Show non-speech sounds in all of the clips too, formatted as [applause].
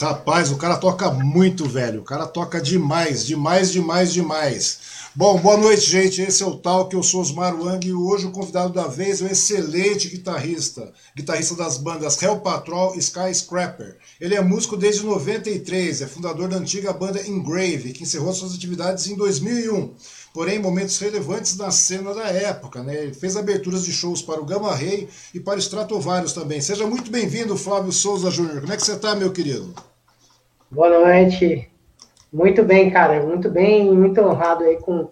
Rapaz, o cara toca muito, velho. O cara toca demais, demais, demais, demais. Bom, boa noite, gente. Esse é o Talk. Eu sou Osmar Wang e hoje o convidado da vez é um excelente guitarrista, guitarrista das bandas Hell Patrol e Skyscraper. Ele é músico desde 93, é fundador da antiga banda Engrave, que encerrou suas atividades em 2001 porém momentos relevantes na cena da época. Né? Ele fez aberturas de shows para o Gamma Ray e para o Stratovarius também. Seja muito bem-vindo, Flávio Souza Júnior. Como é que você está, meu querido? Boa noite. Muito bem, cara. Muito bem muito honrado aí com,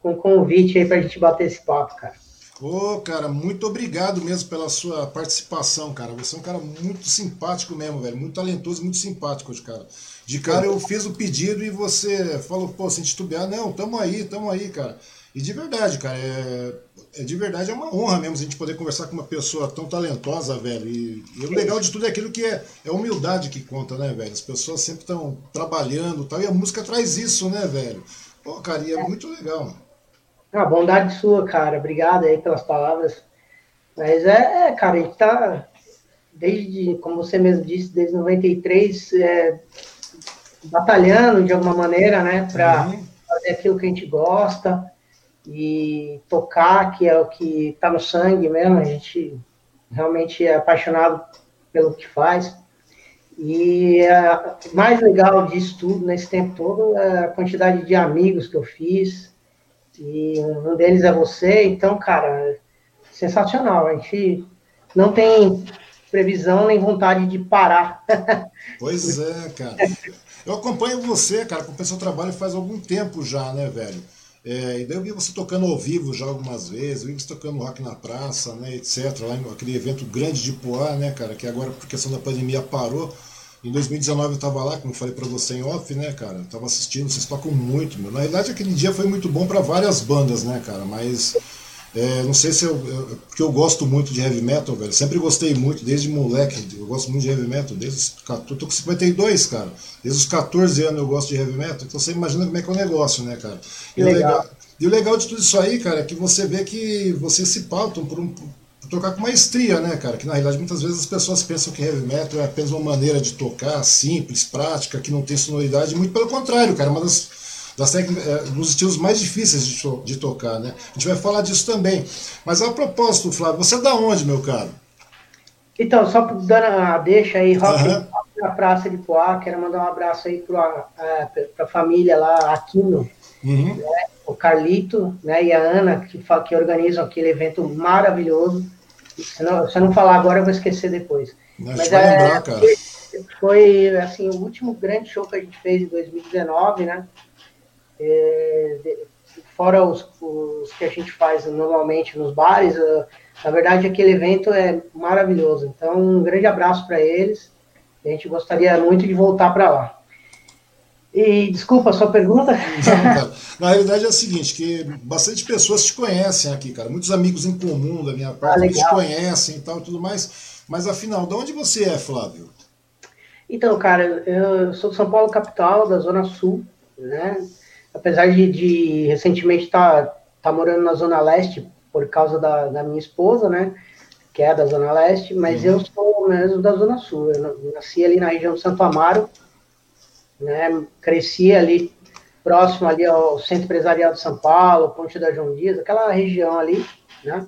com o convite aí para a gente bater esse papo, cara. Ô, oh, cara, muito obrigado mesmo pela sua participação, cara. Você é um cara muito simpático mesmo, velho. Muito talentoso, muito simpático, cara. De cara eu fiz o pedido e você falou, pô, sem titubear, não, tamo aí, tamo aí, cara. E de verdade, cara, é, é, de verdade é uma honra mesmo a gente poder conversar com uma pessoa tão talentosa, velho. E, e o legal de tudo é aquilo que é, é a humildade que conta, né, velho? As pessoas sempre estão trabalhando tal, e a música traz isso, né, velho? Pô, cara, e é muito legal. A bondade sua, cara. Obrigado aí pelas palavras. Mas é, é cara, a gente tá desde, como você mesmo disse, desde 93, é, batalhando de alguma maneira, né, para uhum. fazer aquilo que a gente gosta e tocar, que é o que está no sangue mesmo, a gente realmente é apaixonado pelo que faz. E é, mais legal disso tudo, nesse tempo todo, é a quantidade de amigos que eu fiz, e um deles é você, então, cara, sensacional. A gente não tem previsão nem vontade de parar. Pois é, cara. [laughs] Eu acompanho você, cara, acompanho seu trabalho faz algum tempo já, né, velho? É, e daí eu vi você tocando ao vivo já algumas vezes, eu vi você tocando rock na praça, né, etc. Lá aquele evento grande de Poá, né, cara, que agora por questão da pandemia parou. Em 2019 eu estava lá, como eu falei para você em off, né, cara? Eu tava assistindo, vocês tocam muito, meu. Na realidade aquele dia foi muito bom para várias bandas, né, cara? Mas é, não sei se eu, eu, Porque eu gosto muito de heavy metal, velho. Sempre gostei muito, desde moleque. Eu gosto muito de heavy metal. Desde os, eu tô com 52, cara. Desde os 14 anos eu gosto de heavy metal. Então você imagina como é que é o negócio, né, cara? E legal. legal. E o legal de tudo isso aí, cara, é que você vê que vocês se pautam por um, tocar com maestria, né, cara? Que na realidade muitas vezes as pessoas pensam que heavy metal é apenas uma maneira de tocar simples, prática, que não tem sonoridade. Muito pelo contrário, cara. Uma das das técnicas, é, dos estilos mais difíceis de, to de, tocar, né? A gente vai falar disso também. Mas a propósito, Flávio, você é da onde, meu caro? Então, só dando a deixa aí, Rock, uhum. na Praça de Poá, quero mandar um abraço aí para a família lá, Aquino, uhum. né? o Carlito né, e a Ana, que, que organizam aquele evento maravilhoso. Se não, se eu não falar agora, eu vou esquecer depois. Mas, Mas é, lembrar, cara. Foi, assim, o último grande show que a gente fez em 2019, né? É, fora os, os, que a gente faz normalmente nos bares, uh, na verdade aquele evento é maravilhoso. Então, um grande abraço para eles. A gente gostaria muito de voltar para lá. E desculpa a sua pergunta. Não, [laughs] Na realidade é o seguinte, que bastante pessoas te conhecem aqui, cara. Muitos amigos em comum da minha parte ah, te conhecem e tal e tudo mais. Mas afinal, de onde você é, Flávio? Então, cara, eu sou de São Paulo, capital, da Zona Sul, né? Apesar de, de recentemente estar tá, tá morando na Zona Leste por causa da, da, minha esposa, né? Que é da Zona Leste, mas uhum. eu sou mesmo da Zona Sul. Eu nasci ali na região de Santo Amaro, né? Cresci ali próximo ali ao Centro Empresarial de São Paulo, Ponte da João Dias, aquela região ali, né?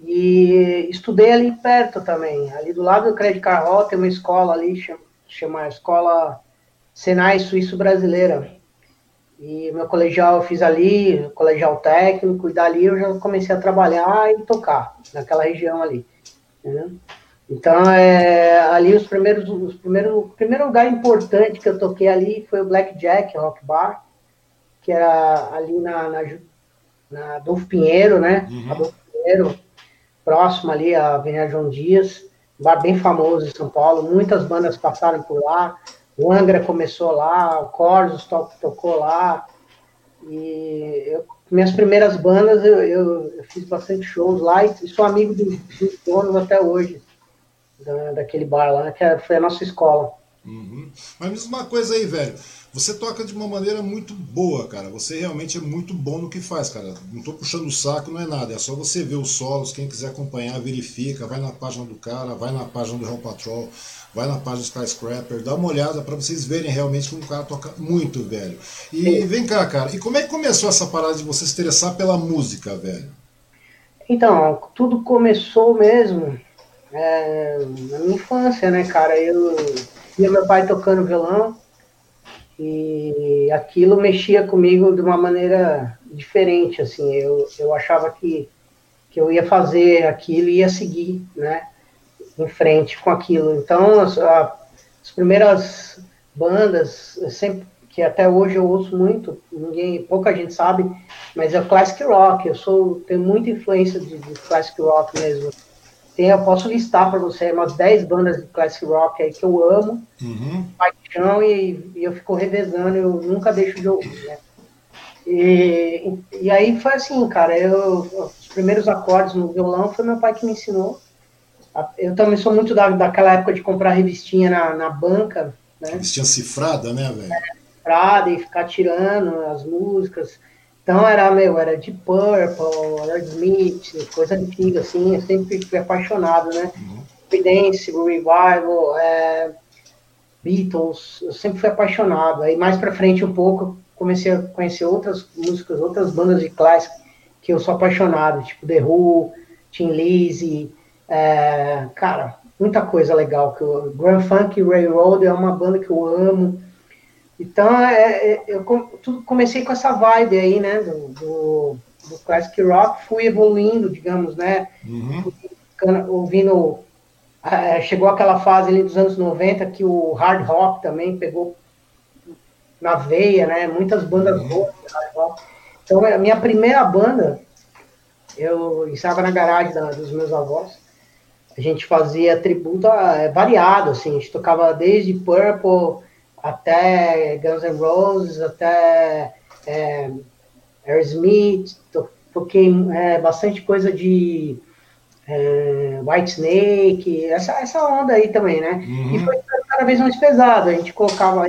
E estudei ali perto também, ali do lado do Crédito Carrol tem uma escola ali, chama, chama Escola Senai Suíço Brasileira, e meu colegial eu fiz ali, colegial técnico, e dali eu já comecei a trabalhar e tocar naquela região ali. Né? Então, é, ali os primeiros, os primeiros, o primeiro lugar importante que eu toquei ali foi o Black Jack Rock Bar, que era ali na, na, na Adolfo Pinheiro, né? Uhum. Adolfo Pinheiro, próximo ali à Avenida João Dias, bar bem famoso em São Paulo, muitas bandas passaram por lá, o Angra começou lá, o Corsos to tocou lá. E eu, minhas primeiras bandas eu, eu, eu, fiz bastante shows lá e sou amigo dos, dos donos até hoje, da, daquele bar lá, que foi a nossa escola. Uhum. Mas me diz uma coisa aí, velho. Você toca de uma maneira muito boa, cara. Você realmente é muito bom no que faz, cara. Não tô puxando o saco, não é nada. É só você ver os solos. Quem quiser acompanhar, verifica. Vai na página do cara, vai na página do Hell Patrol, vai na página do Skyscraper. Dá uma olhada para vocês verem realmente como o cara toca muito, velho. E vem cá, cara. E como é que começou essa parada de você se interessar pela música, velho? Então, tudo começou mesmo é, na minha infância, né, cara? Eu via meu pai tocando violão e aquilo mexia comigo de uma maneira diferente, assim, eu, eu achava que, que eu ia fazer aquilo e ia seguir, né, em frente com aquilo. Então, as, a, as primeiras bandas, sempre que até hoje eu ouço muito, ninguém, pouca gente sabe, mas é o classic rock. Eu sou tenho muita influência de, de classic rock mesmo. Tem, eu posso listar para você umas 10 bandas de classic rock aí que eu amo, uhum. paixão, e, e, eu fico revezando, eu nunca deixo de ouvir, né? E, e aí foi assim, cara, eu, os primeiros acordes no violão foi meu pai que me ensinou. Eu também sou muito da, daquela época de comprar revistinha na, na banca, né? Revistinha cifrada, né, velho? É, cifrada e ficar tirando as músicas. Então era, meu, era de Purple, era Smith, coisa antiga, assim, eu sempre fui apaixonado, né? Uhum. Creedence, Revival, é, Beatles, eu sempre fui apaixonado. Aí mais pra frente um pouco, comecei a conhecer outras músicas, outras bandas de clássico que eu sou apaixonado, tipo The Who, Tim Lizzy, é, cara, muita coisa legal. Que o Grand Funk Railroad é uma banda que eu amo. Então, é, é, eu tudo, comecei com essa vibe aí, né, do, do, do classic rock, fui evoluindo, digamos, né, uhum. ouvindo, é, chegou aquela fase ali dos anos 90 que o hard rock também pegou na veia, né, muitas bandas uhum. boas de hard rock. Então, a minha primeira banda, eu estava na garagem da, dos meus avós, a gente fazia tributo é, variado, assim, a gente tocava desde Purple, até Guns N' Roses, até é, Aerosmith, to, toquei é, bastante coisa de é, White Snake, essa, essa onda aí também, né? Uhum. E foi cada vez mais pesado, a gente colocava,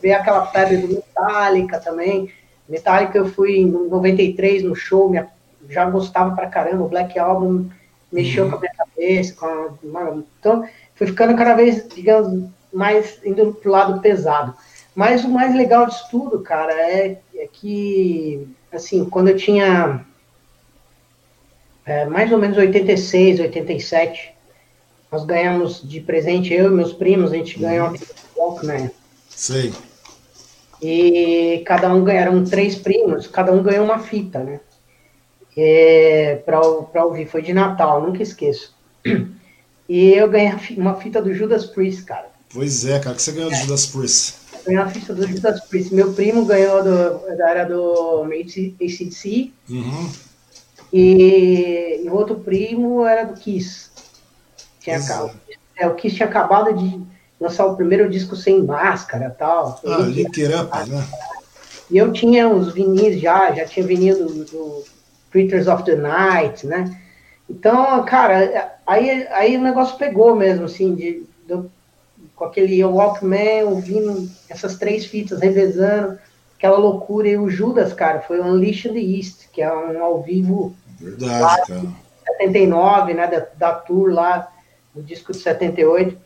ver aquela febre do Metallica também, Metallica eu fui em 93 no show, minha, já gostava pra caramba, o Black Album mexeu uhum. com a minha cabeça, com a, então foi ficando cada vez, digamos, mais indo pro lado pesado. Mas o mais legal disso tudo, cara, é, é que, assim, quando eu tinha é, mais ou menos 86, 87, nós ganhamos de presente, eu e meus primos, a gente uhum. ganhou uma Walkman. Sei. E cada um ganharam três primos, cada um ganhou uma fita, né? É, para ouvir, foi de Natal, nunca esqueço. E eu ganhei uma fita do Judas Priest, cara. Pois é, cara, que você ganhou do Judas Priest? Ganhei a ficha do Judas Priest. Meu primo ganhou do, da era do ACDC. Uhum. E, e o outro primo era do Kiss. Tinha acabado, é. é, o Kiss tinha acabado de lançar o primeiro disco sem máscara e tal. Ah, Lick Up, né? E eu tinha uns vinis já, já tinha vinil do, do Creatures of the Night, né? Então, cara, aí, aí o negócio pegou mesmo, assim, de, de com aquele Walkman, ouvindo essas três fitas, revezando, aquela loucura. E o Judas, cara, foi o Unleashed the East, que é um ao vivo. Verdade, lá, cara. 79, né, da, da tour lá, o disco de 78,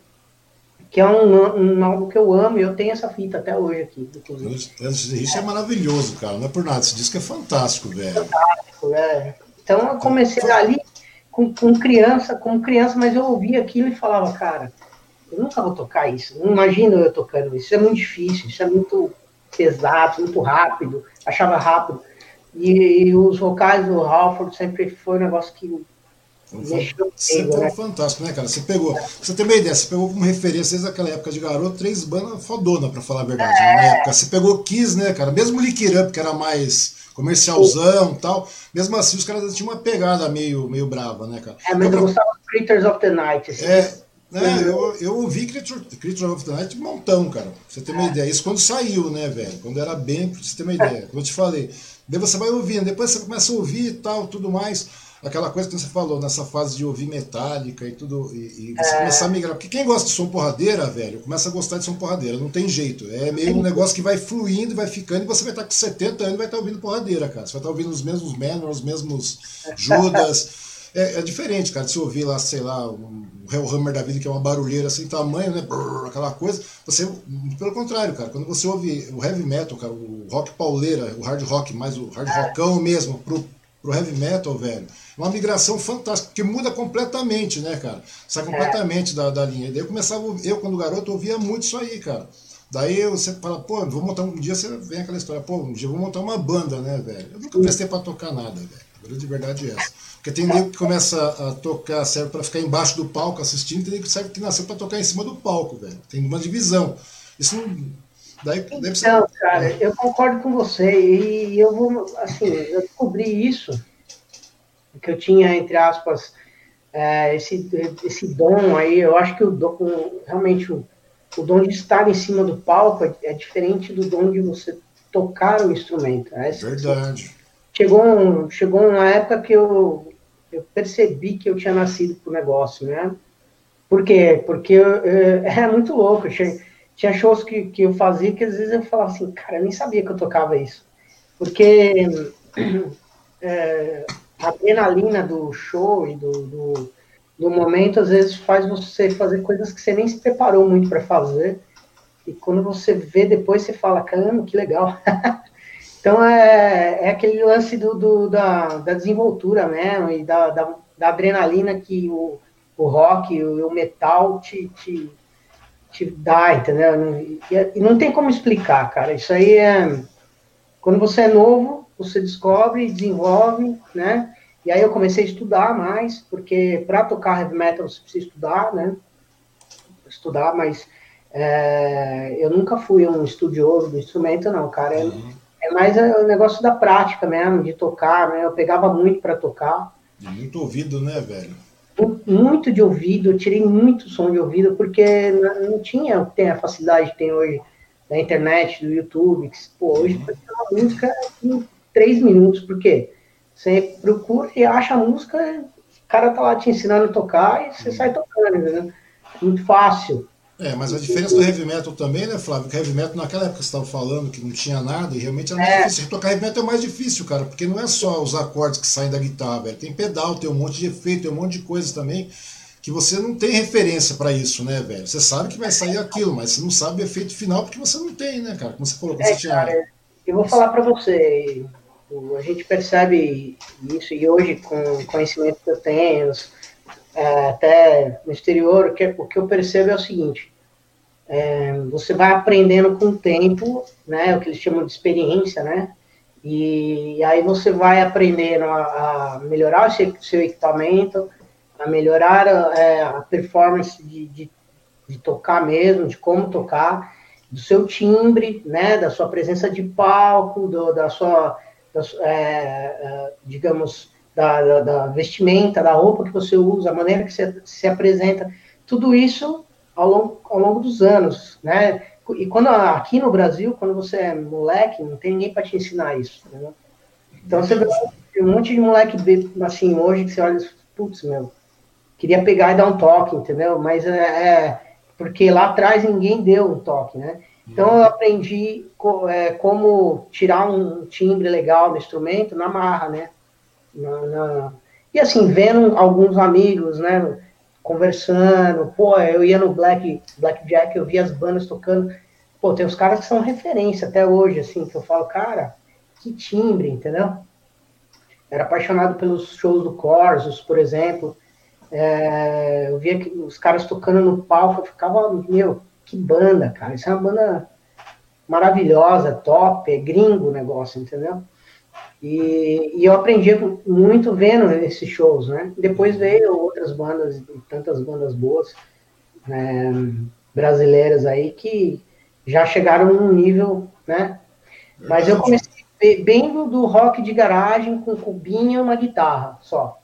que é um, um álbum que eu amo e eu tenho essa fita até hoje aqui, inclusive. Isso é maravilhoso, cara, não é por nada, esse disco é fantástico, velho. Fantástico, é. Então eu comecei ali com, com criança, como criança, mas eu ouvia aquilo e falava, cara, eu nunca vou tocar isso. Não imagino eu tocando isso. Isso é muito difícil, isso é muito pesado, muito rápido. Achava rápido. E, e os vocais do Halford sempre foi um negócio que Sempre né? fantástico, né, cara? Você pegou, você tem uma ideia, você pegou como referência desde aquela época de garoto, três bandas fodona, pra falar a verdade. É. Na época, você pegou Kiss, né, cara? Mesmo Lick Up, que era mais comercialzão e tal, mesmo assim os caras tinham uma pegada meio, meio brava, né, cara? É, mas eu, eu gostava dos Critters of the Night. Assim. É, é, eu, eu ouvi Creature, Creature of the Night um montão, cara. Pra você ter uma é. ideia. Isso quando saiu, né, velho? Quando era bem, pra você ter uma ideia. Como eu te falei. Daí você vai ouvindo, depois você começa a ouvir e tal, tudo mais. Aquela coisa que você falou, nessa fase de ouvir metálica e tudo, e, e você é... começar a migrar. Porque quem gosta de som porradeira, velho, começa a gostar de som porradeira, não tem jeito. É meio um negócio que vai fluindo, vai ficando, e você vai estar com 70 anos e vai estar ouvindo porradeira, cara. Você vai estar ouvindo os mesmos Manor, os mesmos Judas. [laughs] É, é, diferente, cara, de se ouvir lá, sei lá, um Hellhammer da vida, que é uma barulheira assim, tamanho, né? Brrr, aquela coisa. Você, pelo contrário, cara, quando você ouve o heavy metal, cara, o rock pauleira, o hard rock, mais o hard rockão mesmo, pro, pro heavy metal, velho, é uma migração fantástica, que muda completamente, né, cara? Sai completamente da, da linha. Daí eu começava, eu, quando garoto, ouvia muito isso aí, cara. Daí você fala, pô, vou montar um dia, você vem aquela história, pô, um dia eu vou montar uma banda, né, velho? Eu nunca prestei pra tocar nada, velho. A grande verdade é essa. Porque tem nego que começa a tocar, serve para ficar embaixo do palco assistindo, tem nego que serve que nasceu para tocar em cima do palco, velho. Tem uma divisão. Isso não. Daí, deve ser... Não, cara, eu concordo com você. E eu vou, assim, eu descobri isso, que eu tinha, entre aspas, é, esse, esse dom aí. Eu acho que o dom, realmente, o, o dom de estar em cima do palco é, é diferente do dom de você tocar o instrumento. É Verdade. Chegou, um, chegou uma época que eu eu percebi que eu tinha nascido pro negócio, né? Por quê? Porque eu, eu, [laughs] é muito louco. Tinha, tinha shows que, que eu fazia que às vezes eu falava assim, cara, eu nem sabia que eu tocava isso. Porque [clears throat] é, a adrenalina do show e do, do, do, momento às vezes faz você fazer coisas que você nem se preparou muito para fazer. E quando você vê depois, você fala, caramba, que legal. [laughs] Então é, é aquele lance do, do da, da, desenvoltura mesmo e da, da, da, adrenalina que o, o rock e o, metal te, te, te dá, entendeu? E, não tem como explicar, cara. Isso aí é. Quando você é novo, você descobre, desenvolve, né? E aí eu comecei a estudar mais, porque para tocar heavy metal você precisa estudar, né? Estudar, mas é, eu nunca fui um estudioso do instrumento, não, cara. Uhum. É mais o negócio da prática mesmo, de tocar, né? Eu pegava muito para tocar. Muito ouvido, né, velho? Muito de ouvido, eu tirei muito som de ouvido, porque não tinha tem a facilidade que tem hoje da internet, do YouTube. Que, pô, hoje você uma música em três minutos, por quê? Você procura e acha a música, o cara tá lá te ensinando a tocar e você sai tocando, entendeu? Muito fácil. É, mas a diferença do heavy metal também, né, Flávio? Que heavy metal naquela época você estava falando que não tinha nada e realmente era mais é. difícil. Tocar heavy metal é mais difícil, cara, porque não é só os acordes que saem da guitarra, velho. Tem pedal, tem um monte de efeito, tem um monte de coisas também que você não tem referência para isso, né, velho? Você sabe que vai sair aquilo, mas você não sabe o efeito final porque você não tem, né, cara? Como você falou, é, você tinha... cara, eu vou falar para você, a gente percebe isso e hoje com o conhecimento que eu tenho, é, até no exterior, o que, o que eu percebo é o seguinte, é, você vai aprendendo com o tempo, né, o que eles chamam de experiência, né, e, aí você vai aprendendo a, a melhorar o seu, seu, equipamento, a melhorar a, é, a performance de, de, de, tocar mesmo, de como tocar, do seu timbre, né, da sua presença de palco, do, da sua, da, é, é, digamos, da, da, da, vestimenta, da roupa que você usa, a maneira que você se apresenta, tudo isso ao longo, ao longo dos anos, né? E quando aqui no Brasil, quando você é moleque, não tem ninguém para te ensinar isso, né? Então você vê um monte de moleque assim hoje que você olha, putz, meu, queria pegar e dar um toque, entendeu? Mas é, é porque lá atrás ninguém deu um toque, né? Então eu aprendi co, é, como tirar um timbre legal no instrumento na marra, né? Na, na... E assim, vendo alguns amigos, né? conversando, pô, eu ia no Black, Black Jack, eu via as bandas tocando, pô, tem os caras que são referência até hoje, assim, que eu falo, cara, que timbre, entendeu? Era apaixonado pelos shows do Corsos, por exemplo, é, eu via que os caras tocando no palco, eu ficava, meu, que banda, cara, isso é uma banda maravilhosa, top, é gringo o negócio, entendeu? E, e, eu aprendi muito vendo esses shows, né? Depois veio outras bandas, tantas bandas boas né, brasileiras aí que já chegaram num nível, né? Mas eu comecei bem do, rock de garagem com cubinho e uma guitarra só.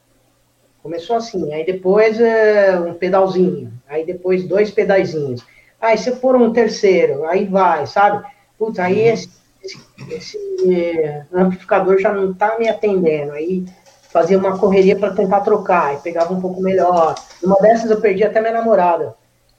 Começou assim, aí depois é, um pedalzinho, aí depois dois pedaizinhos. Aí se for um terceiro, aí vai, sabe? Putz, aí uhum. esse esse, esse amplificador já não está me atendendo. Aí fazia uma correria para tentar trocar, e pegava um pouco melhor. Numa dessas eu perdi até minha namorada.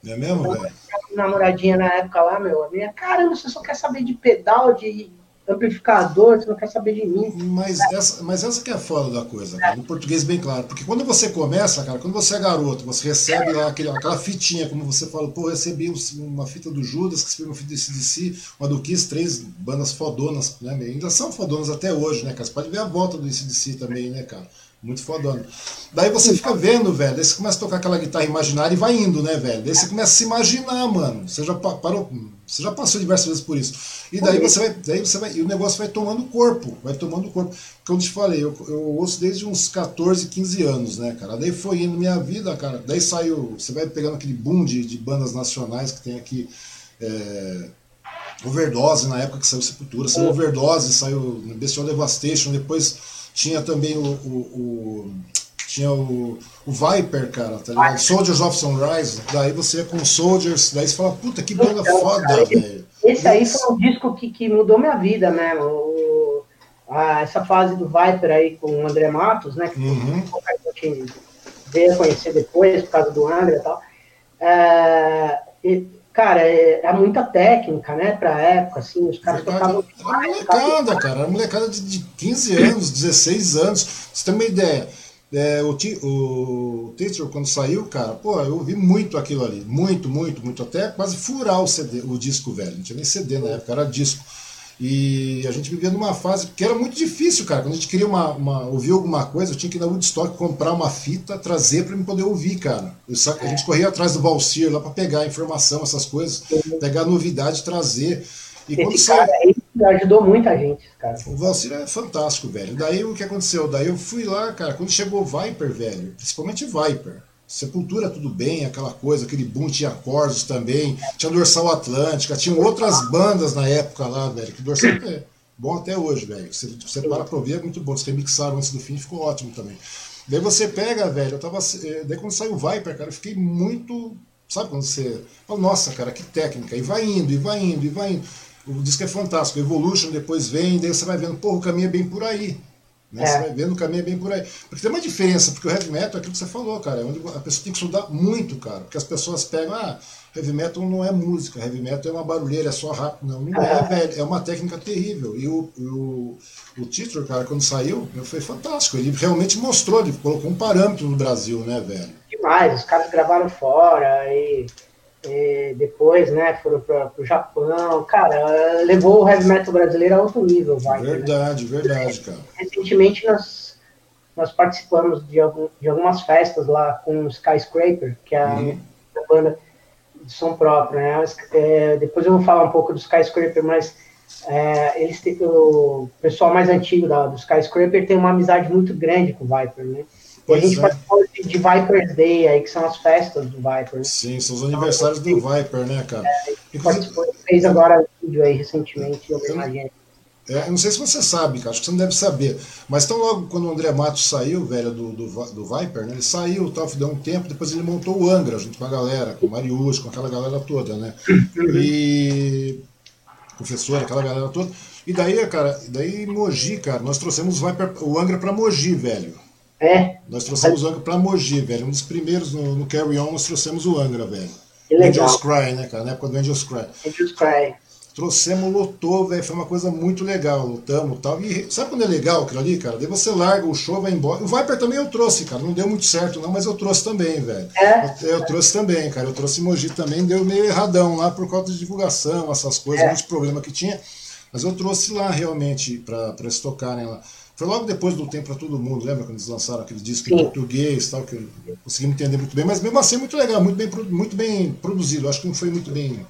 É mesmo, então, velho? namoradinha na época lá, meu, a minha, caramba, você só quer saber de pedal, de amplificador, você não quer saber de mim. Mas essa, mas essa que é a foda da coisa, cara, no português bem claro. Porque quando você começa, cara, quando você é garoto, você recebe lá aquele, aquela fitinha, como você fala, pô, recebi uma fita do Judas, recebi uma fita do CDC, uma do Kiss, três bandas fodonas, né? Ainda são fodonas até hoje, né, cara? Você pode ver a volta do CDC também, né, cara? Muito fodona. Daí você fica vendo, velho. Daí você começa a tocar aquela guitarra imaginária e vai indo, né, velho? Daí você começa a se imaginar, mano. Você já parou. Você já passou diversas vezes por isso. E daí você vai. Daí você vai. E o negócio vai tomando corpo. Vai tomando corpo. Como eu te falei, eu, eu ouço desde uns 14, 15 anos, né, cara? Daí foi indo minha vida, cara. Daí saiu. Você vai pegando aquele boom de, de bandas nacionais que tem aqui. É, Overdose, na época que saiu Sepultura, saiu Overdose, saiu Bestial Devastation, depois tinha também o, o, o tinha o, o, Viper, cara, tá ligado? Soldiers of Sunrise, daí você ia com Soldiers, daí você fala, puta, que banda então, foda, velho. Esse aí foi um disco que, que mudou minha vida, né? O, a, essa fase do Viper aí com o André Matos, né? Que uhum. veio a conhecer depois, por causa do André e tal. É, e, cara, é, é, muita técnica, né, pra época, assim, os caras tocavam... Era molecada, cara, era molecada de, de 15 anos, 16 anos, você tem uma ideia, é, o, o Teacher, quando saiu, cara, pô, eu ouvi muito aquilo ali, muito, muito, muito, até quase furar o CD, o disco velho, não tinha nem CD na época, era disco. E a gente vivia numa fase que era muito difícil, cara. Quando a gente queria uma, uma, ouvir alguma coisa, eu tinha que ir na Woodstock comprar uma fita, trazer para me poder ouvir, cara. Eu, a gente corria atrás do Valsir lá para pegar informação, essas coisas, pegar novidade, trazer. E Esse quando cara saiu... ajudou muita gente, cara. O Valsir é fantástico, velho. Daí o que aconteceu? Daí eu fui lá, cara, quando chegou Viper, velho, principalmente Viper. Sepultura tudo bem, aquela coisa, aquele boom, tinha Corsos também, tinha Dorsal Atlântica, tinha outras bandas na época lá, velho, que Dorsal é bom até hoje, velho. Você, você para pra ouvir, é muito bom. Eles remixaram antes do fim, ficou ótimo também. Daí você pega, velho, eu tava. Eh, daí quando saiu o Viper, cara, eu fiquei muito. Sabe quando você. Fala, Nossa, cara, que técnica. E vai indo, e vai indo, e vai indo. O disco é fantástico. Evolution depois vem, daí você vai vendo, pô, o caminho é bem por aí. Né? É. Você vai vendo o caminho é bem por aí. Porque tem uma diferença, porque o heavy metal é aquilo que você falou, cara, é onde a pessoa tem que estudar muito, cara. Porque as pessoas pegam, ah, heavy metal não é música, heavy metal é uma barulheira, é só rápido. Não, não é, velho. É uma técnica terrível. E o, o, o título, cara, quando saiu, foi fantástico. Ele realmente mostrou, ele colocou um parâmetro no Brasil, né, velho? Demais, os caras gravaram fora e. E depois, né, foram para o Japão. Cara, levou o heavy metal brasileiro a outro nível, vai. Né? Verdade, né? verdade, cara. Recentemente nós, nós participamos de, algum, de algumas festas lá com o Skyscraper, que é a, uhum. a banda de som próprio, né? É, depois eu vou falar um pouco do Skyscraper, mas é, eles o pessoal mais antigo da, do Skyscraper tem uma amizade muito grande com o Viper, né? E a gente é. participou de, de Viper's Day, aí, que são as festas do Viper. Sim, são os aniversários do Viper, né, cara? É, participou, fez agora um vídeo aí recentemente. É, eu não sei se você sabe, cara, acho que você não deve saber. Mas tão logo quando o André Matos saiu, velho, do, do, do Viper, né? Ele saiu, tal, deu um tempo, depois ele montou o Angra junto com a galera, com o Marius, com aquela galera toda, né? E. Professor, aquela galera toda. E daí, cara, daí Mogi, cara, nós trouxemos o, Viper, o Angra pra Mogi, velho. É. Nós trouxemos o Angra pra Mogi, velho. Um dos primeiros no, no Carry On, nós trouxemos o Angra, velho. Que legal. Angels Cry, né, cara? Na época do Angels Cry. Angels Cry. Trouxemos, lotou, velho. Foi uma coisa muito legal. Lutamos e tal. E sabe quando é legal aquilo ali, cara? Daí você larga o show, vai embora. O Viper também eu trouxe, cara. Não deu muito certo, não, mas eu trouxe também, velho. É? Eu, eu, trouxe também, cara. Eu trouxe Mogi também, deu meio erradão lá por causa de divulgação, essas coisas, é. muitos problemas que tinha. Mas eu trouxe lá realmente para eles tocarem lá. Foi logo depois do Tempo para Todo Mundo, lembra quando eles lançaram aquele disco Sim. em português tal, que eu consegui entender muito bem, mas mesmo assim muito legal, muito bem, muito bem produzido. Acho que não foi muito bem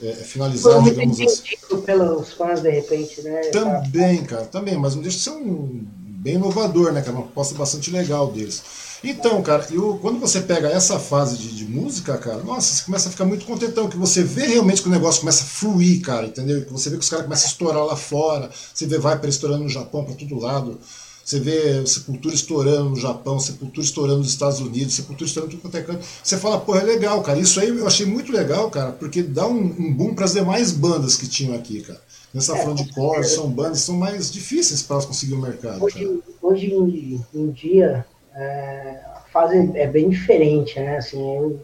é, finalizado, foi muito digamos assim. pelos fãs, de repente, né? Também, cara, também, mas não deixa de ser um bem inovador, né, cara? Uma proposta bastante legal deles. Então, cara, eu, quando você pega essa fase de, de, música, cara, nossa, você começa a ficar muito contentão, que você vê realmente que o negócio começa a fluir, cara, entendeu? Que você vê que os caras começam a estourar lá fora, você vê Viper estourando no Japão para todo lado. Você vê Sepultura estourando no Japão, Sepultura estourando nos Estados Unidos, Sepultura estourando tudo quanto é canto. Você fala, pô, é legal, cara. Isso aí eu achei muito legal, cara, porque dá um, um boom para as demais bandas que tinham aqui, cara. Nessa é, falando de core, são bandas são mais difíceis para conseguir o mercado. Hoje, hoje em, em, dia, é, a fase é bem diferente, né? Assim, eu,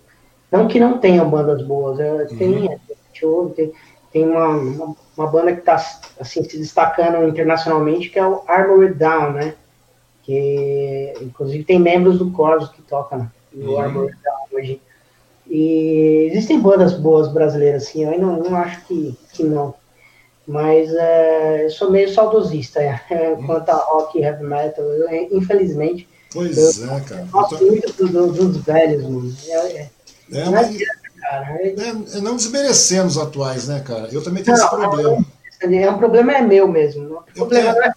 não que não tenham bandas boas, é, tem, uhum. tem, tem uma, uma, uma banda que está assim, se destacando internacionalmente, que é o Armored Down, né? Que inclusive tem membros do Corsos que tocam no uhum. Armored Down hoje. E existem bandas boas brasileiras, assim, eu não, não acho que, que não. Mas é, eu sou meio saudosista, é, uhum. [laughs] quanto a rock e heavy metal. Eu, infelizmente. Pois eu, é, cara. Gosto tô... muito do, do, dos velhos, mano. É, é, é, não mas... cara. É, é, não desmerecendo os atuais, né, cara? Eu também tenho não, esse problema. É um problema é meu mesmo. O problema não é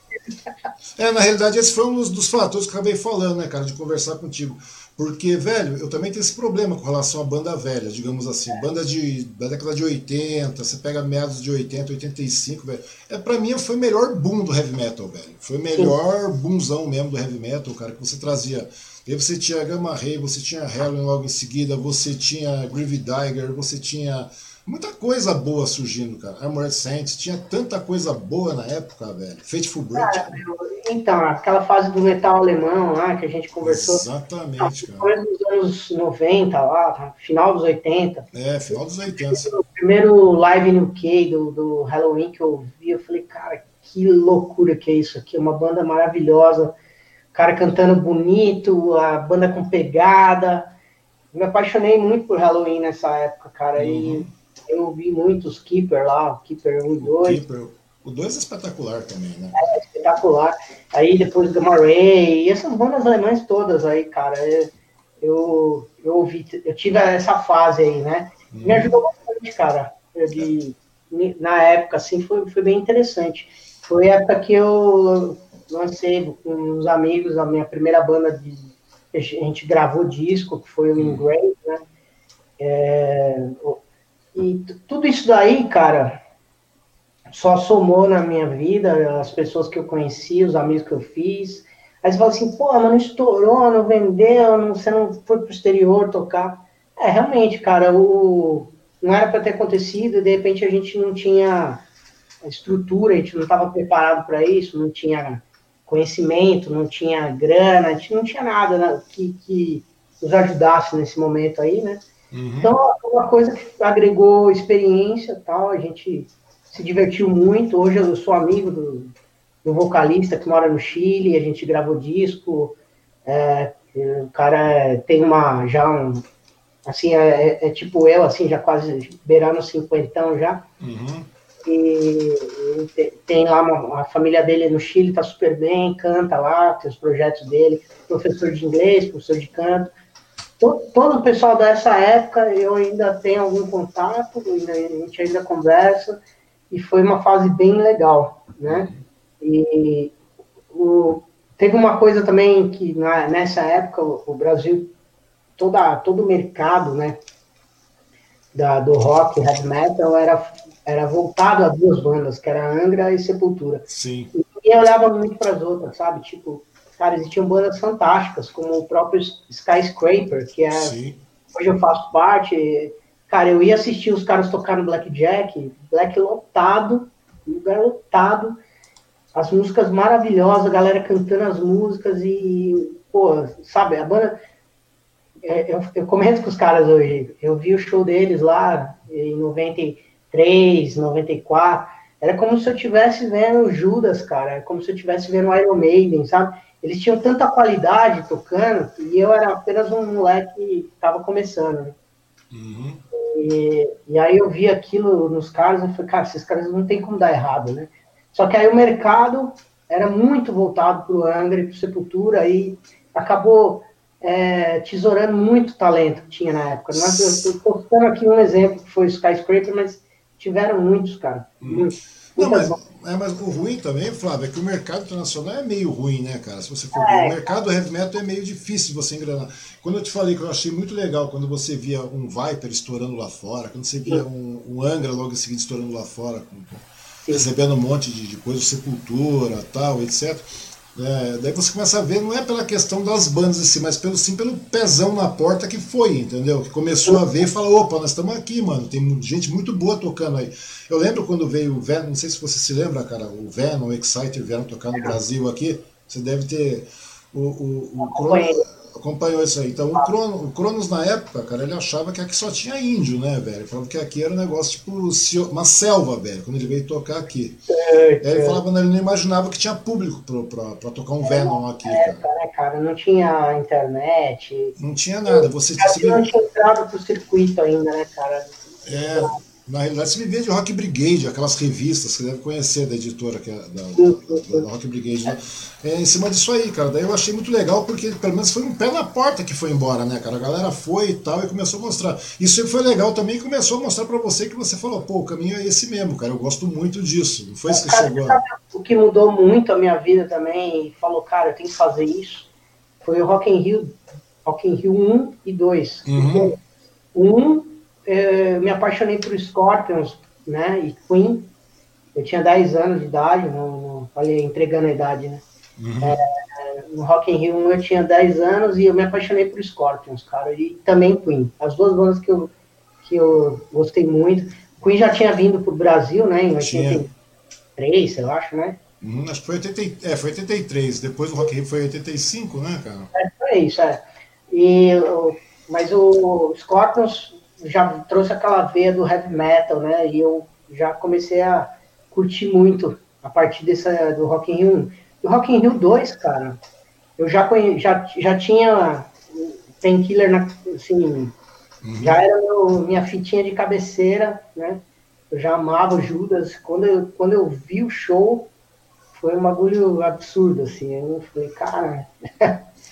é, na realidade, esse foi um dos, dos, fatores que eu acabei falando, né, cara, de conversar contigo. Porque, velho, eu também tenho esse problema com relação à banda velha, digamos assim. Banda de, da década de 80, você pega meados de 80, 85, velho. É, pra mim foi o melhor boom do heavy metal, velho. Foi o melhor boomzão mesmo do heavy metal, cara, que você trazia. E aí você tinha Gamma Ray, você tinha Halloween logo em seguida, você tinha Grievy Dagger, você tinha muita coisa boa surgindo, cara. Armored Saints, tinha tanta coisa boa na época, velho. Fateful Break. Cara, então, aquela fase do metal alemão lá que a gente conversou. Exatamente, cara. Começo dos anos 90 lá, final dos 80. É, final dos 80. O primeiro live no UK do, do Halloween que eu vi, eu falei, cara, que loucura que é isso aqui. Uma banda maravilhosa. O cara cantando bonito, a banda com pegada. me apaixonei muito por Halloween nessa época, cara. Uhum. E eu ouvi muitos Keeper lá, Keeper 1 e 2. Keeper. O 2 é espetacular também, né? É, espetacular. Aí depois do Ray, e essas bandas alemãs todas aí, cara, eu, eu ouvi, eu tive essa fase aí, né? Hum. Me ajudou bastante, cara. De, na época, assim, foi, foi bem interessante. Foi a época que eu lancei com uns amigos a minha primeira banda de. A gente gravou disco, que foi o hum. Ingrate, né? É, e tudo isso daí, cara, só somou na minha vida, as pessoas que eu conheci, os amigos que eu fiz. Aí você fala assim, pô, mas não estourou, não vendeu, não, você não foi pro exterior tocar. É, realmente, cara, o, não era para ter acontecido, de repente a gente não tinha estrutura, a gente não estava preparado para isso, não tinha conhecimento, não tinha grana, a gente não tinha nada né, que, que nos ajudasse nesse momento aí, né? Uhum. Então, é uma coisa que agregou experiência tal, a gente se divertiu muito. Hoje eu sou amigo do, do vocalista que mora no Chile, a gente gravou disco. É, o cara tem uma, já um, assim, é, é, tipo eu, assim, já quase beirando cinquentão já. Uhum. E, e, tem lá uma, a família dele no Chile, tá super bem, canta lá, tem os projetos dele, professor de inglês, professor de canto todo, o pessoal dessa época eu ainda tenho algum contato, ainda, a gente ainda conversa, e foi uma fase bem legal, né? E o, teve uma coisa também que na, nessa época o, o, Brasil, toda, todo o mercado, né, da, do rock, heavy metal, era, era voltado a duas bandas, que era Angra e Sepultura. Sim. E eu olhava muito para as outras, sabe? Tipo, Cara, existiam bandas fantásticas, como o próprio Skyscraper, que é. Sim. Hoje eu faço parte. Cara, eu ia assistir os caras tocar no Blackjack, Black lotado, lugar lotado, as músicas maravilhosas, a galera cantando as músicas e, pô, sabe, a banda. É, eu, eu comento com os caras hoje, eu vi o show deles lá em 93, 94, era como se eu estivesse vendo Judas, cara, é como se eu estivesse vendo Iron Maiden, sabe? Eles tinham tanta qualidade tocando e eu era apenas um moleque que estava começando. Né? Uhum. E, e, aí eu vi aquilo nos caras e falei, cara, esses caras não tem como dar errado, né? Só que aí o mercado era muito voltado para o Angra e para Sepultura e acabou é, tesourando muito talento que tinha na época. Nós, eu estou postando aqui um exemplo que foi o Skyscraper, mas tiveram muitos, cara. Uhum. Muitos. Não, mas, é, mas o ruim também, Flávio, é que o mercado internacional é meio ruim, né, cara? Se você for ver, o é. mercado heavy metal é meio difícil você engrenar. Quando eu te falei que eu achei muito legal quando você via um Viper estourando lá fora, quando você via um, um Angra logo em seguida estourando lá fora, com, recebendo um monte de, de coisa, sepultura, tal, etc. É, daí você começa a ver, não é pela questão das bandas em si, mas pelo, sim pelo pezão na porta que foi, entendeu? Que começou a ver e falou, opa, nós estamos aqui, mano, tem gente muito boa tocando aí. Eu lembro quando veio o Venom, não sei se você se lembra, cara, o Venom, o Excite Venom tocar no Brasil aqui, você deve ter o, o, o acompanhou isso aí. Então o, Crono, o Cronos na época, cara, ele achava que aqui só tinha índio, né, velho? Ele falava que aqui era um negócio tipo uma selva, velho, quando ele veio tocar aqui. É, ele é. falava, ele não imaginava que tinha público pra, pra, pra tocar um Venom aqui, é, cara. né, cara? Não tinha internet. Não tinha nada. Você, você não tinha entrado pro circuito ainda, né, cara? É. Na realidade, você vivia de Rock Brigade, aquelas revistas que você deve conhecer da editora que é da, da, da, Rock Brigade, né? É, em cima disso aí, cara. Daí eu achei muito legal, porque pelo menos foi um pé na porta que foi embora, né, cara? A galera foi e tal e começou a mostrar. Isso foi legal também, começou a mostrar para você que você falou, pô, o caminho é esse mesmo, cara. Eu gosto muito disso. Não foi isso que chegou. O que mudou muito a minha vida também, e falou, cara, eu tenho que fazer isso, foi o Rock in Rio, Rock in Rio 1 e 2. Uhum. Um eu me apaixonei por Scorpions, né, e Queen. Eu tinha 10 anos de idade, não, não falei entregando a idade, né. Uhum. É, no Rock in Rio eu tinha 10 anos e eu me apaixonei por Scorpions, cara, e também Queen. As duas bandas que eu, que eu gostei muito. Queen já tinha vindo pro Brasil, né, em 83, eu acho, né. Uhum, acho que foi, 80, é, foi 83, depois do Rock in Rio foi 85, né, cara? É, foi isso, é. E, mas o Scorpions já trouxe aquela veia do heavy metal, né? E eu já comecei a curtir muito a partir dessa, do Rock in Rio 1. Do Rock in Rio 2, cara, eu já, conhe, já, já tinha Painkiller, na, assim, uhum. já era meu, minha fitinha de cabeceira, né? Eu já amava o Judas. Quando eu, quando eu vi o show, foi um bagulho absurdo, assim. Eu falei, cara...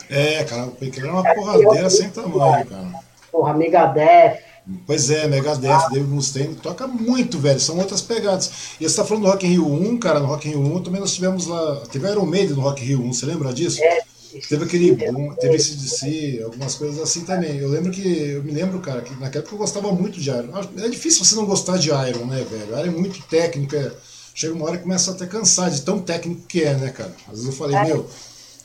É, cara, o Painkiller é uma porradeira sem tamanho, cara. Porra, Megadeth, Pois é, Megadeth, ah. David Mustaine, toca muito, velho, são outras pegadas. E você tá falando do Rock in Rio 1, cara, no Rock in Rio 1 também nós tivemos lá, teve Iron Maiden no Rock in Rio 1, você lembra disso? É. Teve aquele boom, teve esse DC, algumas coisas assim também. Eu lembro que, eu me lembro, cara, que naquela época eu gostava muito de Iron. É difícil você não gostar de Iron, né, velho? Iron é muito técnico, é... chega uma hora que começa até a cansar de tão técnico que é, né, cara? Às vezes eu falei, é. meu,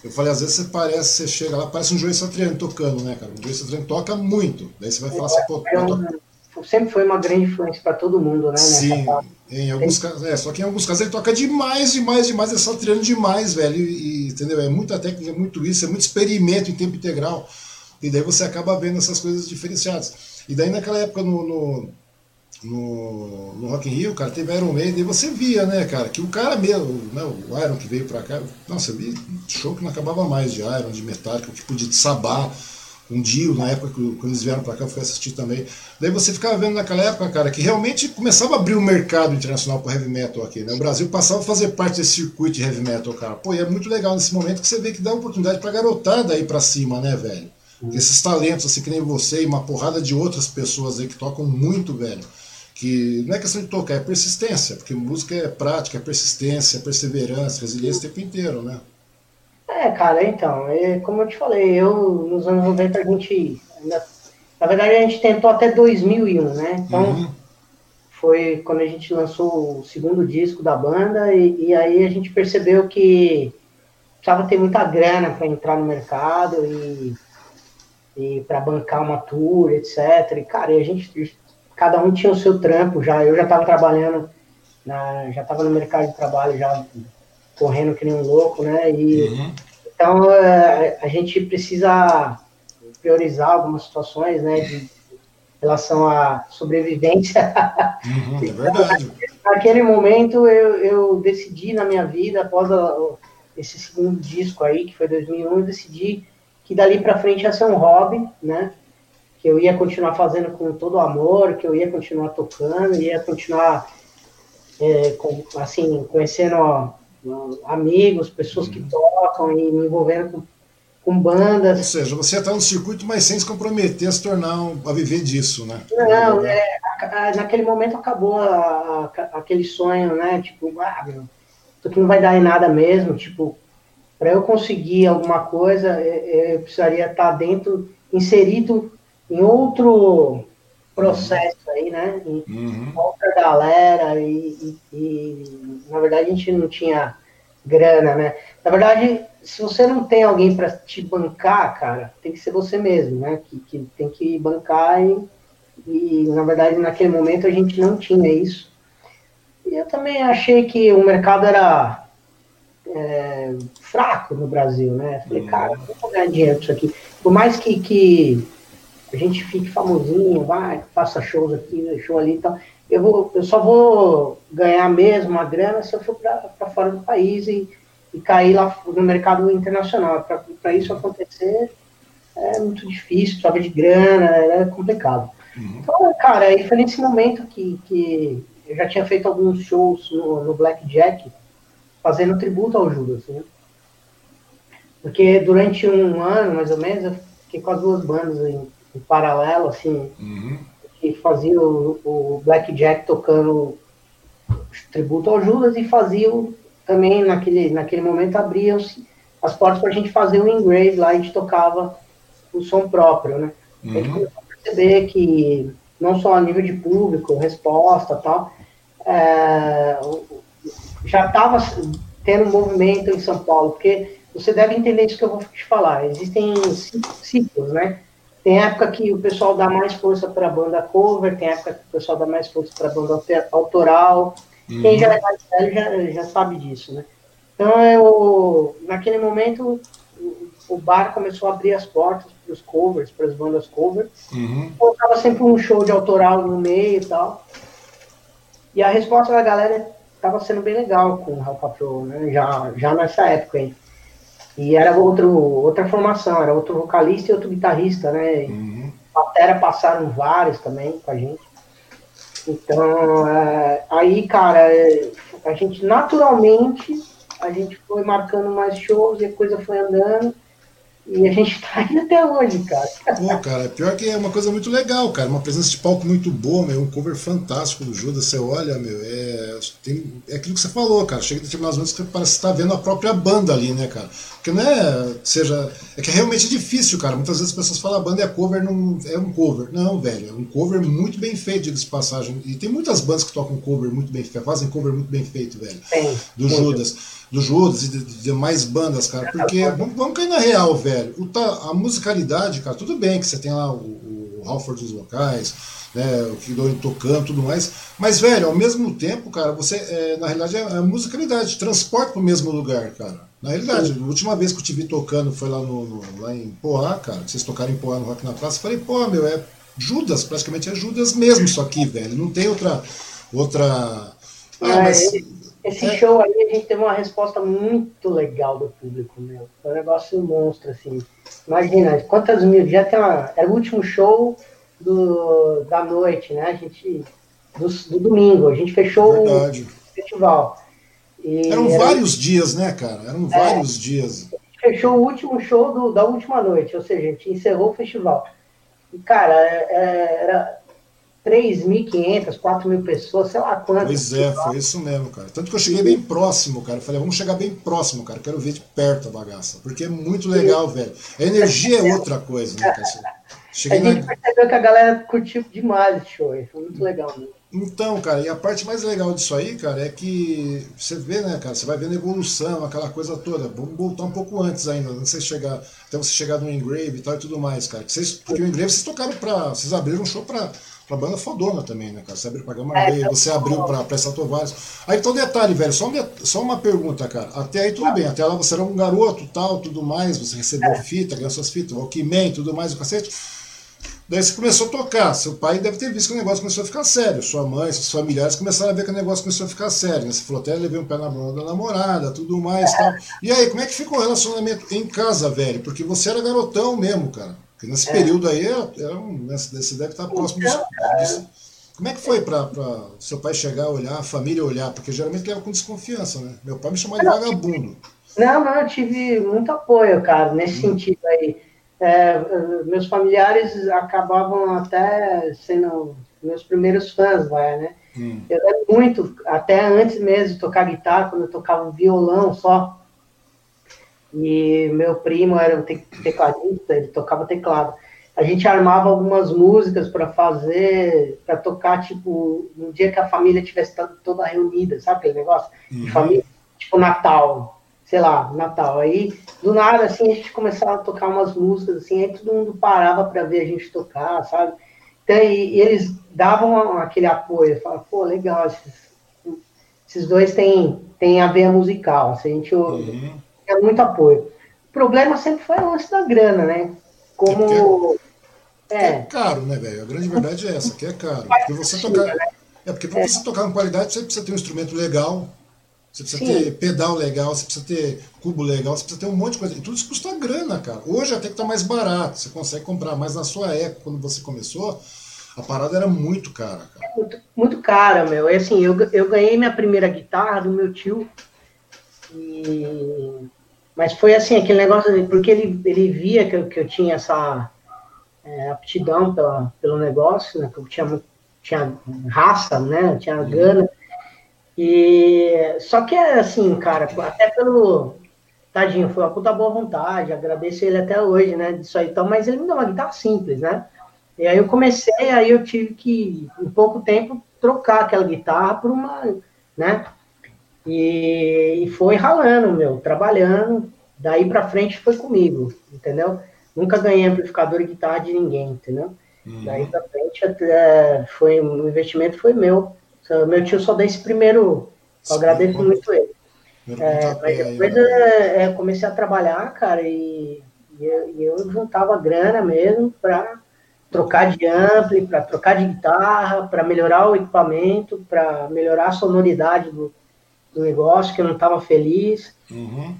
eu falei, às vezes você parece, você chega lá, parece um Joey Satriani tocando, né, cara? O Joey Satriani toca muito. Daí você vai falar assim, pô, eu toco sempre foi uma grande influência para todo mundo, né? Sim, em alguns casos, é, só que em alguns casos ele toca demais, demais, demais, é só treino demais, velho, e, entendeu? É muita técnica, é muito isso, é muito experimento em tempo integral, e daí você acaba vendo essas coisas diferenciadas. E daí naquela época no, no, no, no Rock in Rio, cara, teve Iron Maiden, e você via, né, cara, que o cara mesmo, né, o Iron que veio pra cá, nossa, eu vi show que não acabava mais de Iron, de Metallica, tipo de Sabá, um dia, na época que quando eles vieram para cá, eu fui assistir também. Daí você ficava vendo naquela época, cara, que realmente começava a abrir um mercado internacional para heavy metal aqui, né? O Brasil passava a fazer parte desse circuito de heavy metal, cara. Pô, e é muito legal nesse momento que você vê que dá oportunidade pra garotada aí para cima, né, velho? Uhum. Esses talentos, assim, que nem você e uma porrada de outras pessoas aí que tocam muito, velho. Que não é questão de tocar, é persistência, porque música é prática, é persistência, é perseverança, resiliência o tempo inteiro, né? É, cara, então, é, como eu te falei, eu nos anos 90 a gente. Ainda, na verdade, a gente tentou até 2001, né? Então, uhum. foi quando a gente lançou o segundo disco da banda, e, e aí a gente percebeu que precisava ter muita grana para entrar no mercado e, e para bancar uma tour, etc. E, cara, e a gente. Cada um tinha o seu trampo já. Eu já estava trabalhando, na, já estava no mercado de trabalho já correndo que nem um louco, né? E, uhum. Então, é, a gente precisa priorizar algumas situações, né, de relação à sobrevivência. Uhum, é [laughs] verdade. Naquele momento, eu, eu decidi na minha vida, após a, esse segundo disco aí, que foi 2001, eu decidi que dali para frente ia ser um hobby, né, que eu ia continuar fazendo com todo o amor, que eu ia continuar tocando, ia continuar, é, com, assim, conhecendo ó, amigos, pessoas que tocam e me envolvendo com, com bandas. Ou seja, você está no circuito, mas sem se comprometer a se tornar, um, a viver disso, né? Não, é, a, a, naquele momento acabou a, aquele sonho, né? Tipo, ah, meu, isso aqui não vai dar em nada mesmo, tipo, para eu conseguir alguma coisa, eu precisaria estar dentro, inserido em outro processo aí, né? Em uhum. outra galera e, e, e, na verdade a gente não tinha grana, né? Na verdade, se você não tem alguém para te bancar, cara, tem que ser você mesmo, né? Que, que tem que bancar e, e, na verdade, naquele momento a gente não tinha isso. E eu também achei que o mercado era é, fraco no Brasil, né? Falei, cara, não vou ganhar dinheiro isso aqui. Por mais que, que a gente fique famosinho, vai, faça shows aqui, show ali e tal, eu, vou, eu só vou ganhar mesmo a grana se eu for para fora do país e e cair lá no mercado internacional. Para isso acontecer é muito difícil, precisava de grana, é complicado. Uhum. Então, cara, aí foi nesse momento que, que eu já tinha feito alguns shows no, no Blackjack, fazendo tributo ao Judas, né? Porque durante um ano, mais ou menos, eu fiquei com as duas bandas em, em paralelo, assim, uhum. que fazia o, o Blackjack tocando tributo ao Judas e fazia o também naquele, naquele momento abriam-se as portas para a gente fazer o engrave lá, a gente tocava o som próprio, né? Uhum. A gente uhum. começou a perceber que não só a nível de público, resposta tal, é, já estava tendo um movimento em São Paulo, porque você deve entender isso que eu vou te falar. Existem ciclos, né? Tem época que o pessoal dá mais força para a banda cover, tem época que o pessoal dá mais força para a banda autoral, Uhum. Quem já é mais velho já, já sabe disso, né? Então, eu, naquele momento, o bar começou a abrir as portas para os covers, para as bandas covers. Uhum. Colocava sempre um show de autoral no meio e tal. E a resposta da galera estava sendo bem legal com o Patrol, né? Já, já nessa época aí. E era outro, outra formação, era outro vocalista e outro guitarrista, né? Uhum. Batera passaram vários também com a gente. Então, é, aí, cara, é, a gente naturalmente, a gente foi marcando mais shows e a coisa foi andando. E a gente tá aí até hoje, cara. Pô, cara, pior que é uma coisa muito legal, cara. Uma presença de palco muito boa, meu. Um cover fantástico do Judas. Você olha, meu, é, tem, é aquilo que você falou, cara. Chega em determinados momentos que parece estar tá vendo a própria banda ali, né, cara? Porque não é. Seja. É que é realmente difícil, cara. Muitas vezes as pessoas falam a banda é cover, não é um cover. Não, velho. É um cover muito bem feito, diga-se passagem. E tem muitas bandas que tocam cover muito bem feito, fazem cover muito bem feito, velho. Tem. Do. Judas do Judas e de, de demais bandas, cara. Porque, vamos, vamos cair na real, velho. O, a musicalidade, cara, tudo bem que você tem lá o, o Halford dos locais, né, o Kidori tocando tudo mais. Mas, velho, ao mesmo tempo, cara, você, é, na realidade, é a musicalidade, transporta pro mesmo lugar, cara. Na realidade, a última vez que eu te vi tocando foi lá, no, no lá em Poá, cara, vocês tocaram em Poá no Rock na Praça, eu falei, pô, meu, é Judas, praticamente é Judas mesmo isso aqui, velho. Não tem outra. outra... Ah, mas... Esse é. show aí a gente teve uma resposta muito legal do público, meu. Foi um negócio monstro, assim. Imagina, quantas mil. Já tem uma, era o último show do, da noite, né? A gente. Do, do domingo. A gente fechou Verdade. o festival. E Eram era, vários dias, né, cara? Eram é, vários dias. A gente fechou o último show do, da última noite, ou seja, a gente encerrou o festival. E, cara, é, é, era 3.500, 4.000 pessoas, sei lá quantas. Pois é, foi isso mesmo, cara. Tanto que eu cheguei bem próximo, cara. Eu falei, vamos chegar bem próximo, cara. Quero ver de perto a bagaça. Porque é muito legal, velho. A energia é outra coisa, né, cara? [laughs] Cheguei a gente na... percebeu que a galera curtiu demais esse show. Foi muito legal mesmo. Então, cara, e a parte mais legal disso aí, cara, é que você vê, né, cara, você vai vendo evolução, aquela coisa toda. Vamos voltar um pouco antes ainda, não sei se chegar, até você chegar no Engrave e tal e tudo mais, cara. Vocês, porque o Engrave vocês tocaram pra. Vocês abriram um show pra pra banda fodona também, né, cara? Você abriu pra Gama é, Rei, você abriu pra, pra Satovares. Aí então detalhe, velho, só, um, só uma pergunta, cara. Até aí tudo bem, até lá você era um garoto, tal, tudo mais, você recebeu é. fita, ganhou suas fitas, Walkman, tudo mais, o cacete. Daí você começou a tocar. Seu pai deve ter visto que o negócio começou a ficar sério. Sua mãe, seus familiares começaram a ver que o negócio começou a ficar sério. Né? Você falou até levei um pé na mão da namorada, tudo mais tal. E aí, como é que ficou o relacionamento em casa, velho? Porque você era garotão mesmo, cara. Porque nesse é. período aí, era um, você deve estar próximo disso. disso. Como é que foi para seu pai chegar a olhar, a família olhar? Porque geralmente leva com desconfiança, né? Meu pai me chamou de vagabundo. Não, não, eu tive muito apoio, cara, nesse hum. sentido aí. É, meus familiares acabavam até sendo meus primeiros fãs, vai, né? Hum. Eu lembro muito, até antes mesmo de tocar guitarra, quando eu tocava violão só, e meu primo era um tecladista, ele tocava teclado. A gente armava algumas músicas para fazer, para tocar, tipo, no dia que a família estivesse toda reunida, sabe aquele negócio? Uhum. De família, tipo Natal. sei lá, Natal. Aí, do nada, assim, a gente começava a tocar umas músicas, assim, aí todo mundo parava para ver a gente tocar, sabe? Então, e, e eles davam aquele apoio, falavam, pô, legal, esses, esses dois têm, têm a veia musical, assim, a gente uhum. Tinha muito apoio. O problema sempre foi o lance da grana, né? Como... É, é caro, né, velho? A grande verdade é essa, que é caro. Porque você tocar... Né? É porque para é. você tocar com qualidade, você precisa ter um instrumento legal, você precisa Sim. ter pedal legal, você precisa ter cubo legal, você precisa ter um monte de coisa. E tudo isso custa grana, cara. Hoje até que tá mais barato, você consegue comprar, mas na sua época, quando você começou, a parada era muito cara, cara. É muito, muito cara, meu. É assim, eu, eu ganhei minha primeira guitarra do meu tio. E... Mas foi assim, aquele negócio, porque ele, ele via que eu, que eu tinha essa é, aptidão pela, pelo negócio, né? Que eu tinha tinha raça, né? Tinha uhum. gana. E só que é assim, cara, até pelo tadinho, foi uma puta boa vontade, agradeço ele até hoje, né? Disso aí, então, mas ele me deu uma guitarra simples, né? E aí eu comecei, aí eu tive que, em pouco tempo, trocar aquela guitarra por uma, né? E, e foi ralando, meu, trabalhando. Daí pra frente foi comigo, entendeu? Nunca ganhei amplificador e guitarra de ninguém, entendeu? Uhum. Daí pra frente, é, foi, o investimento foi meu. Meu tio só deu esse primeiro. Eu agradeço Sim, muito ele. É, mas depois eu é, é, comecei a trabalhar, cara, e, e, eu, eu juntava grana mesmo para trocar de ampli, para trocar de guitarra, para melhorar o equipamento, para melhorar a sonoridade do, do negócio, que eu não estava feliz. Uhum.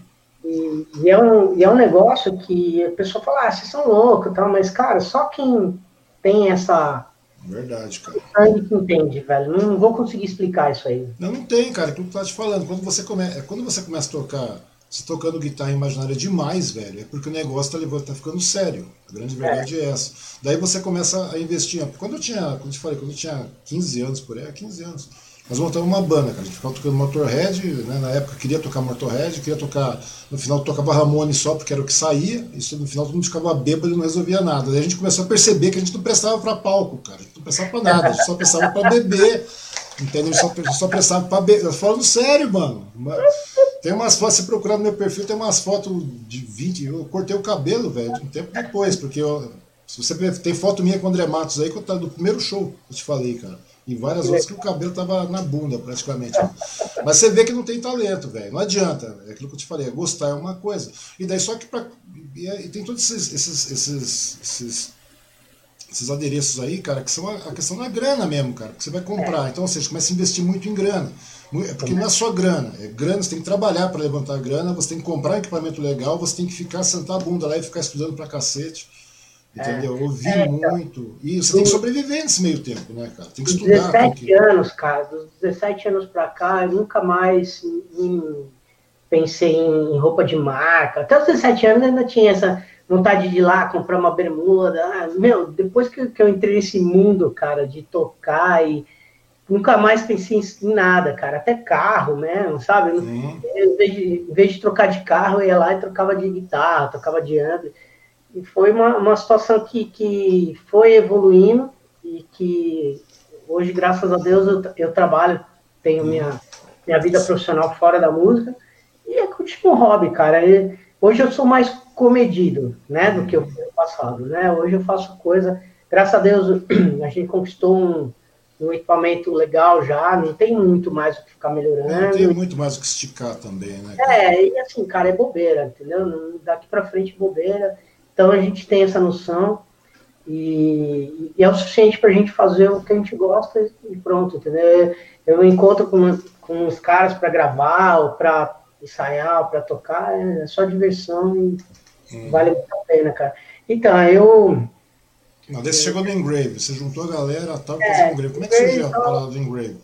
E, e, é um, e é um negócio que a pessoa fala, ah, vocês são loucos, tal, mas, cara, só quem tem essa. Verdade, cara. Sangue que entende, velho. Não vou conseguir explicar isso aí. Não, não tem, cara. É tudo que tá te falando. Quando você, come... É, quando você começa a tocar, você tocando guitarra imaginária demais, velho, é porque o negócio tá, levando, tá ficando sério. A grande verdade é. é essa. Daí você começa a investir. Quando eu tinha, quando eu te falei, quando eu tinha 15 anos por aí, 15 anos. Nós montamos uma banda, cara. A gente ficava tocando Motorhead, né? Na época queria tocar Motorhead, queria tocar. No final tocava Ramone só porque era o que saía. Isso no final todo mundo ficava bêbado e não resolvia nada. Daí a gente começou a perceber que a gente não prestava para palco, cara. A gente não prestava para nada, a gente só prestava para beber. Entendeu? Só, só prestava para beber. Falo sério, mano. Tem umas fotos, se procurar no meu perfil, tem umas fotos de 20. Eu cortei o cabelo, velho, um tempo depois, porque eu, se você tem foto minha com o André Matos aí, que eu tava do primeiro show, eu te falei, cara. E várias outras que o cabelo tava na bunda, praticamente. Mas você vê que não tem talento, velho. Não adianta. É aquilo que eu te falei, é gostar é uma coisa. E daí só que pra, e, e tem todos esses, esses, esses, esses, esses adereços aí, cara, que são a, a, questão da grana mesmo, cara, que você vai comprar. Então, ou seja, começa a investir muito em grana. É porque não é só grana. É grana, você tem que trabalhar para levantar grana, você tem que comprar um equipamento legal, você tem que ficar, sentar a bunda lá e ficar estudando pra cacete. Entendeu? É, Ouvir é, então, muito. E você tem que sobreviver nesse meio tempo, né, cara? Tem que estudar. 17 que... anos, cara, dos 17 anos pra cá, eu nunca mais em, pensei em roupa de marca. Até os 17 anos ainda tinha essa vontade de ir lá comprar uma bermuda. Ah, meu, depois que, que eu entrei nesse mundo, cara, de tocar e nunca mais pensei em nada, cara. Até carro, né? Sabe? Em, vez de, em vez de trocar de carro, eu ia lá e trocava de guitarra, trocava de ampli. E foi uma, uma situação que, que foi evoluindo e que hoje, graças a Deus, eu, eu trabalho, tenho minha, minha vida profissional fora da música e é tipo um hobby, cara. E hoje eu sou mais comedido, né, do que eu fui no passado, né? Hoje eu faço coisa, graças a Deus, [clears throat] a gente conquistou um, um equipamento legal já, não tem muito mais o que ficar melhorando. Não tem muito mais o que esticar também, né? Cara? É, e assim, cara, é bobeira, entendeu? Daqui para frente, bobeira. Então a gente tem essa noção e, e é o suficiente para a gente fazer o que a gente gosta e pronto, entendeu? Eu me encontro com, com os caras para gravar ou para ensaiar, para tocar, é só diversão e hum. vale muito a pena, cara. Então, eu. Não, desse chegou no Engrave, você juntou a galera, tal, é, Engrave. Como é que surgiu a então palavra do Engrave?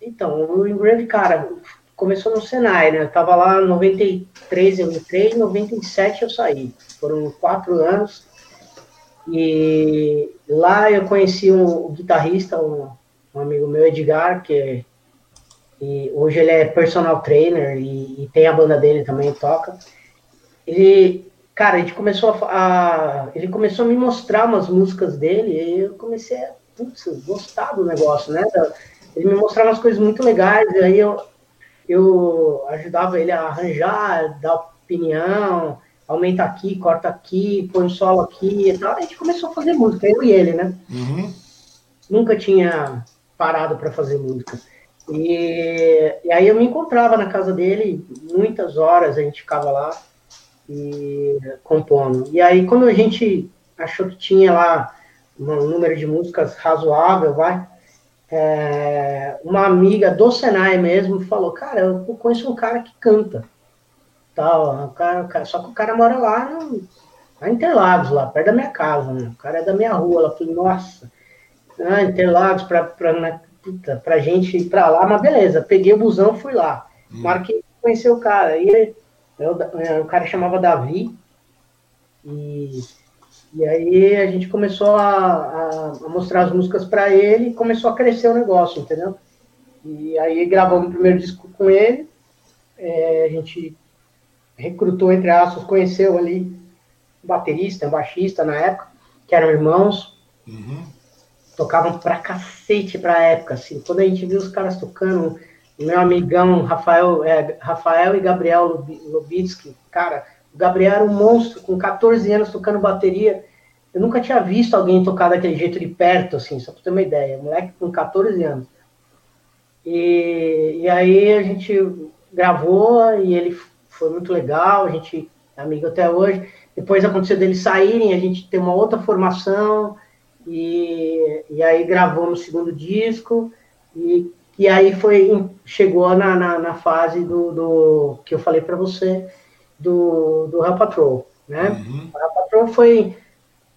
Então, o Engrave, cara, começou no Senai, né? Eu tava lá em 93 eu entrei, em 97 eu saí. Foram quatro anos. E lá eu conheci um, um guitarrista, um, um, amigo meu, Edgar, que e hoje ele é personal trainer e, e, tem a banda dele também, toca. Ele, cara, a gente começou a, a, ele começou a me mostrar umas músicas dele e eu comecei a putz, gostar do negócio, né? Ele me mostrava umas coisas muito legais, e aí eu eu ajudava ele a arranjar, dar opinião, aumenta aqui, corta aqui, põe solo aqui e tal. A gente começou a fazer música, eu e ele, né? Uhum. Nunca tinha parado para fazer música. E, e, aí eu me encontrava na casa dele, muitas horas a gente ficava lá e compondo. E aí quando a gente achou que tinha lá um número de músicas razoável, vai, é, uma amiga do Senai mesmo falou, cara, eu conheço um cara que canta tal. Cara, só que o cara mora lá no, lá em Interlagos, lá, perto da minha casa, né? O cara é da minha rua. Nossa, ah, Interlagos, pra, pra, na, puta, pra gente ir pra lá, mas beleza, peguei o busão fui lá. Hum. Marquei conhecer o cara. E eu, é, o cara chamava Davi. E, e aí a gente começou a, a, a mostrar as músicas para ele e começou a crescer o negócio, entendeu? E aí gravamos o primeiro disco com ele. É, a gente recrutou, entre aspas, conheceu ali um baterista, um baixista na época, que eram irmãos. Uhum. Tocavam pra cacete pra época, assim. Quando a gente viu os caras tocando, meu amigão Rafael, é, Rafael e Gabriel Lobitsky, cara, o Gabriel era um monstro, com 14 anos tocando bateria. Eu nunca tinha visto alguém tocar daquele jeito de perto, assim, só pra ter uma ideia. Moleque com 14 anos. E, e aí a gente gravou e ele foi muito legal, a gente é amigo até hoje. Depois aconteceu deles saírem, a gente tem uma outra formação, e, e aí gravou no segundo disco, e, e aí foi chegou na, na, na fase do, do, que eu falei para você, do, do Hell Patrol, né? Uhum. O Hell Patrol foi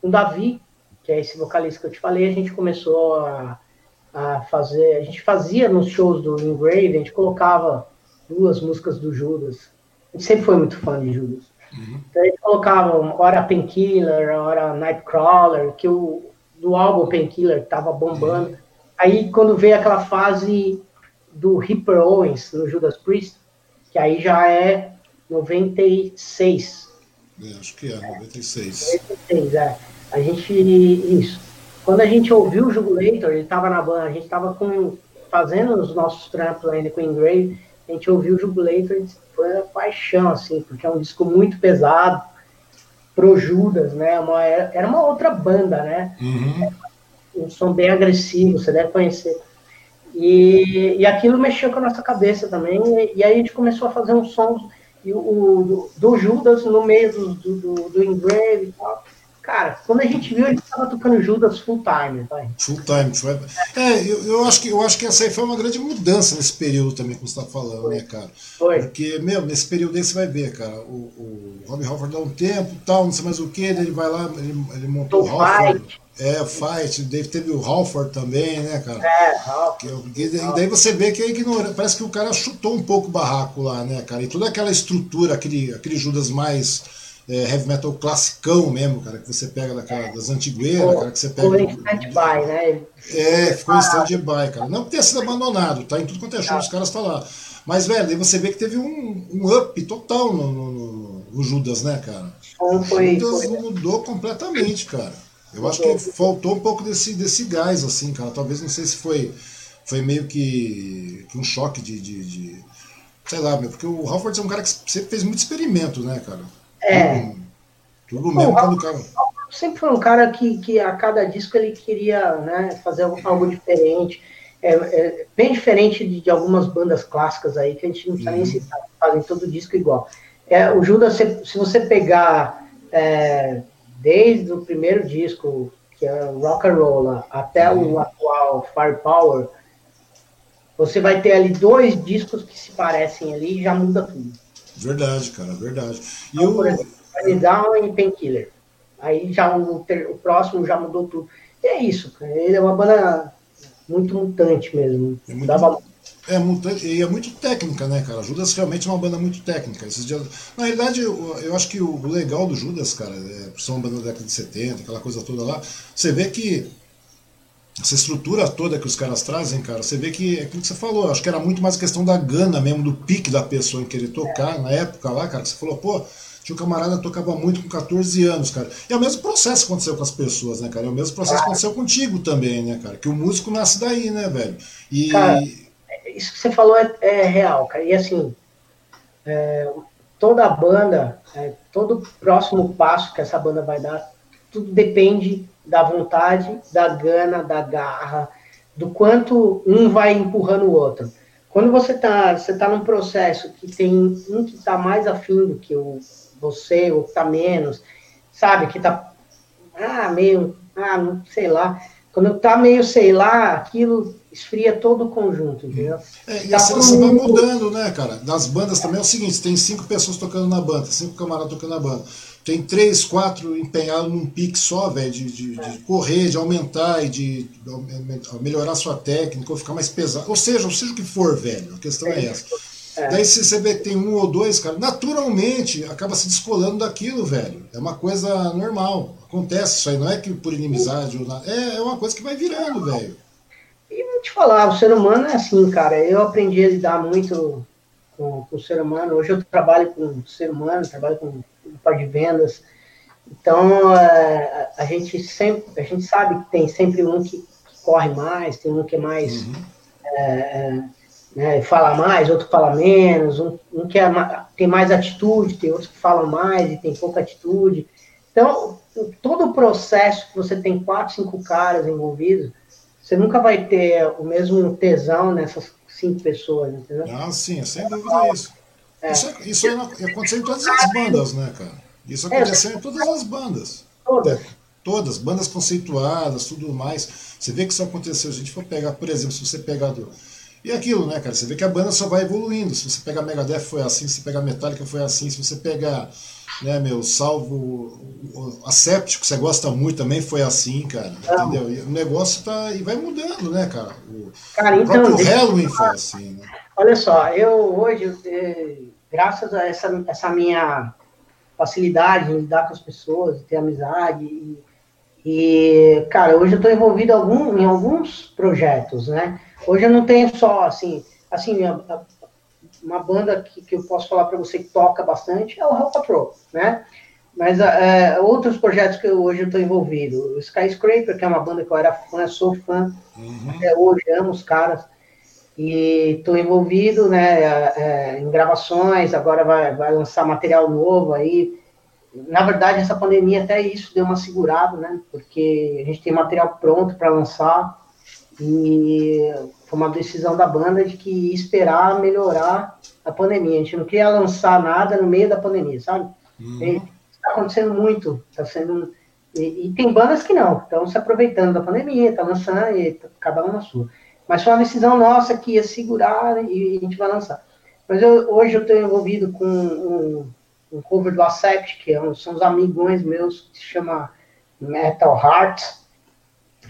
o Davi, que é esse vocalista que eu te falei, a gente começou a, a fazer, a gente fazia nos shows do Engrave, a gente colocava duas músicas do Judas a gente sempre foi muito fã de Judas. Uhum. Então a gente colocava hora Painkiller, hora Nightcrawler, que o do álbum Painkiller tava bombando. Uhum. Aí quando veio aquela fase do Ripper Owens no Judas Priest, que aí já é 96. É, acho que é, 96. 96, é. A gente. Isso. Quando a gente ouviu o Jugulator, ele tava na banda, a gente tava com, fazendo os nossos trampos ainda com o Engrave, a gente ouviu o Jugulator e foi paixão, assim, porque é um disco muito pesado, pro Judas, né? Uma, era uma outra banda, né? Uhum. Um som bem agressivo, você deve conhecer. E, e aquilo mexeu com a nossa cabeça também, e, e aí a gente começou a fazer uns sons e o, do, do, Judas no meio do, do, do, do Engrave e tal. Cara, quando a gente viu, ele estava tocando Judas full time. Vai. Full time. Foi... É, eu, eu, acho que, eu acho que essa aí foi uma grande mudança nesse período também, como você está falando, foi. né, cara? Foi. Porque, meu, nesse período aí você vai ver, cara, o, o Robbie Halford dá um tempo tal, não sei mais o que, ele vai lá, ele, ele montou o Halford. É, Fight, teve o Halford também, né, cara? É, Halford. Que, e daí você vê que é ignorante. Parece que o cara chutou um pouco o barraco lá, né, cara? E toda aquela estrutura, aquele, aquele Judas mais é, heavy metal classicão mesmo, cara, que você pega daquela, das antigueiras, cara, que você pega. Ficou em stand-by, né? É, ficou em stand-by, cara. Não que tenha sido abandonado, tá em tudo quanto é show, os caras estão tá lá. Mas, velho, aí você vê que teve um, um up total no, no, no, Judas, né, cara? O Judas foi. mudou completamente, cara. Eu acho que faltou um pouco desse, desse gás, assim, cara. Talvez não sei se foi, foi meio que, que um choque de, de, de, Sei lá, meu, porque o Halford é um cara que sempre fez muito experimento, né, cara? É. Tudo mesmo quando o cara. Sempre foi um cara que, que a cada disco ele queria né, fazer algo, algo diferente. É, é, bem diferente de, de, algumas bandas clássicas aí, que a gente não precisa uhum. nem citar, fazem todo disco igual. É, o Judas, se, se você pegar é, desde o primeiro disco, que é Rock and Roll, até uhum. o atual Firepower, você vai ter ali dois discos que se parecem ali e já muda tudo. Verdade, cara, verdade. E então, por exemplo, Down e Painkiller. Aí já o, o, próximo já mudou tudo. E é isso, cara. Ele é uma banda muito mutante mesmo. É muito, Dava... é mutante e é muito técnica, né, cara? Judas realmente é uma banda muito técnica. Esses dias... Na realidade, eu, eu acho que o, legal do Judas, cara, é, são uma banda da década de 70, aquela coisa toda lá. Você vê que essa estrutura toda que os caras trazem, cara, você vê que é aquilo que você falou, acho que era muito mais questão da gana mesmo, do pique da pessoa em querer tocar na época lá, cara, que você falou, pô, tinha um camarada que tocava muito com 14 anos, cara. E é o mesmo processo que aconteceu com as pessoas, né, cara? É o mesmo processo que aconteceu contigo também, né, cara? Que o músico nasce daí, né, velho? E. Cara, isso que você falou é, é real, cara. E assim, é, toda a banda, é, todo próximo passo que essa banda vai dar, tudo depende da vontade, da gana, da garra, do quanto um vai empurrando o outro. Quando você está você tá num processo que tem um que está mais afim do que o, você, ou que está menos, sabe, que está ah, meio, ah, não sei lá. Quando está meio, sei lá, aquilo esfria todo o conjunto, entendeu? É, e a seleção vai mudando, né, cara? Das bandas também é o seguinte, tem cinco pessoas tocando na banda, cinco camaradas tocando na banda. Tem três, quatro empenhados num pique só, velho, de, de, é. de, correr, de aumentar e de, de melhorar sua técnica, ou ficar mais pesado. Ou seja, ou seja o que for, velho, a questão é, é essa. É. Daí se você vê que tem um ou dois, cara, naturalmente acaba se descolando daquilo, velho. É uma coisa normal. Acontece isso aí, não é que por inimizade ou nada. É, é uma coisa que vai virando, velho. E vou te falar, o ser humano é assim, cara. Eu aprendi a lidar muito com, com o ser humano. Hoje eu trabalho com o ser humano, trabalho com parte de vendas. Então, é, a gente sempre, a gente sabe que tem sempre um que, corre mais, tem um que é mais uhum. é, é né, fala mais, outro fala menos, um, um que é, tem mais atitude, tem outros que falam mais e tem pouca atitude. Então, todo o processo que você tem quatro, cinco caras envolvidos, você nunca vai ter o mesmo tesão nessas cinco pessoas, entendeu? Ah, sim, sem dúvida. É. Isso, é, isso aconteceu em todas as bandas, né, cara? Isso é, aconteceu em todas as bandas. Todas. Todas, bandas conceituadas, tudo mais. Você vê que isso aconteceu. Se a gente for pegar, por exemplo, se você pegar do. E aquilo, né, cara? Você vê que a banda só vai evoluindo. Se você pegar Megadeth foi assim, se você pegar Metallica foi assim, se você pegar, né, meu, salvo a Séptico, que você gosta muito também, foi assim, cara. Entendeu? E o negócio tá. E vai mudando, né, cara? O, cara, então, o próprio Halloween foi assim, né? Olha só, eu hoje, eh, graças a essa, essa minha facilidade em lidar com as pessoas, ter amizade, e, e cara, hoje eu estou envolvido algum, em alguns projetos, né? Hoje eu não tenho só, assim, assim, a, a, uma banda que, que eu posso falar para você que toca bastante é o Hell Patrol, né? Mas é, outros projetos que eu, hoje eu estou envolvido, o Skyscraper, que é uma banda que eu era fã, sou fã, uhum. até hoje amo os caras, e estou envolvido né, é, é, em gravações, agora vai, vai lançar material novo aí. Na verdade, essa pandemia até isso deu uma segurada, né? Porque a gente tem material pronto para lançar e foi uma decisão da banda de que esperar melhorar a pandemia. A gente não queria lançar nada no meio da pandemia, sabe? Uhum. Está acontecendo muito, está sendo e, e, tem bandas que não, estão se aproveitando da pandemia, tá lançando e tá, cada um na sua. Mas foi uma decisão nossa que ia segurar e a gente vai lançar. Mas eu, hoje eu estou envolvido com um, um, cover do Acept, que é um, são os amigões meus, que se chama Metal Heart.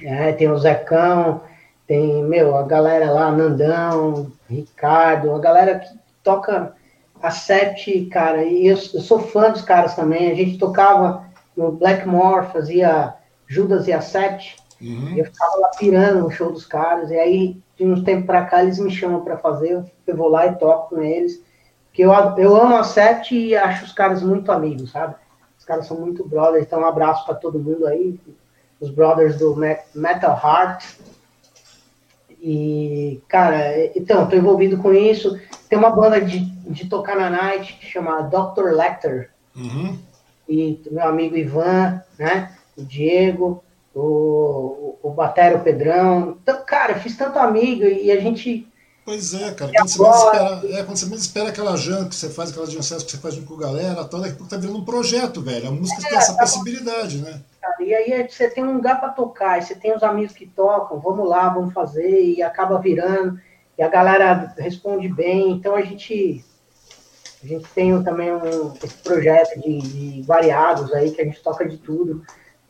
É, tem o Zecão, tem, meu, a galera lá, Nandão, Ricardo, a galera que toca Acept, cara, e eu, eu sou fã dos caras também. A gente tocava no Blackmore, fazia Judas e Acept. Uhum. Eu ficava lá pirando no show dos caras, e aí, de uns tempos pra cá, eles me chamam para fazer, eu vou lá e toco com eles. Porque eu, eu amo a Sete e acho os caras muito amigos, sabe? Os caras são muito brothers, então um abraço para todo mundo aí, os brothers do Metal Heart. E, cara, então, tô envolvido com isso. Tem uma banda de, de tocar na night que chama Dr. Lecter. Uhum. E meu amigo Ivan, né? O Diego o, o Batero Pedrão. Então, cara, fiz tanto amigo e a gente. Pois é, cara. Quando, você espera, é, quando você menos espera aquela janta que você faz, aquela danças que você faz com a galera, tal, daqui a pouco tá virando um projeto, velho. A música é, tem essa tá possibilidade, né? E aí você tem um lugar para tocar, você tem os amigos que tocam, vamos lá, vamos fazer, e acaba virando, e a galera responde bem. Então a gente a gente tem também um, esse projeto de, de variados aí, que a gente toca de tudo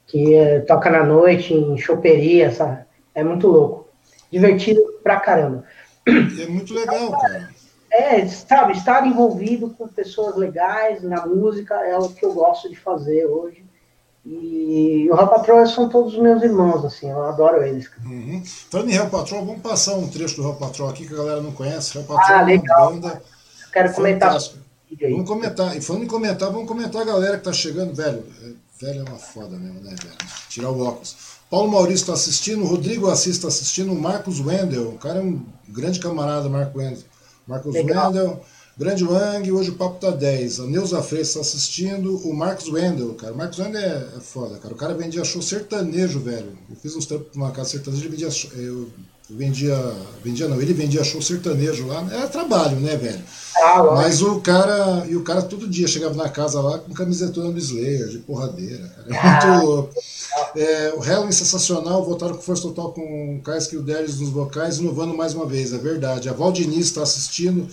que é, toca na noite, em choperia, sabe? É muito louco. Divertido pra caramba. É muito legal, cara. É, sabe, estar envolvido com pessoas legais na música é o que eu gosto de fazer hoje. E o Real Patrol são todos os meus irmãos, assim, eu adoro eles. Uhum. Falando em Real Patrol, vamos passar um trecho do Real Patrol aqui que a galera não conhece. Real Patrol ah, legal. é uma banda. Eu quero comentar. Vamos comentar. E falando em comentar, vamos comentar a galera que tá chegando, velho. Velho é uma foda mesmo, né, velho? Tirar o óculos. Paulo Maurício está assistindo, Rodrigo Assis está assistindo, Marcos Wendel, o cara é um grande camarada, Marco Wendel. Marcos Legal. Wendel, Grande Wang, hoje o papo tá 10. A Neuza Freitas está assistindo, o Marcos Wendel, cara. O Marcos Wendel é, é foda, cara. O cara vendia show sertanejo, velho. Eu fiz uns trampos numa casa sertaneja e vendia. Eu vendia. Vendia não, ele vendia show sertanejo lá. Era trabalho, né, velho? Ah, Mas o cara. E o cara todo dia chegava na casa lá com camisetona do Slayer, de porradeira, cara. É ah. muito louco. É, o Helen sensacional, voltaram com força total com o Kais Kilderes nos vocais, inovando mais uma vez, é verdade. A Valdiniz está assistindo.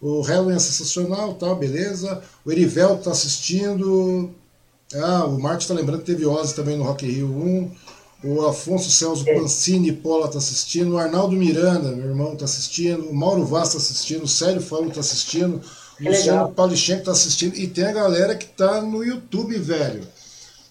O Helen é sensacional, tá, beleza. O Erivel está assistindo. Ah, o Marcos está lembrando que teve Ozzy também no Rock Rio 1. O Afonso Celso é. Pancini Pola está assistindo. O Arnaldo Miranda, meu irmão, está assistindo. O Mauro Vaz está assistindo. O Célio Falo está assistindo. O Luciano Paulichenko está assistindo. E tem a galera que está no YouTube, velho.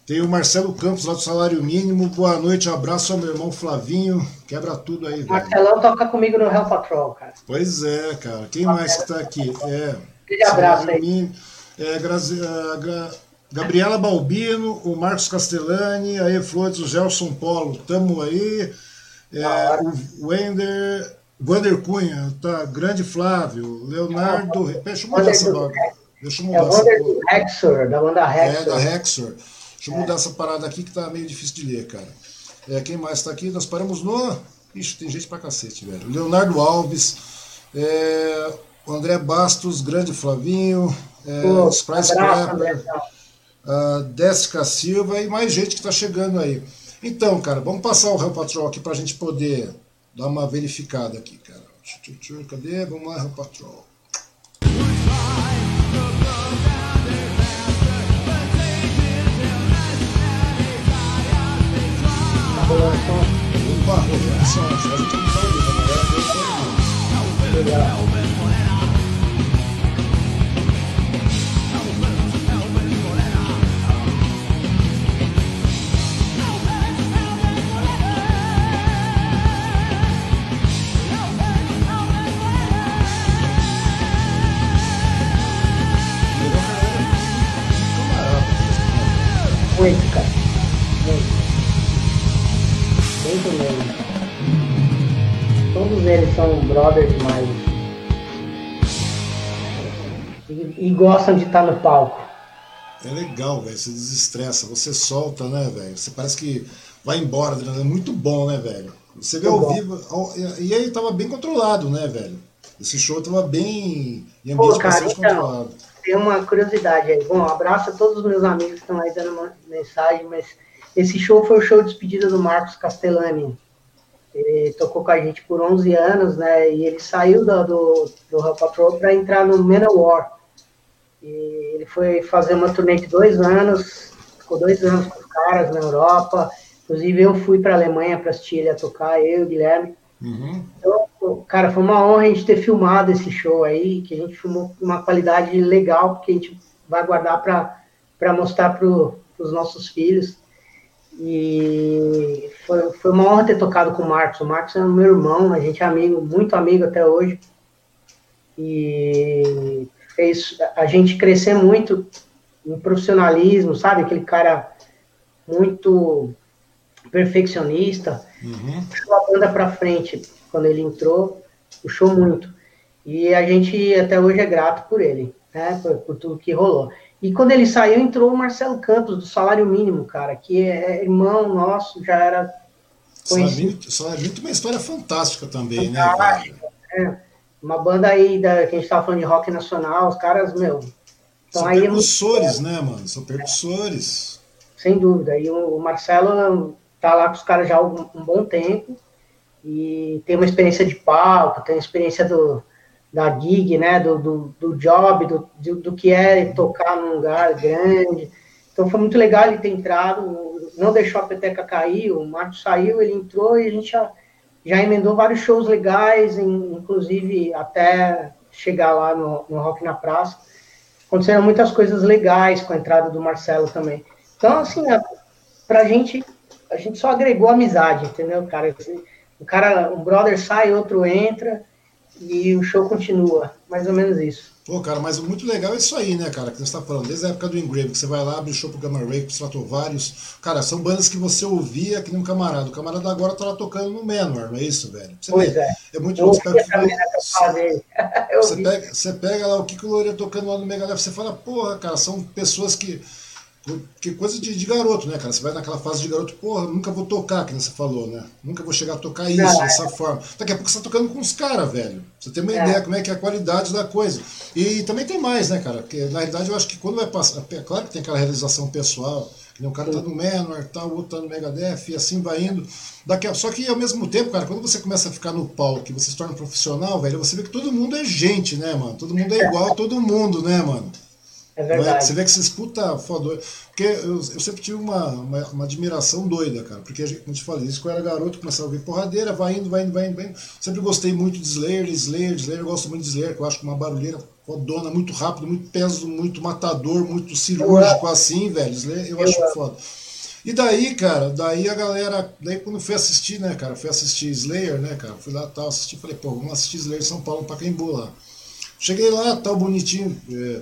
Tem o Marcelo Campos lá do Salário Mínimo. Boa noite, um abraço ao meu irmão Flavinho. Quebra tudo aí, velho. Marcelão toca comigo no Hell Patrol, cara. Pois é, cara. Quem mais que tá aqui? É. Aquele abraço aí. Mínimo. É, Grazi... Gabriela Balbino, o Marcos Castellani, a Flores, o Gelson Polo, tamo aí. É, o Wender, Wander Cunha, tá? Grande Flávio, Leonardo. Deixa eu mudar essa logo. Deixa eu mudar é essa. Hexor, da banda Hexor. É, da Hexor. Deixa eu mudar essa parada aqui que tá meio difícil de ler, cara. É, quem mais está aqui? Nós paramos no. Ixi, tem gente pra cacete, velho. Leonardo Alves, é, André Bastos, grande Flavinho, é, Pô, Sprite Scrapper, a Décica Silva e mais gente que está chegando aí. Então, cara, vamos passar o Real Patrol aqui para a gente poder dar uma verificada aqui, cara. Cadê? Vamos lá, Real Patrol. Opa, Muito, cara. Muito mesmo. Todos eles são brothers demais. E, e gostam de estar no palco. É legal, velho. Você desestressa, você solta, né, velho? Você parece que vai embora, é muito bom, né, velho? Você vê ao vivo. E aí tava bem controlado, né, velho? Esse show tava bem em ambiente Pô, cara, bastante então, controlado. Tem uma curiosidade aí. Bom, um abraço a todos os meus amigos que estão aí dando uma mensagem, mas esse show foi o show de despedida do Marcos Castellani. Ele tocou com a gente por 11 anos, né? E ele saiu do, do, do Hell Patrol para entrar no Manowar. E ele foi fazer uma turnê de dois anos, ficou dois anos com os caras na Europa. Inclusive, eu fui para a Alemanha para assistir ele a tocar, eu e o Guilherme. Uhum. Então, cara, foi uma honra a gente ter filmado esse show aí, que a gente filmou com uma qualidade legal, porque a gente vai guardar para mostrar para os nossos filhos. E foi, foi uma honra ter tocado com o Marcos. O Marcos é meu irmão, a gente é amigo, muito amigo até hoje. E fez a gente crescer muito em profissionalismo, sabe? Aquele cara muito perfeccionista. Uhum. Puxou a banda pra frente quando ele entrou, puxou muito. E a gente até hoje é grato por ele, né? Por, por tudo que rolou. E quando ele saiu, entrou o Marcelo Campos, do Salário Mínimo, cara, que é irmão nosso, já era conhecido. Salário Mínimo tem uma história fantástica também, né, fantástica, né? É. Uma banda aí da, que a gente tava falando de rock nacional, os caras, meu. São aí percussores, né, mano? São percussores. Sem dúvida. E o, o Marcelo tá lá com os caras já há um, um bom tempo e tem uma experiência de palco, tem uma experiência do, da gig, né, do, do, do job, do, do, do, que é tocar num lugar grande. Então foi muito legal ele ter entrado, não deixou a peteca cair, o Marcos saiu, ele entrou e a gente já, já emendou vários shows legais, inclusive até chegar lá no, no Rock na Praça. Aconteceram muitas coisas legais com a entrada do Marcelo também. Então, assim, pra gente, a gente só agregou amizade, entendeu, cara? O cara, um brother sai, outro entra, e o show continua. Mais ou menos isso. Pô, cara, mas muito legal é isso aí, né, cara? Que você está falando, desde a época do Engrave, que você vai lá, abre o show pro Gamma Ray, pro Stratovarius. Cara, são bandas que você ouvia que nem um camarada. O camarada agora tá lá tocando no Manor, não é isso, velho? Você pois vê, é. É muito. Você, você, [laughs] pega, você pega lá o Kiko Loureiro tocando lá no Megadeth, você fala, porra, cara, são pessoas que que coisa de, de, garoto, né, cara? Você vai naquela fase de garoto, porra, nunca vou tocar, que você falou, né? Nunca vou chegar a tocar isso Não, dessa é. forma. Daqui a pouco você tá tocando com os caras, velho. Você tem uma é. ideia como é que é a qualidade da coisa. E, também tem mais, né, cara? Porque na realidade eu acho que quando vai passar. É claro que tem aquela realização pessoal, que um cara tá no Menor, tá, o outro tá no Megadeth, e assim vai indo. Daqui a... Só que ao mesmo tempo, cara, quando você começa a ficar no palco, que você se torna profissional, velho, você vê que todo mundo é gente, né, mano? Todo mundo é igual a todo mundo, né, mano? É verdade. Você vê que esses puta foda. Porque eu, eu sempre tive uma, uma, uma, admiração doida, cara. Porque, como eu te falei, isso quando eu era garoto, começava a ver porradeira, vai indo, vai indo, vai indo, vai indo. Sempre gostei muito de Slayer, Slayer, Slayer. Eu gosto muito de Slayer, que eu acho que uma barulheira fodona, muito rápido, muito peso, muito matador, muito cirúrgico eu, assim, velho. Slayer, eu, eu acho foda. E daí, cara, daí a galera, daí quando fui assistir, né, cara, fui assistir Slayer, né, cara, fui lá tal, assisti, falei, pô, vamos assistir Slayer São Paulo pra Pacaembu lá. Cheguei lá, tal, bonitinho, é,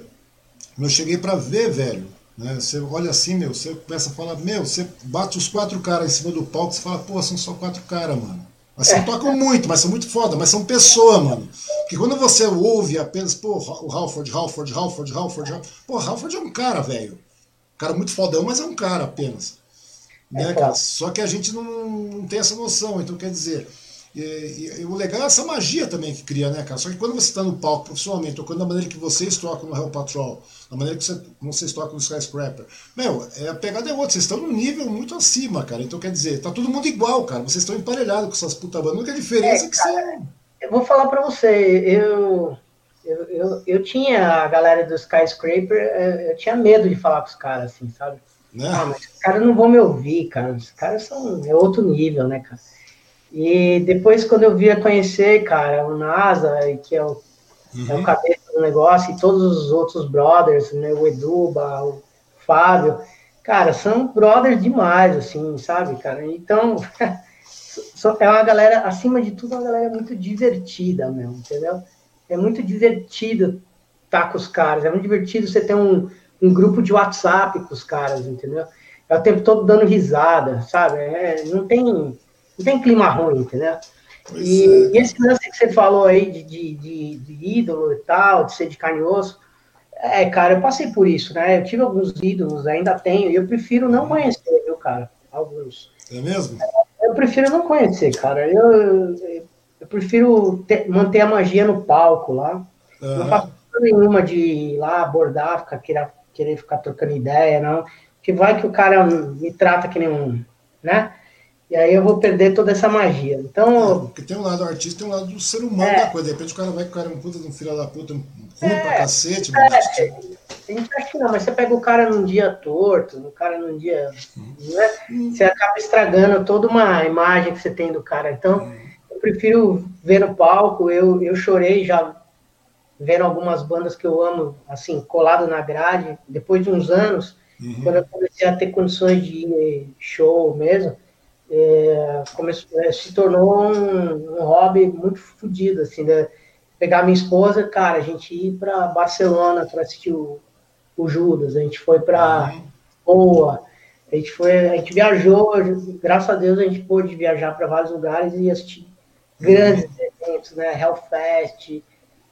eu cheguei para ver, velho. Né? Você olha assim, meu, você começa a falar, meu, você bate os quatro caras em cima do palco, você fala, pô, são só quatro caras, mano. Mas são, tocam muito, mas são muito foda, mas são pessoas, mano. Porque quando você ouve apenas, pô, o Halford, Halford, Halford, Halford, Halford pô, Halford é um cara, velho. Cara muito fodão, mas é um cara apenas. Né, cara? Só que a gente não, não tem essa noção, então quer dizer. E, e, e, o legal é essa magia também que cria, né, cara? Só que quando você está no palco profissionalmente, tocando da maneira que vocês tocam no Hell Patrol, da maneira que você, vocês tocam no Skyscraper, meu, é, a pegada é outra, vocês estão num nível muito acima, cara. Então quer dizer, tá todo mundo igual, cara. Vocês estão emparelhados com essas puta bandas. A única diferença é, é que você. Eu vou falar pra você, eu. Eu, eu, eu tinha a galera do Skyscraper, eu, eu tinha medo de falar com os caras, assim, sabe? Né? Ah, mas os caras não vão me ouvir, cara. Os caras são é outro nível, né, cara? E depois, quando eu via conhecer, cara, o NASA, que é o, uhum. é o uhum. cabeça do negócio, e todos os outros brothers, né, o Eduba, o Fábio, cara, são brothers demais, assim, sabe, cara? Então, [laughs] é uma galera, acima de tudo, uma galera muito divertida mesmo, entendeu? É muito divertido estar tá com os caras, é muito divertido você ter um, um grupo de WhatsApp com os caras, entendeu? É o tempo todo dando risada, sabe? É, não tem não tem clima ruim, entendeu? E, é. e, esse lance que você falou aí de, de, de, de, ídolo e tal, de ser de carne e osso, é, cara, eu passei por isso, né? Eu tive alguns ídolos, ainda tenho, e eu prefiro não conhecer, viu, cara? Alguns. É mesmo? Eu prefiro não conhecer, cara. Eu, eu, eu prefiro ter, manter a magia no palco lá. Uhum. Não faço nenhuma de ir lá abordar, ficar, querer, querer ficar trocando ideia, não. Que vai que o cara me trata que nem um, né? E aí eu vou perder toda essa magia. Então. É, porque tem um lado do artista tem um lado do ser humano é, da coisa. De repente o cara vai com o cara é um puta de um filho da puta, ruim é, pra cacete. É, mas... A gente acha que não, mas você pega o cara num dia torto, o cara num dia. Uhum. Né? Você acaba estragando toda uma imagem que você tem do cara. Então, uhum. eu prefiro ver no palco. Eu, eu chorei já vendo algumas bandas que eu amo, assim, colado na grade, depois de uns anos, uhum. quando eu comecei a ter condições de ir show mesmo é, começou, é, se tornou um, um hobby muito fodido, assim, né? pegar minha esposa, cara, a gente ir para Barcelona para assistir o, o, Judas, a gente foi para Boa, a gente foi, a gente viajou, graças a Deus a gente pôde viajar para vários lugares e assistir grandes uhum. eventos, né, Hellfest.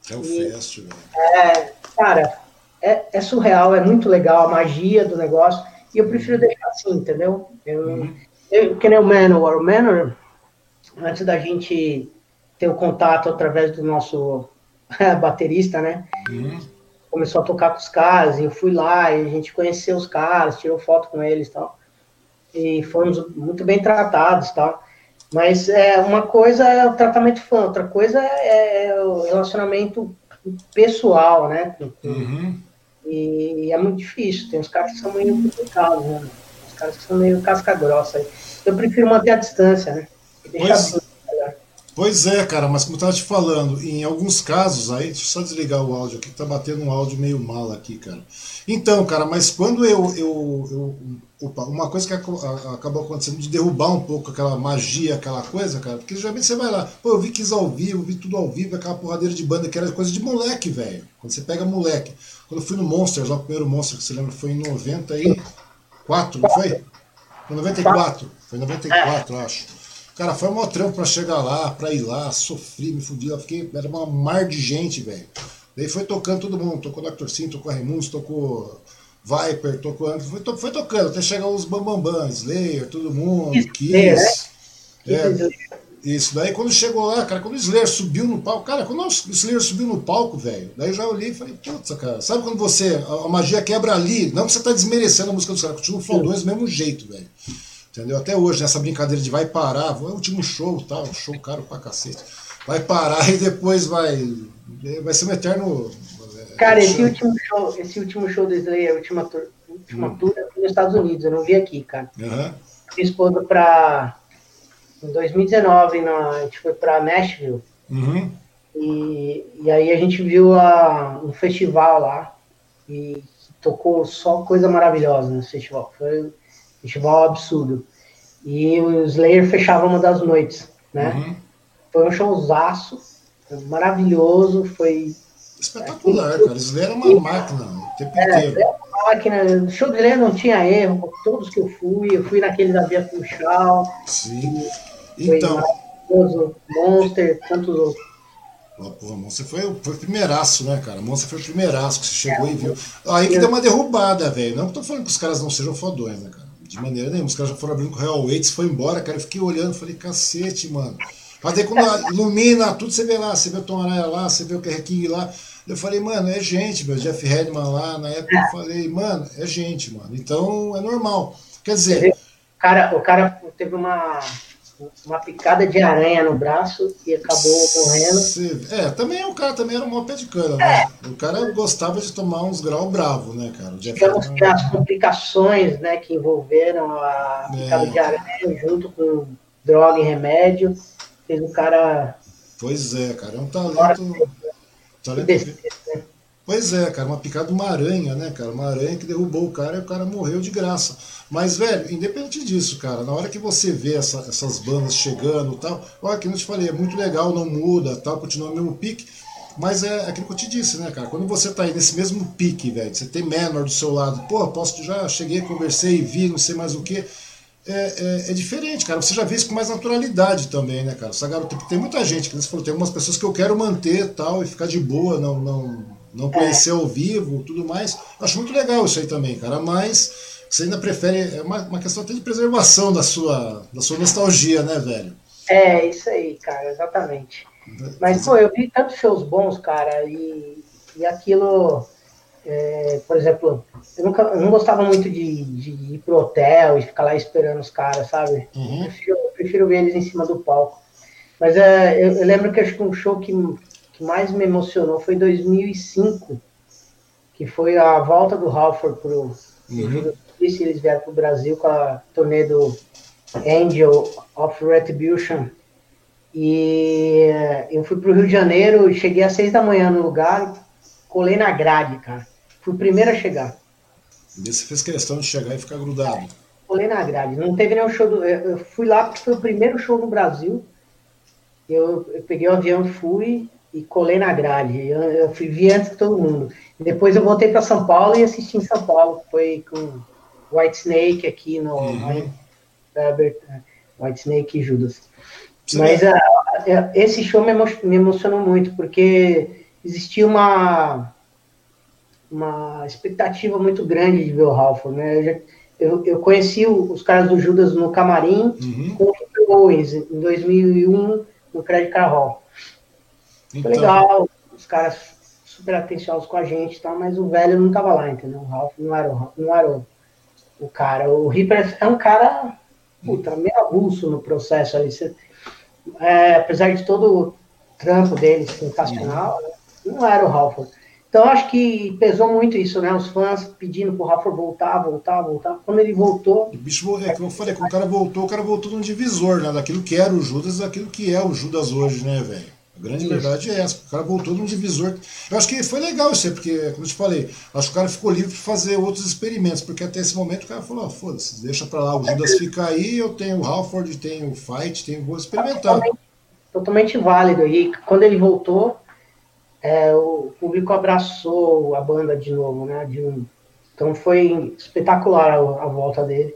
Hellfest, e, É, cara, é, é, surreal, é muito legal a magia do negócio e eu prefiro deixar assim, entendeu? Eu, uhum eu, que nem o Manowar. O Manowar, antes da gente ter o contato através do nosso [laughs] baterista, né? Uhum. Começou a tocar com os caras, e eu fui lá, e a gente conheceu os caras, tirou foto com eles e tal. E fomos muito bem tratados tal. Mas é, uma coisa é o tratamento fã, outra coisa é, é o relacionamento pessoal, né? Uhum. E, e, é muito difícil, tem uns caras que são meio complicados, né? Caras que são meio casca grossa. Eu prefiro manter a distância, né? Pois, Pois é, cara, mas como eu tava te falando, em alguns casos aí, deixa eu só desligar o áudio aqui, que tá batendo um áudio meio mal aqui, cara. Então, cara, mas quando eu. eu, eu opa, uma coisa que acabou acontecendo de derrubar um pouco aquela magia, aquela coisa, cara, porque geralmente você vai lá, pô, eu vi Kiss ao vivo, vi tudo ao vivo, aquela porradeira de banda que era coisa de moleque, velho. Quando você pega moleque. Quando eu fui no Monsters, lá o primeiro Monster que você lembra, foi em 94, não foi? Foi 94. Foi em 94, acho. Cara, foi um trampo pra chegar lá, pra ir lá, sofri, me fudi, eu fiquei, era uma mar de gente, velho. Daí foi tocando todo mundo, tocou Dr. Sim, tocou Raimundos, tocou Viper, tocou Angra, foi, to, foi tocando, até chegar os Bambambam, Slayer, todo mundo, Kiss. Né? É, isso, daí quando chegou lá, cara, quando o Slayer subiu no palco, cara, quando o Slayer subiu no palco, velho, daí eu já olhei e falei, putz, cara, sabe quando você, a, a, magia quebra ali, não que você tá desmerecendo a música dos caras, continua fodões do mesmo jeito, velho. Entendeu? Até hoje, nessa brincadeira de vai parar, é o último show, tal, show caro pra cacete. Vai parar [laughs] e depois vai. Vai ser um eterno. É, Cara, esse último show, esse último show do Slayer, a última, tour, última hum. tour aqui nos Estados Unidos, eu não vi aqui, cara. Uhum. Minha esposa pra. Em 2019, na, a gente foi pra Nashville. Uhum. E, e aí a gente viu a, um festival lá. E tocou só coisa maravilhosa nesse festival. Foi Festival absurdo. E o Slayer fechava uma das noites, né? Uhum. Foi um showzaço, maravilhoso, foi... Espetacular, cara. Slayer é uma máquina o tempo é, inteiro. É uma máquina. O show do Slayer não tinha erro, todos que eu fui, eu fui naquele da Via Funchal. Sim. Então... Monster, tantos outros. Porra, Monster foi, foi o primeiraço, né, cara? Monster foi o primeiraço que você chegou é, e viu. Aí que deu uma derrubada, velho. Não que tô falando que os caras não sejam fodões, né, cara? De maneira nenhuma. Os caras já foram abrindo com o Real Weights, foi embora, cara. Eu fiquei olhando, falei, cacete, mano. Mas daí quando ilumina tudo, você vê lá, você vê o Tom Araya lá, você vê o Kerry King lá. Eu falei, mano, é gente, meu. Jeff Redman lá, na época eu falei, mano, é gente, mano. Então é normal. Quer dizer. O cara, o cara teve uma uma picada de aranha no braço e acabou morrendo. É, também o cara também era um pé de cana, né? É. O cara gostava de tomar uns graus bravos, né, cara? Digamos que as complicações né, que envolveram a picada é. de aranha junto com droga e remédio fez o cara. Pois é, cara, é um talento. talento... Pois é, cara, uma picada de uma aranha, né, cara? Uma aranha que derrubou o cara e o cara morreu de graça. Mas, velho, independente disso, cara, na hora que você vê essa, essas bandas chegando e tal, olha, que eu te falei, é muito legal, não muda, tal, continua o mesmo pique. Mas é aquilo que eu te disse, né, cara? Quando você tá aí nesse mesmo pique, velho, você tem menor do seu lado, pô, posso já cheguei, conversei, vi, não sei mais o que. É, é, é, diferente, cara. Você já vê isso com mais naturalidade também, né, cara? Essa garota, tem muita gente, que você falou, tem algumas pessoas que eu quero manter tal e ficar de boa, não, não, não conhecer ao vivo, tudo mais. Acho muito legal isso aí também, cara. Mas você ainda prefere. É uma, uma questão até de preservação da sua, da sua nostalgia, né, velho? É, isso aí, cara, exatamente. Mas, pô, eu vi tantos shows bons, cara, e, e aquilo. É, por exemplo, eu, nunca, eu não gostava muito de, de, ir pro hotel e ficar lá esperando os caras, sabe? Uhum. Eu, prefiro, eu prefiro ver eles em cima do palco. Mas é, eu, eu lembro que acho que um show que que mais me emocionou foi 2005, que foi a volta do Halford pro uhum. Eles vieram para o Brasil com a turnê do Angel of Retribution. E eu fui para o Rio de Janeiro, cheguei às seis da manhã no lugar, colei na grade, cara. Fui o primeiro a chegar. E você fez questão de chegar e ficar grudado. Colei na grade. Não teve nenhum show. Do... Eu fui lá porque foi o primeiro show no Brasil. Eu, eu peguei o avião e fui e colei na grade. Eu, eu fui vi antes que todo mundo. Depois eu voltei para São Paulo e assisti em São Paulo. Foi com White Snake aqui no uhum. White Snake e Judas. Sim. Mas uh, esse show me, emo me emocionou muito porque existia uma uma expectativa muito grande de ver o Ralph, né? Eu, já, eu, eu conheci os caras do Judas no camarim uhum. com o Peter Owens em 2001 no Credit Card Hall. Então... Foi legal, os caras super atenciosos com a gente e tal, mas o velho não tava lá, entendeu? O Ralph não era o, não era o, o cara. O Ripper é um cara, puta, meio avulso no processo ali. Você, é, apesar de todo o trampo dele sensacional, não era o Ralph. Então acho que pesou muito isso, né? Os fãs pedindo pro Rafa voltar, voltar, voltar. Quando ele voltou. O bicho, é como eu falei, quando o cara voltou, o cara voltou num divisor, né? Daquilo que era o Judas daquilo que é o Judas hoje, né, velho? A grande verdade é essa. O cara voltou num divisor. Eu acho que foi legal isso porque, como eu te falei, acho que o cara ficou livre para fazer outros experimentos, porque até esse momento o cara falou: oh, foda-se, deixa para lá, o Judas fica aí, eu tenho o Halford, tenho o Fight, tenho, vou experimentar. Totalmente, totalmente válido. E quando ele voltou, é, o público abraçou a banda de novo, né? De um, então foi espetacular a, a, volta dele.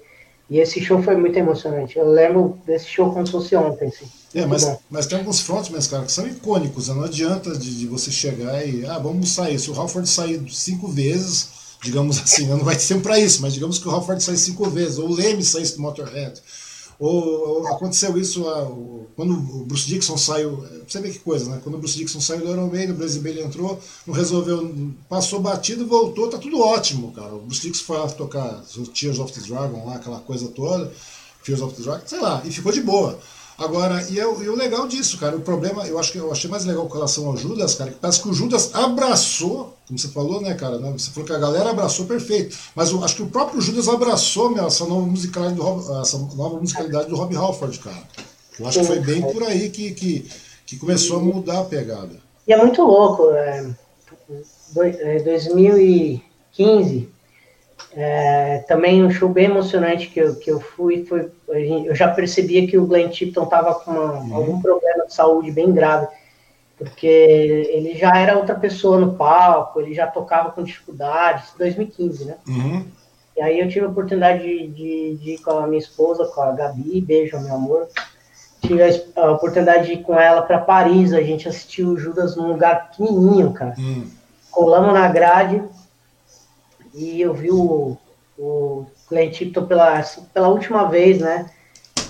E esse show foi muito emocionante. Eu lembro desse show como se fosse ontem. Assim. É, mas, mas tem alguns frontmans, cara, que são icônicos. Né? Não adianta de, de, você chegar e. Ah, vamos sair. Se o Halford sair cinco vezes, digamos assim, não vai ser para isso, mas digamos que o Halford sair cinco vezes, ou o Leme saísse do Motorhead ou, ou aconteceu isso quando o Bruce Dixon saiu. Você vê que coisa, né? Quando o Bruce Dixon saiu do Iron Maiden, o Brasil Bailey entrou, não resolveu, passou batido, voltou, tá tudo ótimo, cara. O Bruce Dixon foi lá tocar Tears of the Dragon, lá, aquela coisa toda, Fears of the Dragon, sei lá, e ficou de boa. Agora, e, eu, é e o legal disso, cara, o problema, eu acho que eu achei mais legal com relação ao Judas, cara, que parece que o Judas abraçou, como você falou, né, cara, né, você falou que a galera abraçou perfeito, mas eu acho que o próprio Judas abraçou meu, essa, nova musicalidade do Rob, essa nova musicalidade do Rob Halford, cara. Eu acho que foi bem por aí que, que, que começou a mudar a pegada. E é muito louco, é, 2015 é, também um show bem emocionante que eu, que eu fui foi eu já percebia que o Glenn Tipton estava com uma, uhum. algum problema de saúde bem grave porque ele já era outra pessoa no palco ele já tocava com dificuldades 2015 né uhum. e aí eu tive a oportunidade de, de, de, ir com a minha esposa com a Gabi beijo meu amor tive a, a oportunidade de ir com ela para Paris a gente assistiu o Judas num lugar pequenininho cara uhum. colamos na grade e eu vi o, o Glenn Tipton pela, pela última vez, né?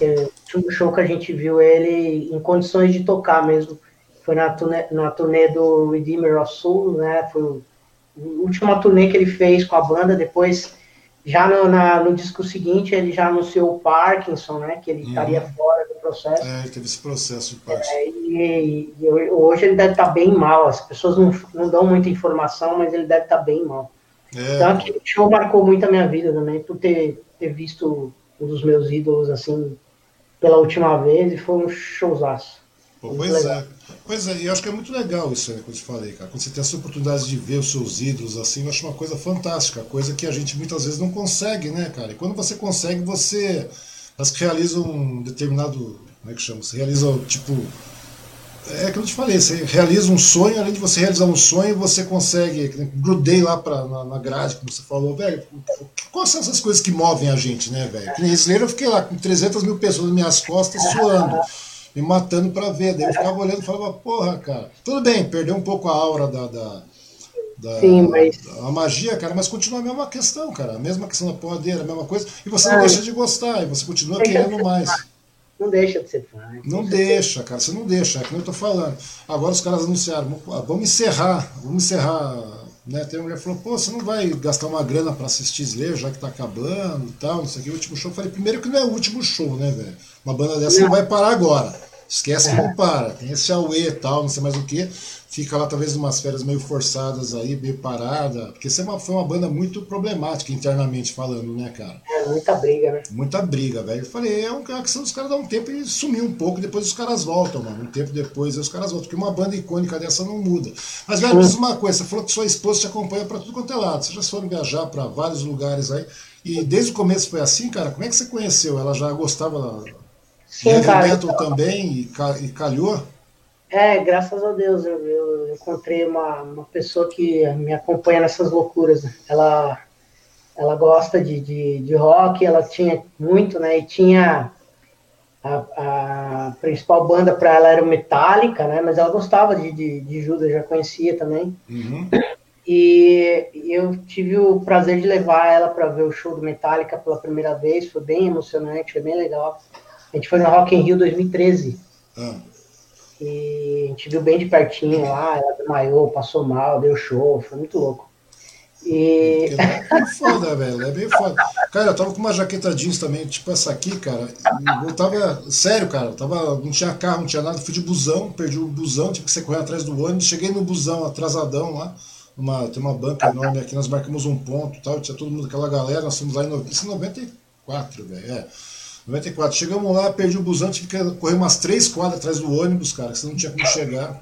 O último show que a gente viu ele em condições de tocar mesmo. Foi na turnê, na turnê do Redeemer of Soul, né? Foi a última turnê que ele fez com a banda. Depois, já no, na, no disco seguinte, ele já anunciou o Parkinson, né? Que ele uhum. estaria fora do processo. É, ele teve esse processo de Parkinson. É, e, e, hoje ele deve estar bem mal. As pessoas não, não dão muita informação, mas ele deve estar bem mal. É. Então aquele show marcou muito a minha vida também, por ter, ter visto um dos meus ídolos assim pela última vez e foi um showzaço. Pô, pois legal. é. Pois é, e eu acho que é muito legal isso aí que eu te falei, cara. Quando você tem essa oportunidade de ver os seus ídolos assim, eu acho uma coisa fantástica, coisa que a gente muitas vezes não consegue, né, cara? E quando você consegue, você parece que realiza um determinado. Como é que chama? Você realiza, tipo, é que eu te falei, você realiza um sonho, além de você realizar um sonho, você consegue. Grudei lá pra, na, na grade, como você falou, velho. Quais são essas coisas que movem a gente, né, velho? Que nem eu fiquei lá com 300 mil pessoas nas minhas costas suando, me matando pra ver. Daí eu ficava olhando e falava, porra, cara. Tudo bem, perdeu um pouco a aura da. da, da Sim, mas... a magia, cara, mas continua a mesma questão, cara. A mesma questão da porradeira, a mesma coisa. E você não deixa de gostar, e você continua querendo mais. Não deixa de ser fã. Não deixa, cara, você não deixa, é que eu tô falando. Agora os caras anunciaram, vamos encerrar, vamos encerrar. Né? Tem uma mulher que falou, pô, você não vai gastar uma grana para assistir Slayer, já que tá acabando e tal, não sei o que, o último show. Eu falei, primeiro que não é o último show, né, velho? Uma banda dessa não, não vai parar agora. Esquece que não para. Tem esse AUE e tal, não sei mais o que fica lá talvez umas férias meio forçadas aí, meio parada, porque você é foi uma banda muito problemática internamente falando, né, cara? É, muita briga, né? Muita briga, velho. Eu falei, é uma questão dos caras dar um tempo e sumir um pouco, depois os caras voltam, mano. Um tempo depois os caras voltam, porque uma banda icônica dessa não muda. Mas, velho, diz uma coisa, você falou que sua esposa te acompanha para tudo quanto é lado, vocês já foram viajar para vários lugares aí, e desde o começo foi assim, cara, como é que você conheceu? Ela já gostava Sim, cara, também e calhou? É, graças a Deus, eu, eu encontrei uma, uma pessoa que me acompanha nessas loucuras. Ela, ela gosta de, de, de rock, ela tinha muito, né? E tinha a, a principal banda para ela era o Metallica, né? Mas ela gostava de, de, de Judas, já conhecia também. Uhum. E eu tive o prazer de levar ela para ver o show do Metallica pela primeira vez, foi bem emocionante, foi bem legal. A gente foi no Rock in Rio 2013. Uhum. E a gente viu bem de pertinho lá, ela desmaiou, passou mal, deu show, foi muito louco. E... É bem foda, velho. É bem foda. Cara, eu tava com uma jaqueta jeans também, tipo essa aqui, cara. Eu tava. Sério, cara, eu tava. Não tinha carro, não tinha nada, fui de busão, perdi o busão, tive que ser correr atrás do ônibus. Cheguei no busão atrasadão lá, uma, tem uma banca enorme aqui, nós marcamos um ponto tal, tinha todo mundo, aquela galera, nós fomos lá em 94, velho, é. 94. Chegamos lá, perdi o busão, tive que correr umas três quadras atrás do ônibus, cara, que você não tinha como chegar.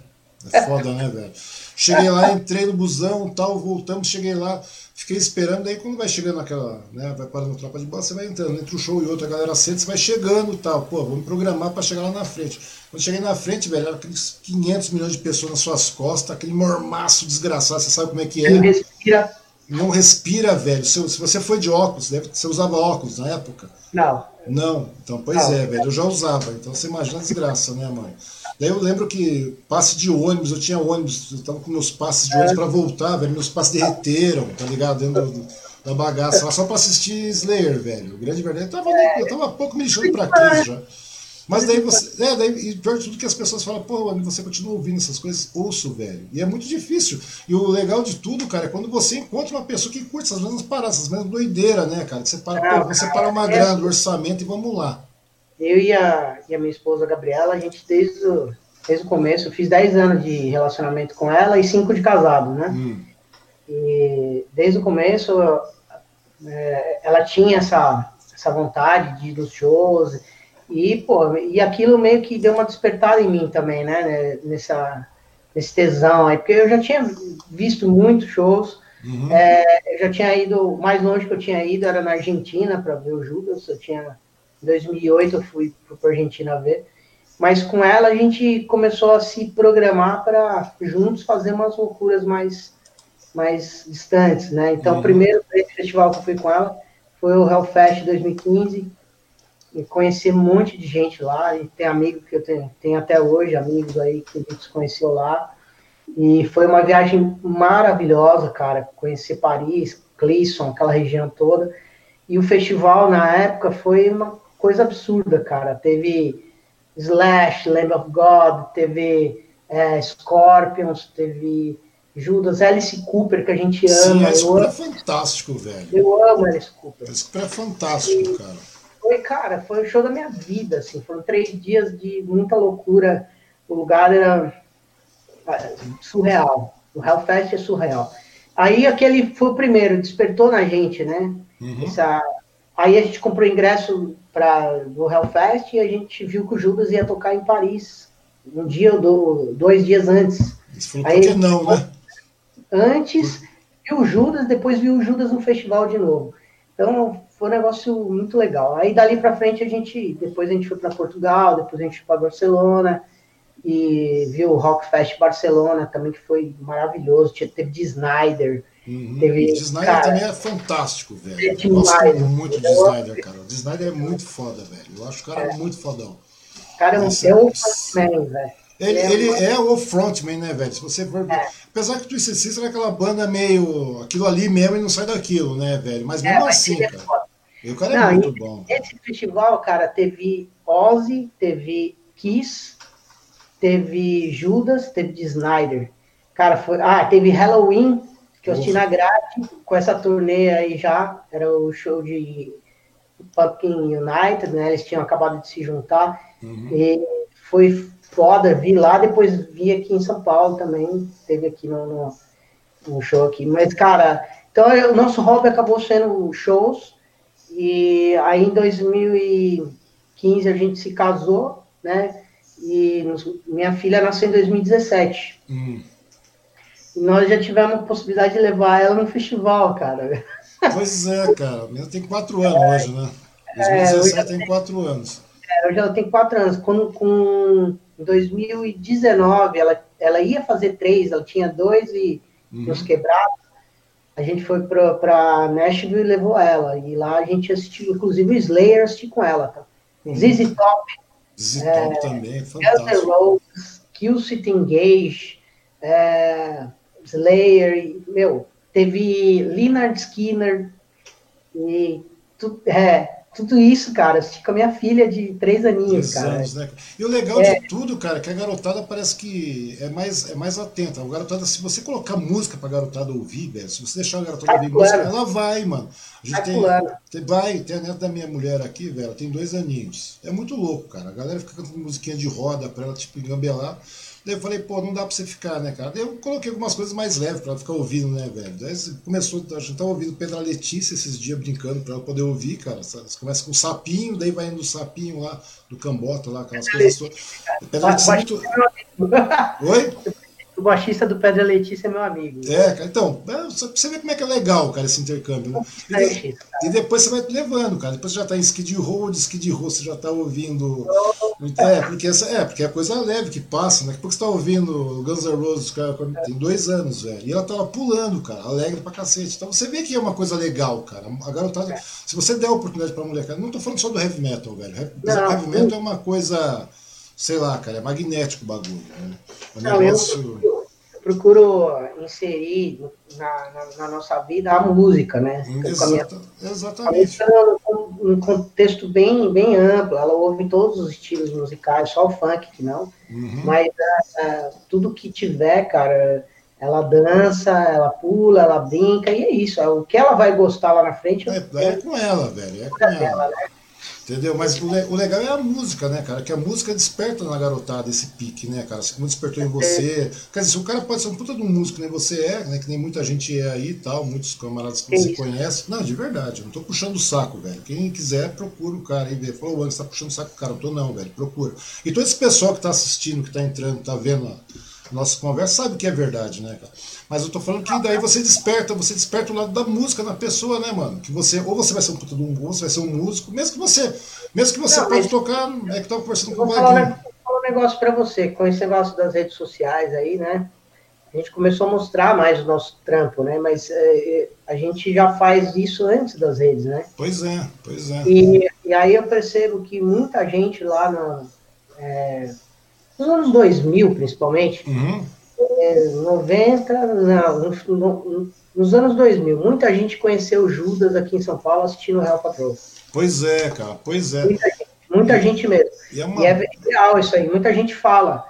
É foda, né, velho? Cheguei lá, entrei no busão tal, voltamos, cheguei lá, fiquei esperando, daí quando vai chegando naquela, né, vai parando a tropa de bola, você vai entrando, entre um show e outro, a galera senta, você vai chegando tal, pô, vamos programar para chegar lá na frente. Quando cheguei na frente, velho, era aqueles 500 milhões de pessoas nas suas costas, aquele mormaço desgraçado, você sabe como é que é. Não respira. Não respira, velho. Se, se você foi de óculos, deve, você usava óculos na época? Não. Não, então, pois não. é, velho, eu já usava, então você imagina a desgraça, né, mãe? Daí eu lembro que passe de ônibus, eu tinha ônibus, eu tava com meus passes de ônibus para voltar, velho. Meus passes derreteram, tá ligado? Dentro do, da bagaça lá, só pra assistir Slayer, velho. O grande verdade, eu tava, eu tava pouco me lixando pra já. Mas daí você. É, daí, e pior de tudo que as pessoas falam, pô, você continua ouvindo essas coisas, ouço, velho. E é muito difícil. E o legal de tudo, cara, é quando você encontra uma pessoa que curte essas mesmas paradas, essas mesmas doideiras, né, cara? Você para, pô, você para uma grana do orçamento e vamos lá eu e a, e a minha esposa Gabriela, a gente desde o, desde o começo, fiz 10 anos de relacionamento com ela e 5 de casado, né? Hum. E desde o começo, é, ela tinha essa, essa vontade de ir nos shows, e, pô, e aquilo meio que deu uma despertada em mim também, né? Nessa, nesse tesão aí, porque eu já tinha visto muitos shows, uhum. é, eu já tinha ido, o mais longe que eu tinha ido era na Argentina para ver o Judas, eu tinha em 2008 eu fui para a Argentina ver. Mas com ela a gente começou a se programar para juntos fazer umas loucuras mais, mais distantes, né? Então, uhum. o primeiro festival que eu fui com ela foi o Hellfest 2015. E conheci um monte de gente lá, e tem amigos que eu tenho, tenho até hoje, amigos aí que a gente se conheceu lá. E foi uma viagem maravilhosa, cara. Conhecer Paris, Clisson, aquela região toda. E o festival, na época, foi uma coisa absurda, cara. Teve Slash, Lamb of God, teve é, Scorpions, teve Judas, Alice Cooper, que a gente ama. Sim, Alice Cooper é fantástico, velho. Eu amo Alice Cooper. Alice Cooper é fantástico, e cara. Foi, cara, foi o show da minha vida, assim. Foram três dias de muita loucura. O lugar era é, surreal. O Hellfest é surreal. Aí aquele foi o primeiro, despertou na gente, né? Uhum. Essa, aí a gente comprou ingresso para o Hellfest e a gente viu que o Judas ia tocar em Paris um dia ou dois dias antes. Isso Aí, por que não, né? Antes viu o Judas, depois viu o Judas no festival de novo. Então foi um negócio muito legal. Aí dali para frente a gente, depois a gente foi para Portugal, depois a gente foi para Barcelona e viu o Rock Fest Barcelona também que foi maravilhoso. Teve de Snyder, Uhum. Teve, o Snyder cara, também é fantástico, velho. É eu gosto muito de Snyder, cara. O Snyder é muito foda, velho. Eu acho o cara é. muito fodão. Cara, é um frontman, velho. Ele, é, ele é o frontman, né, velho? Se você for. É. Apesar que o Twisted Sister é aquela banda meio. aquilo ali mesmo e não sai daquilo, né, velho? Mas mesmo é, assim, é cara. E o cara é não, muito bom. Esse festival, cara, teve Ozzy, teve Kiss, teve Judas, teve de Snyder. Cara, foi. Ah, teve Halloween que eu assisti na grade com essa turnê aí já, era o show de Pumpkin United, né? Eles tinham acabado de se juntar. Uhum. E foi foda, vi lá, depois vi aqui em São Paulo também, teve aqui no, no, no show aqui. Mas, cara, então o nosso hobby acabou sendo shows, e aí em 2015 a gente se casou, né? E minha filha nasceu em 2017. Uhum nós já tivemos a possibilidade de levar ela no festival, cara. Pois é, cara. Ela tem quatro anos é, hoje, né? 2017 é, tem quatro anos. É, hoje ela tem quatro anos. Quando, com 2019, ela, ela ia fazer três, ela tinha dois e uhum. nos quebrados. A gente foi para Nashville e levou ela. E lá a gente assistiu, inclusive, o Slayer assisti com ela. Tá? Uhum. ZZ Top. ZZ Top é, também, fantástico. Rose, Kill City Engage, é, Slayer, meu, teve Leonard Skinner, e tu, é, tudo isso, cara, assisti com a minha filha de três aninhos, cara. Anos, né? E o legal é. de tudo, cara, é que a garotada parece que é mais, é mais atenta. A garotada, se você colocar música pra garotada ouvir, velho, se você deixar a garotada ouvir música, ela vai, mano. A gente tem, tem, vai, tem a neta da minha mulher aqui, velho, tem dois aninhos. É muito louco, cara. A galera fica cantando musiquinha de roda pra ela, tipo, engambelar. Daí eu falei, pô, não dá pra você ficar, né, cara? Daí eu coloquei algumas coisas mais leves pra ela ficar ouvindo, né, velho? Daí começou, a gente tava ouvindo Pedra Letícia esses dias brincando pra ela poder ouvir, cara. Você começa com o sapinho, daí vai indo o sapinho lá, do Cambota lá, aquelas coisas todas. Pedra Letícia é muito. Oi? [laughs] O baixista do Pedra Letícia é meu amigo. É, então, é, você vê como é que é legal, cara, esse intercâmbio. Né? E, de, e, depois você vai levando, cara. Depois você já tá em Skid Row, de Skid Row você já tá ouvindo. É, porque, essa, é, porque é coisa leve que passa, né? Porque você tá ouvindo Guns N' Roses, cara, tem dois anos, velho. E ela tava pulando, cara, alegre pra cacete. Então você vê que é uma coisa legal, cara. A garotada. Se você der a oportunidade pra mulher, cara, não tô falando só do heavy metal, velho. Heavy, não, heavy metal é uma coisa sei lá, cara, é magnético o bagulho. Né? O negócio... eu, eu, procuro inserir na, na, na, nossa vida a música, né? Exata, minha... Exatamente. Um, um contexto bem, bem amplo, ela ouve todos os estilos musicais, só o funk que não, uhum. mas uh, tudo que tiver, cara, ela dança, ela pula, ela brinca, e é isso. É o que ela vai gostar lá na frente. É, é, é com ela, velho. É com ela. Dela, né? Entendeu? Mas o, o, legal é a música, né, cara? Que a música desperta na garotada esse pique, né, cara? Como despertou em você. Quer dizer, o cara pode ser um puta de um músico, nem você é, né? Que nem muita gente é aí e tal, muitos camaradas que você conhece. Não, de verdade, eu não tô puxando o saco, velho. Quem quiser, procura o cara aí, vê. Falou, você tá puxando o saco do cara. Eu tô não, velho, procura. E todo esse pessoal que tá assistindo, que tá entrando, tá vendo a nossa conversa, sabe que é verdade, né, cara? Mas eu tô falando que daí você desperta, você desperta o lado da música na pessoa, né, mano? Que você, ou você vai ser um puta de um ou você vai ser um músico, mesmo que você, mesmo que você não, pode tocar, é que tava conversando com o Vaguinho. Vou falar um negócio pra você, com esse negócio das redes sociais aí, né? A gente começou a mostrar mais o nosso trampo, né? Mas é, a gente já faz isso antes das redes, né? Pois é, pois é. E, e aí eu percebo que muita gente lá no, é, nos anos 2000, principalmente, uhum é, 90, não, no, no, nos anos 2000, muita gente conheceu Judas aqui em São Paulo assistindo o Real Patrol. Pois é, cara, pois é. Muita gente, muita gente mesmo. E é, uma... e é real isso aí, muita gente fala.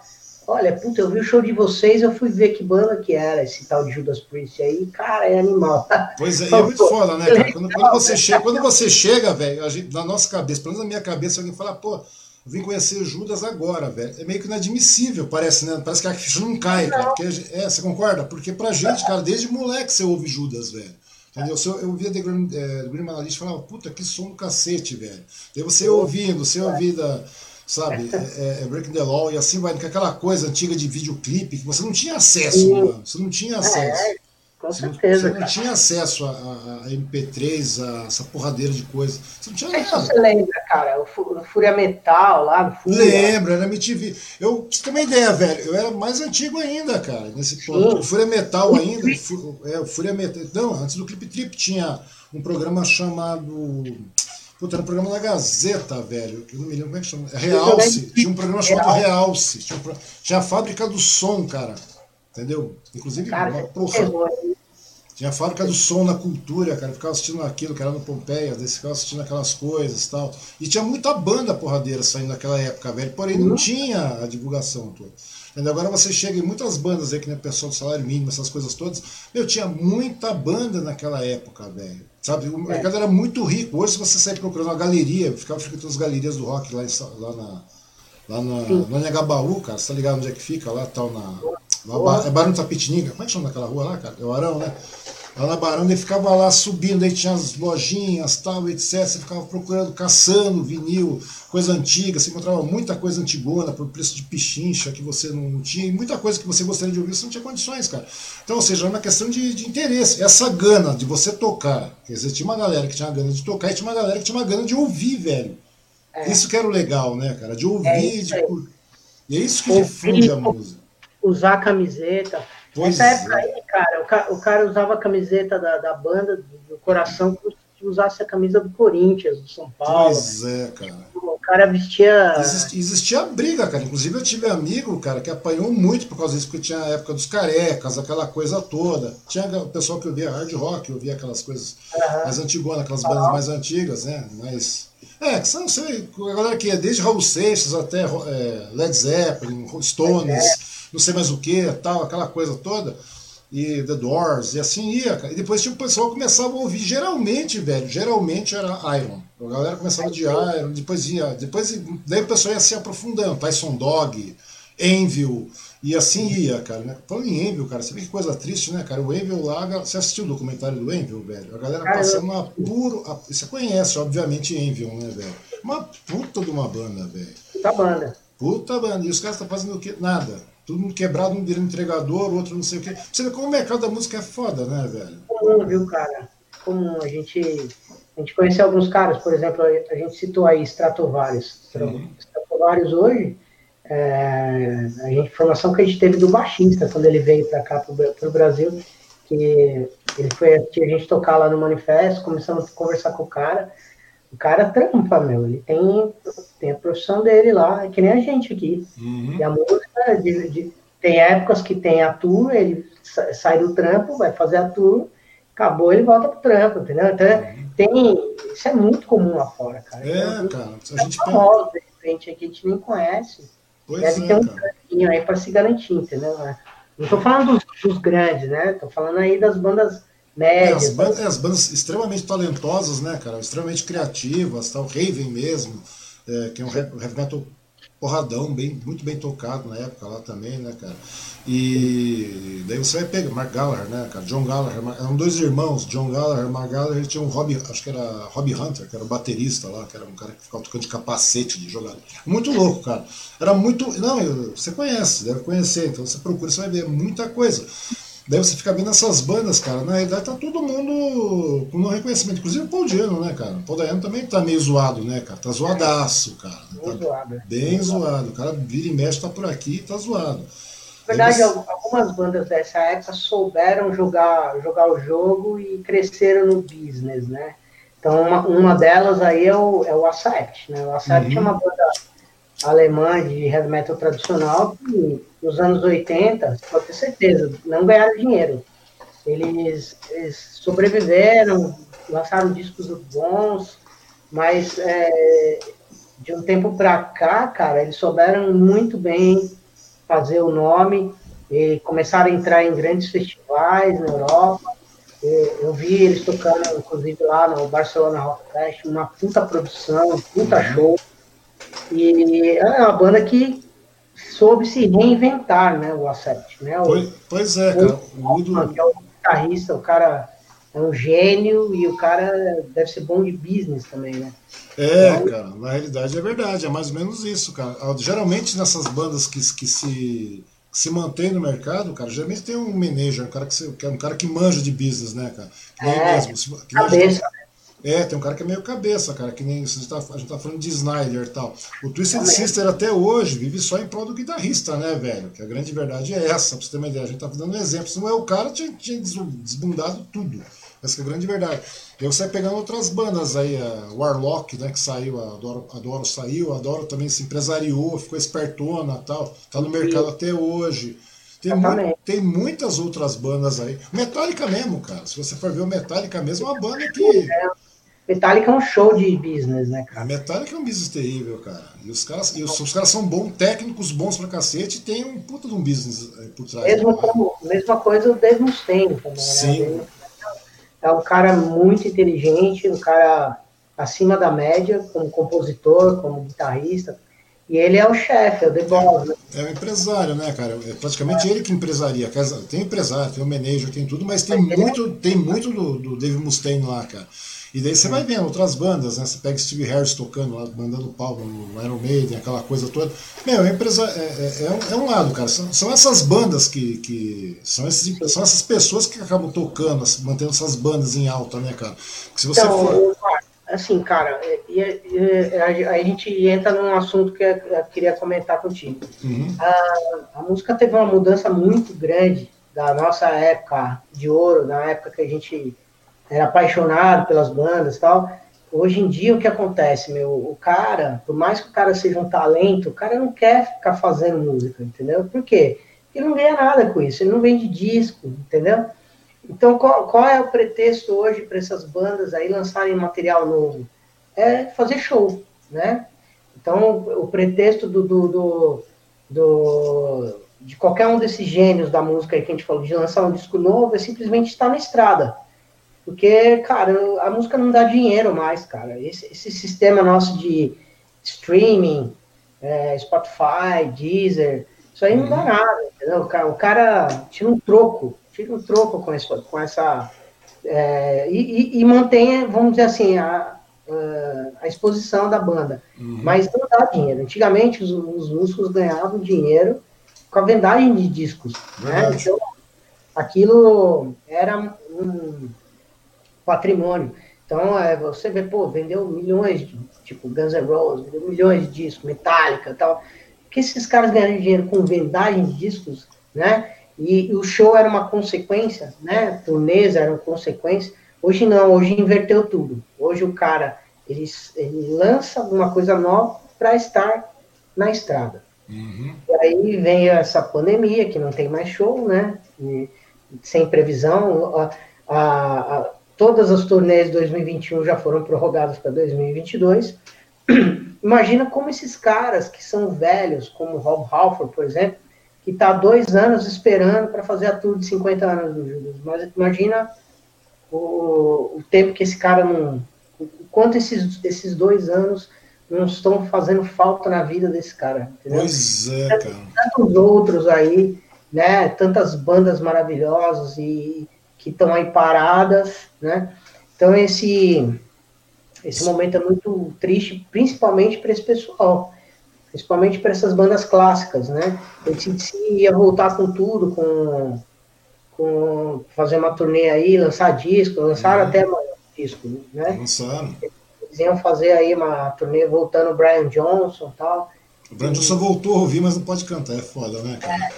Olha, puta, eu vi o show de vocês, eu fui ver que banda que era esse tal de Judas Priest aí, cara, é animal. Pois é, e é muito foda, né, cara? Quando, quando você chega, quando você chega, velho, na nossa cabeça, pelo menos na minha cabeça, alguém fala, pô, vim conhecer Judas agora, velho. É meio que inadmissível, parece, né? Parece que a ficha não cai, cara. Porque, é, você concorda? Porque pra gente, cara, desde moleque você ouve Judas, velho. Entendeu? Eu, eu via The Green, é, Manalist e falava, puta, que som do cacete, velho. Daí você ouvindo, você ouvida, sabe, é, é, é, Breaking the Law e assim vai, com aquela coisa antiga de videoclipe que você não tinha acesso, mano. Você não tinha acesso. É, com certeza. Você não tinha acesso a, a, a, MP3, a essa porradeira de coisa. Você não tinha nada. Você lembra, cara, o Fúria Metal lá no Fúria. Lembro, era MTV. Eu, você tem uma ideia, velho, eu era mais antigo ainda, cara, nesse ponto. O Fúria Metal ainda, o, é, o Fúria Metal. Não, antes do Clip Trip tinha um programa chamado. Puta, era um programa da Gazeta, velho. Eu não me lembro como é que chama. Realce. Tinha um programa chamado Realce. Tinha, um, tinha a fábrica do som, cara. Entendeu? Inclusive, cara, uma porra. Tinha a fábrica do som na cultura, cara. Ficava assistindo aquilo, que era no Pompeia, daí ficava assistindo aquelas coisas e tal. E tinha muita banda porradeira saindo naquela época, velho. Porém, não uhum. tinha a divulgação toda. Entendeu? Agora você chega em muitas bandas aí, que nem o pessoal do salário mínimo, essas coisas todas. Eu tinha muita banda naquela época, velho. Sabe? O mercado é. era muito rico. Hoje, se você sair procurando uma galeria, ficava frequentando as galerias do rock lá, em, lá na. Lá na, no Negabaú, cara, você tá ligado onde é que fica? Lá tal, na. Lá, é Barão de Tapitininga. Como é que chama aquela rua lá, cara? É o Arão, né? Lá na Barão, ele ficava lá subindo, aí tinha as lojinhas, tal, etc. Você ficava procurando, caçando vinil, coisa antiga, você encontrava muita coisa antigona por preço de pichincha que você não tinha, e muita coisa que você gostaria de ouvir, você não tinha condições, cara. Então, ou seja, é uma questão de, de interesse. Essa gana de você tocar, quer dizer, tinha uma galera que tinha uma gana de tocar e tinha uma galera que tinha uma gana de ouvir, velho. É. Isso que era o legal, né, cara? De ouvir, é de... E é isso que difunde a música. Usar camiseta, Pois Nessa época é. aí, cara, o, cara usava a camiseta da, da banda, do, coração, como se usasse a camisa do Corinthians, do São Paulo. Pois é, cara. O cara vestia. Existia, existia briga, cara. Inclusive eu tive amigo, cara, que apanhou muito por causa disso, porque tinha a época dos carecas, aquela coisa toda. Tinha o pessoal que ouvia hard rock, ouvia aquelas coisas uhum. mais antigonas, aquelas bandas mais antigas, né? Mas. É, que são, sei, a galera que é desde Raul Seixas até é, Led Zeppelin, Stones não sei mais o que, tal, aquela coisa toda, e The Doors, e assim ia, cara. E depois tinha o pessoal começava a ouvir, geralmente, velho, geralmente era Iron. A galera começava de Iron, depois ia, depois daí o pessoal ia se aprofundando, Tyson Dog, Envil, E assim ia, cara, né? Falando em Envil, cara, você vê que coisa triste, né, cara? O Envil lá, você assistiu o documentário do Envil, velho? A galera passando uma puro. Você conhece, obviamente, Envil, né, velho? Uma puta de uma banda, velho. Puta banda. Puta banda. E os caras estão fazendo o quê? Nada. Todo mundo quebrado, um virando entregador, outro não sei o quê. Você vê como o mercado da música é foda, né, velho? Comum, viu, cara? Comum. A gente, a gente conheceu alguns caras, por exemplo, a gente citou aí Stratovarius. Stratovarius hoje é, a informação que a gente teve do baixista quando ele veio para cá, para o Brasil, que ele foi assistir a gente tocar lá no Manifesto, começamos a conversar com o cara. O cara trampa, meu. Ele tem, tem a profissão dele lá, é que nem a gente aqui. Uhum. E a música, de, de, tem épocas que tem a tour, ele sai do trampo, vai fazer a tour, acabou, ele volta pro trampo, entendeu? Então, uhum. tem, isso é muito comum lá fora, cara. É, então, cara. A gente famoso, de repente, aqui a gente nem conhece. Pois Deve é, ter um caminho aí para se garantir, entendeu? Não estou falando dos, dos, grandes, né? Estou falando aí das bandas médias. É, as, bandas, é, as, bandas, extremamente talentosas, né, cara? Extremamente criativas, tal, Raven mesmo, é, que é um heavy metal porradão, bem, muito bem tocado na época lá também, né, cara? E daí você vai pegar Mark Gallagher, né, cara? John Gallagher, eram dois irmãos, John Gallagher, Mark Gallagher, tinha um Robbie, acho que era Robbie Hunter, que era o baterista lá, que era um cara que ficava tocando de capacete de jogador. Muito louco, cara. Era muito. Não, você conhece, deve conhecer, então você procura, você vai ver muita coisa. Daí você fica vendo essas bandas, cara. Na realidade tá todo mundo com um reconhecimento. Inclusive o Paul Diano, né, cara? O Paul Diano também tá meio zoado, né, cara? Tá zoadaço, cara. Tá zoado. Bem zoado. O cara vira e mexe, tá por aqui e tá zoado. Na verdade, Eles... algumas bandas dessa época souberam jogar, jogar o jogo e cresceram no business, né? Então, uma, uma delas aí é o, é o Accept, né? O Accept uhum. é uma banda alemã de heavy metal tradicional que nos anos 80, pode ter certeza, não ganharam dinheiro. Eles, eles sobreviveram, lançaram discos bons, mas é, de um tempo para cá, cara, eles souberam muito bem fazer o nome e começaram a entrar em grandes festivais na Europa. Eu vi eles tocando, inclusive, lá no Barcelona Rock Fest, uma puta produção, um puta uhum. show. E é uma banda que soube se reinventar, né, o Acept, né? O, pois, pois é, cara. O Udo... Que é o guitarrista, o cara é um gênio e o cara deve ser bom de business também, né? É, então, cara, na realidade é verdade, é mais ou menos isso, cara. Geralmente nessas bandas que, que se se mantém no mercado, cara, geralmente tem um manager, um cara que, que é um cara que manja de business, né, cara? Que é, mesmo, que cabeça, é, tem um cara que é meio cabeça, cara, que nem a gente tá, a gente tá falando de Snyder e tal. O Twisted Sister até hoje vive só em prol do guitarrista, né, velho? Que a grande verdade é essa, pra você ter uma ideia. A gente tá dando exemplo. Se não é o cara, tinha, tinha desbundado tudo. Essa é a grande verdade. E você vai pegando outras bandas aí, a Warlock, né, que saiu, a Adoro, Adoro saiu, a Adoro também se empresariou, ficou espertona e tal, tá no mercado até hoje. Tem, mu tem muitas outras bandas aí. Metallica mesmo, cara. Se você for ver o Metallica mesmo, é uma banda que. É Metallica é um show de business, né, cara? A Metallica é um business terrível, cara. E os caras, e os, os, caras são bons, técnicos bons pra cacete e tem um puta de um business eh, por trás. Mesmo como, mesma coisa o Dave Mustaine também, né? Sim. Né? É um cara muito inteligente, um cara acima da média, como compositor, como guitarrista. E ele é o chefe, é o The Boss, né? É o empresário, né, cara? É praticamente é. ele que empresaria. Tem empresário, tem o manager, tem tudo, mas tem mas muito, é... tem muito do, do Dave Mustaine lá, cara. E daí você vai vendo outras bandas, né? Você pega Steve Harris tocando lá, mandando pau no Iron Maiden, aquela coisa toda. Meu, a empresa é, é, é, um, é um, lado, cara. São, são essas bandas que. que são, esses, são essas pessoas que acabam tocando, mantendo essas bandas em alta, né, cara? Porque se você então, for. Assim, cara, e, a, gente entra num assunto que eu, eu queria comentar contigo. Uhum. A, a música teve uma mudança muito grande da nossa época de ouro, na época que a gente era apaixonado pelas bandas e tal. Hoje em dia, o que acontece, meu? O cara, por mais que o cara seja um talento, o cara não quer ficar fazendo música, entendeu? Por quê? Porque ele não ganha nada com isso, ele não vende disco, entendeu? Então, qual, qual é o pretexto hoje para essas bandas aí lançarem material novo? É fazer show, né? Então, o pretexto do, do, do, do de qualquer um desses gênios da música que a gente falou, de lançar um disco novo, é simplesmente estar na estrada porque, cara, a música não dá dinheiro mais, cara. Esse, esse sistema nosso de streaming, é, Spotify, Deezer, Isso aí não dá uhum. nada, entendeu? O cara, o cara tira um troco, tira um troco com, isso, com essa. É, e, e, e mantém, vamos dizer assim, a, a exposição da banda. Uhum. Mas não dá dinheiro. Antigamente os, os, músicos ganhavam dinheiro com a vendagem de discos. Né? Então, aquilo era um patrimônio. Então, é, você vê, pô, vendeu milhões, de, tipo Guns N' Roses, vendeu milhões de discos, Metallica tal. Porque esses caras ganharam dinheiro com vendagem de discos, né? E, e o show era uma consequência, né? Turnês eram consequência. Hoje não, hoje inverteu tudo. Hoje o cara ele, ele lança alguma coisa nova para estar na estrada. Uhum. E aí veio essa pandemia, que não tem mais show, né? E, sem previsão. A, a, a, todas as turnês de 2021 já foram prorrogadas para 2022. [clears throat] Imagina como esses caras que são velhos, como Rob Halford, por exemplo, que está dois anos esperando para fazer a tour de 50 anos do Judas. Mas imagina o, o tempo que esse cara não. O quanto esses, esses dois anos não estão fazendo falta na vida desse cara. Entendeu? Pois é, cara. Tantos outros aí, né? Tantas bandas maravilhosas e que estão aí paradas, né? Então esse esse momento é muito triste, principalmente para esse pessoal, principalmente para essas bandas clássicas, né? Ele se ia voltar com tudo, com, com fazer uma turnê aí, lançar disco, lançaram uhum. até disco, né? Lançaram. Eles iam fazer aí uma turnê voltando o Brian Johnson e tal. O Brian Johnson voltou a ouvir, mas não pode cantar, é foda, né, cara?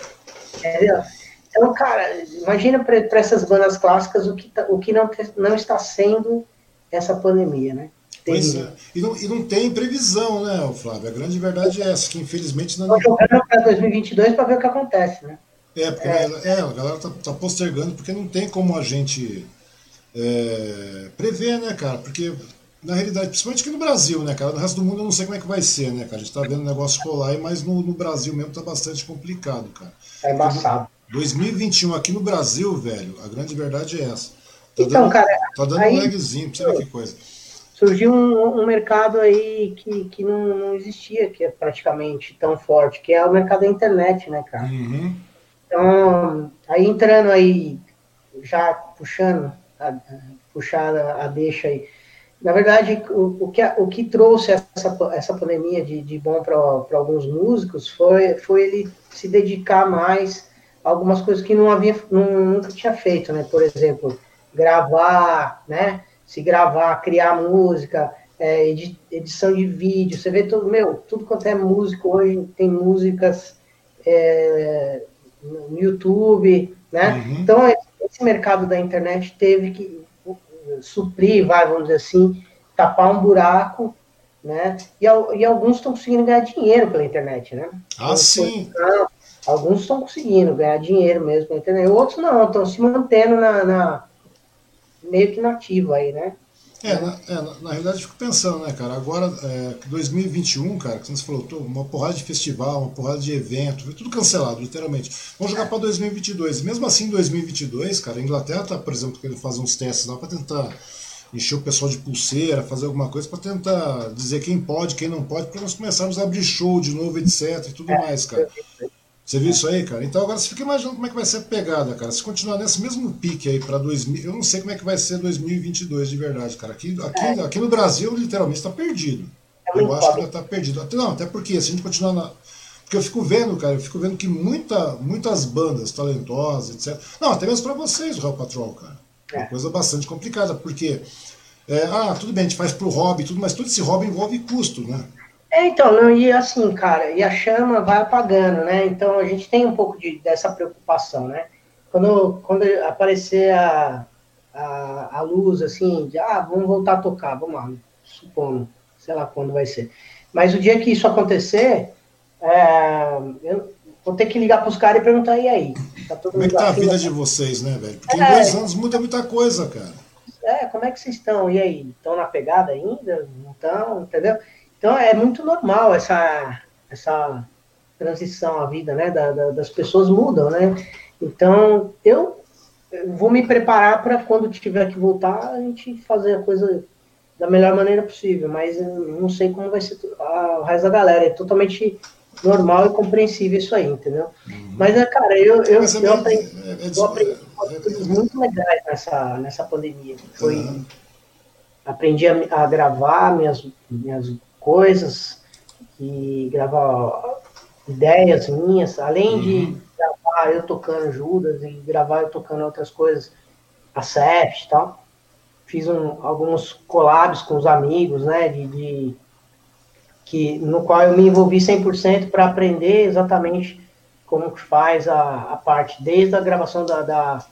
É, é, então, cara, imagina para essas bandas clássicas o que, tá, o que não, não está sendo essa pandemia, né? Pois é. E não, e não tem previsão, né, Flávio? A grande verdade é essa, que infelizmente não. Estou jogando para 2022 para ver o que acontece, né? É, porque é. é a galera está tá postergando, porque não tem como a gente é, prever, né, cara? Porque, na realidade, principalmente aqui no Brasil, né, cara? No resto do mundo eu não sei como é que vai ser, né, cara? A gente tá vendo o negócio rolar aí, mas no, no Brasil mesmo tá bastante complicado, cara. É embaçado. 2021 aqui no Brasil, velho, a grande verdade é essa. Tá então, dando, cara. Tá dando aí, um lagzinho, pra você ver que coisa. Surgiu um, um mercado aí que, que não, não, existia, que é praticamente tão forte, que é o mercado da internet, né, cara? Uhum. Então, aí entrando aí, já puxando, a, puxar a, deixa aí. Na verdade, o, o, que, o que trouxe essa, essa pandemia de, de bom para alguns músicos foi, foi ele se dedicar mais algumas coisas que não havia, nunca tinha feito, né? Por exemplo, gravar, né? Se gravar, criar música, é, edição de vídeo. Você vê tudo, meu, tudo quanto é músico hoje tem músicas é, no YouTube, né? Uhum. Então, esse mercado da internet teve que suprir, vai, vamos dizer assim, tapar um buraco, né? E, e alguns estão conseguindo ganhar dinheiro pela internet, né? Ah, então, sim. Alguns estão conseguindo ganhar dinheiro mesmo internet, outros não, estão se mantendo na, na meio que nativo aí, né? É, na, é, na, na, realidade eu fico pensando, né, cara, agora, é, 2021, cara, que você falou, uma porrada de festival, uma porrada de evento, tudo cancelado, literalmente. Vamos jogar para 2022. Mesmo assim, em 2022, cara, a Inglaterra tá, por exemplo, querendo fazer uns testes lá para tentar encher o pessoal de pulseira, fazer alguma coisa para tentar dizer quem pode, quem não pode, para nós começarmos a abrir show de novo, etc e tudo é, mais, cara. Você viu isso aí, cara? Então agora você fica imaginando como é que vai ser a pegada, cara. Se continuar nesse mesmo pique aí para 2000, eu não sei como é que vai ser 2022 de verdade, cara. Aqui, aqui, é. aqui no Brasil, literalmente, está perdido. É eu acho que já está perdido. Até, não, até porque, se a gente continuar na. Porque eu fico vendo, cara, eu fico vendo que muita, muitas bandas talentosas, etc. Não, até mesmo para vocês, o Real Patrol, cara. É uma coisa bastante complicada, porque. É, ah, tudo bem, a gente faz pro hobby tudo, mas todo esse hobby envolve custo, né? É, então, não, e assim, cara, e a chama vai apagando, né? Então a gente tem um pouco de, dessa preocupação, né? Quando, quando aparecer a, a, a luz, assim, de, ah, vamos voltar a tocar, vamos lá, supondo, sei lá quando vai ser. Mas o dia que isso acontecer, é, eu vou ter que ligar para os caras e perguntar, e aí? Tá como é que tá a vida de vocês, né, velho? Porque é, em dois anos muda muita coisa, cara. É, como é que vocês estão? E aí? Estão na pegada ainda? Não estão? Entendeu? Então é muito normal essa, essa transição à vida, né? Da, da, das pessoas mudam, né? Então eu vou me preparar para quando tiver que voltar a gente fazer a coisa da melhor maneira possível, mas eu não sei como vai ser a, o resto da galera. É totalmente normal e compreensível isso aí, entendeu? Uhum. Mas, é, cara, eu, eu, Mas, eu, aprendi, é, é, eu aprendi coisas muito legais nessa, nessa pandemia. Foi, uhum. Aprendi a, a, gravar minhas, minhas coisas e gravar ideias minhas, além uhum. de gravar eu tocando Judas e gravar eu tocando outras coisas, a CEF e tal. Fiz um, alguns collabs com os amigos, né, de, de que no qual eu me envolvi 100% para aprender exatamente como que faz a, a parte, desde a gravação da, da,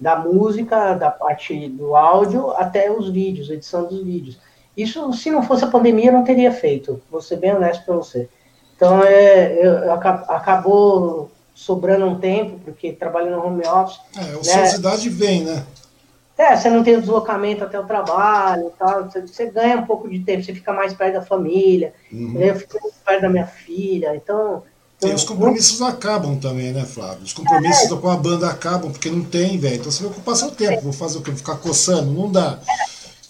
da, música, da parte do áudio, até os vídeos, edição dos vídeos. Isso, se não fosse a pandemia, eu não teria feito, vou ser bem honesto para você. Então, é, eu, acabou sobrando um tempo, porque trabalho no home office. É, a ociosidade né? vem, né? É, você não tem o deslocamento até o trabalho e tal, você, você, ganha um pouco de tempo, você fica mais perto da família, uhum. eu fico mais perto da minha filha, então... E os compromissos acabam também, né, Flávio? Os compromissos é. com a banda acabam, porque não tem, velho. Então você vai ocupar seu tempo, vou fazer o quê? Vou ficar coçando? Não dá.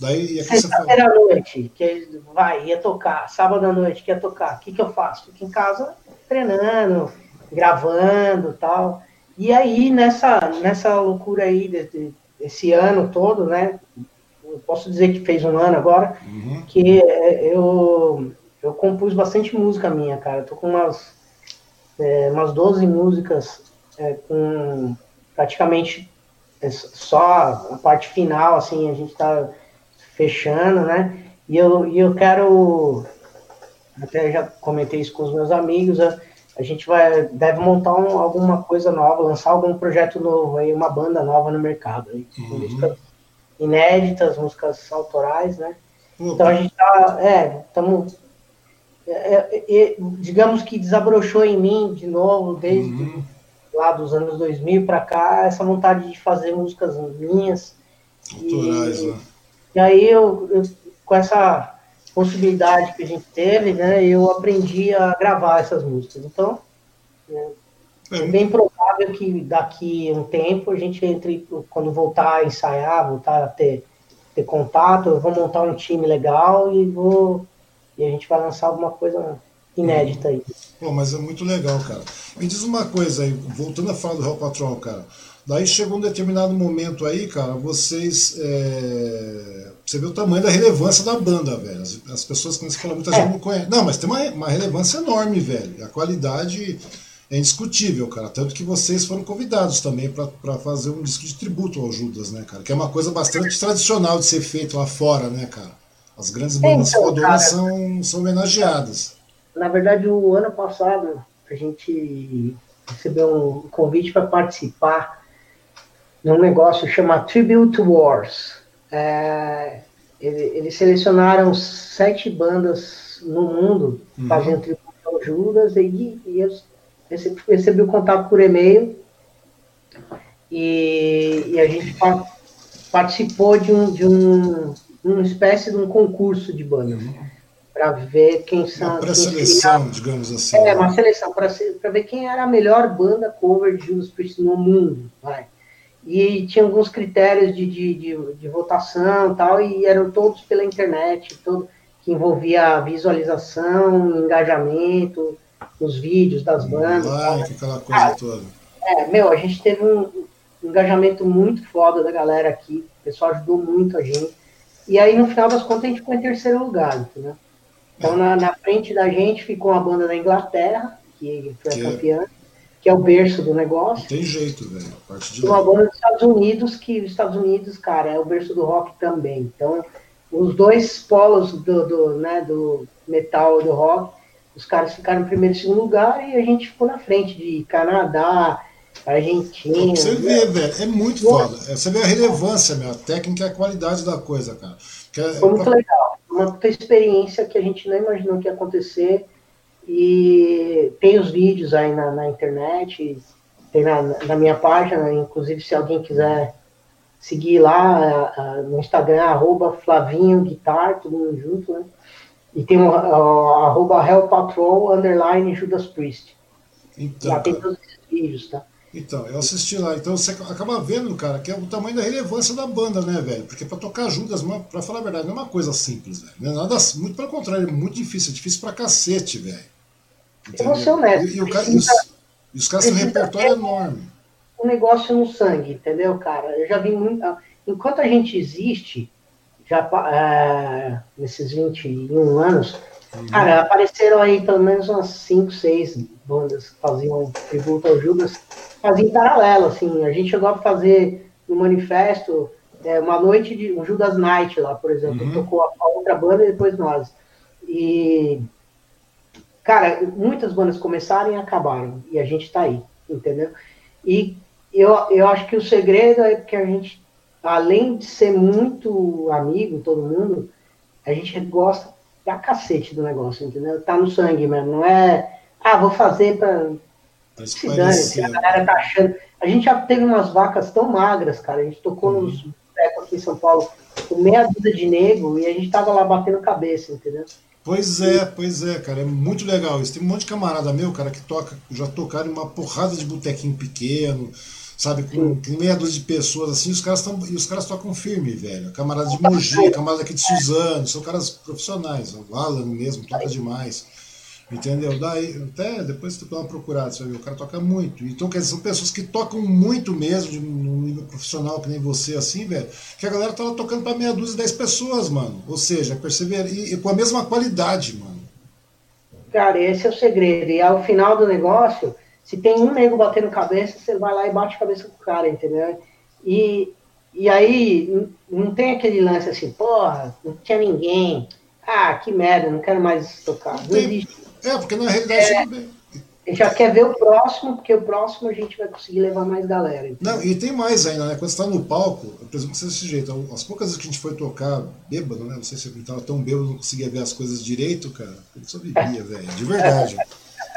Daí, é Sexta-feira à noite, que vai, ia tocar, sábado à noite, que ia tocar, o que, que eu faço? Fico em casa treinando, gravando tal. E aí, nessa, nessa loucura aí de, de esse ano todo, né? Eu posso dizer que fez um ano agora, uhum. que é, eu, eu compus bastante música minha, cara. Eu tô com umas, é, umas 12 músicas é, com praticamente é, só a parte final, assim, a gente tá fechando, né? E eu, e eu quero, até já comentei isso com os meus amigos, a, a gente vai, deve montar um, alguma coisa nova, lançar algum projeto novo aí, uma banda nova no mercado. Aí, uhum. Músicas inéditas, músicas autorais, né? Uhum. Então a gente tá, é, estamos, é, é, é, digamos que desabrochou em mim de novo, desde uhum. lá dos anos 2000 para cá, essa vontade de fazer músicas minhas. Autorais, e, né? E aí eu, eu com essa possibilidade que a gente teve, né, eu aprendi a gravar essas músicas. Então, é, é bem provável que daqui um tempo a gente entre, quando voltar a ensaiar, voltar a ter, ter contato, eu vou montar um time legal e vou e a gente vai lançar alguma coisa inédita aí. Pô, mas é muito legal, cara. Me diz uma coisa aí, voltando a falar do Real Patrol, cara. Daí chegou um determinado momento aí, cara, vocês. É... Você vê o tamanho da relevância da banda, velho. As, as pessoas, quando você fala, muita gente não conhece. Não, mas tem uma, uma relevância enorme, velho. A qualidade é indiscutível, cara. Tanto que vocês foram convidados também para fazer um disco de tributo ao Judas, né, cara? Que é uma coisa bastante tradicional de ser feito lá fora, né, cara? As grandes bandas então, fodonas são, são homenageadas. Na verdade, o ano passado a gente recebeu um convite para participar num negócio chamado Tribute Wars. É, eles selecionaram sete bandas no mundo uhum. fazendo tributo ao Judas e, e eu recebi, recebi o contato por e-mail e, e, a gente participou de um, de um uma espécie de um concurso de bandas uhum. para ver quem são uma pré-seleção, digamos assim. É, uma seleção para ver quem era a melhor banda cover de Judas Priest no mundo, vai e tinha alguns critérios de, de, de, de votação tal, e eram todos pela internet, todo, que envolvia visualização, engajamento, os vídeos das bandas. Like, aquela coisa ah, toda. É, meu, a gente teve um engajamento muito foda da galera aqui, o pessoal ajudou muito a gente. E aí, no final das contas, a gente ficou em terceiro lugar, entendeu? Então, na, na frente da gente ficou uma banda da Inglaterra, que foi a que campeã. Que é o berço do negócio. Tem jeito, velho. Uma banda dos Estados Unidos, que os Estados Unidos, cara, é o berço do rock também. Então, os dois polos do, do, né, do metal e do rock, os caras ficaram em primeiro e segundo lugar e a gente ficou na frente de Canadá, Argentina. Você vê, velho, é muito foda. É, você vê a relevância, meu, a técnica e a qualidade da coisa, cara. É, Foi muito pra... legal. Uma experiência que a gente não imaginou que ia acontecer. E tem os vídeos aí na, na internet, tem na, na, minha página, inclusive se alguém quiser seguir lá no Instagram, arroba Flavinho Guitar, todo mundo junto, né? E tem o um, arroba Hell Patrol, underline Judas Priest. Então, lá tem todos esses vídeos, tá? Então, eu assisti lá. Então você acaba vendo, cara, que é o tamanho da relevância da banda, né, velho? Porque para tocar Judas, para falar a verdade, não é uma coisa simples, velho. É nada, muito pelo contrário, é muito difícil, é difícil pra cacete, velho. Eu vou ser honesto. E, e, o cara, e, os, e os caras têm um repertório enorme. Um negócio no sangue, entendeu, cara? Eu já vi muito. Enquanto a gente existe, já é, nesses 21 anos, uhum. cara, apareceram aí pelo menos umas 5, 6 bandas que faziam tributo ao Judas, faziam em paralelo, assim. A gente chegou a fazer no manifesto é, uma noite de um Judas Night lá, por exemplo. Uhum. Tocou a, a outra banda e depois nós. E, cara, muitas bandas começaram e acabaram. E a gente tá aí, entendeu? E eu, eu acho que o segredo é que a gente, além de ser muito amigo, todo mundo, a gente gosta da cacete do negócio, entendeu? Tá no sangue mesmo. Não é, ah, vou fazer pra. Se dane, a galera tá achando. A gente já teve umas vacas tão magras, cara. A gente tocou uhum. nos aqui em São Paulo com meia dúzia de nego e a gente tava lá batendo cabeça, entendeu? Pois é, pois é, cara, é muito legal isso. Tem um monte de camarada meu, cara, que toca, já tocaram em uma porrada de botequinho pequeno, sabe, com, com meia dúzia de pessoas assim, os caras estão e os caras tocam firme, velho. Camarada de Mogi, camarada aqui de Suzano, são caras profissionais, o Alan mesmo toca demais. Entendeu? Daí, até depois você dá uma procurada, você vai ver, o cara toca muito. Então, quer dizer, são pessoas que tocam muito mesmo, de um nível profissional que nem você, assim, velho, que a galera tá lá tocando pra meia dúzia, dez pessoas, mano. Ou seja, perceber, e, e, com a mesma qualidade, mano. Cara, esse é o segredo. E ao final do negócio, se tem um nego batendo cabeça, você vai lá e bate cabeça com o cara, entendeu? E, e aí, não tem aquele lance assim, porra, não tinha ninguém. Ah, que merda, não quero mais tocar. Não, não existe é, porque na realidade é, gente já quer ver o próximo, porque o próximo a gente vai conseguir levar mais galera. Entendeu? Não, e tem mais ainda, né? Quando você está no palco, eu presumo que seja desse jeito. As poucas vezes que a gente foi tocar bêbado, né? Não sei se eu estava tão bêbado, não conseguia ver as coisas direito, cara. Eu só bebia, [laughs] velho. De verdade.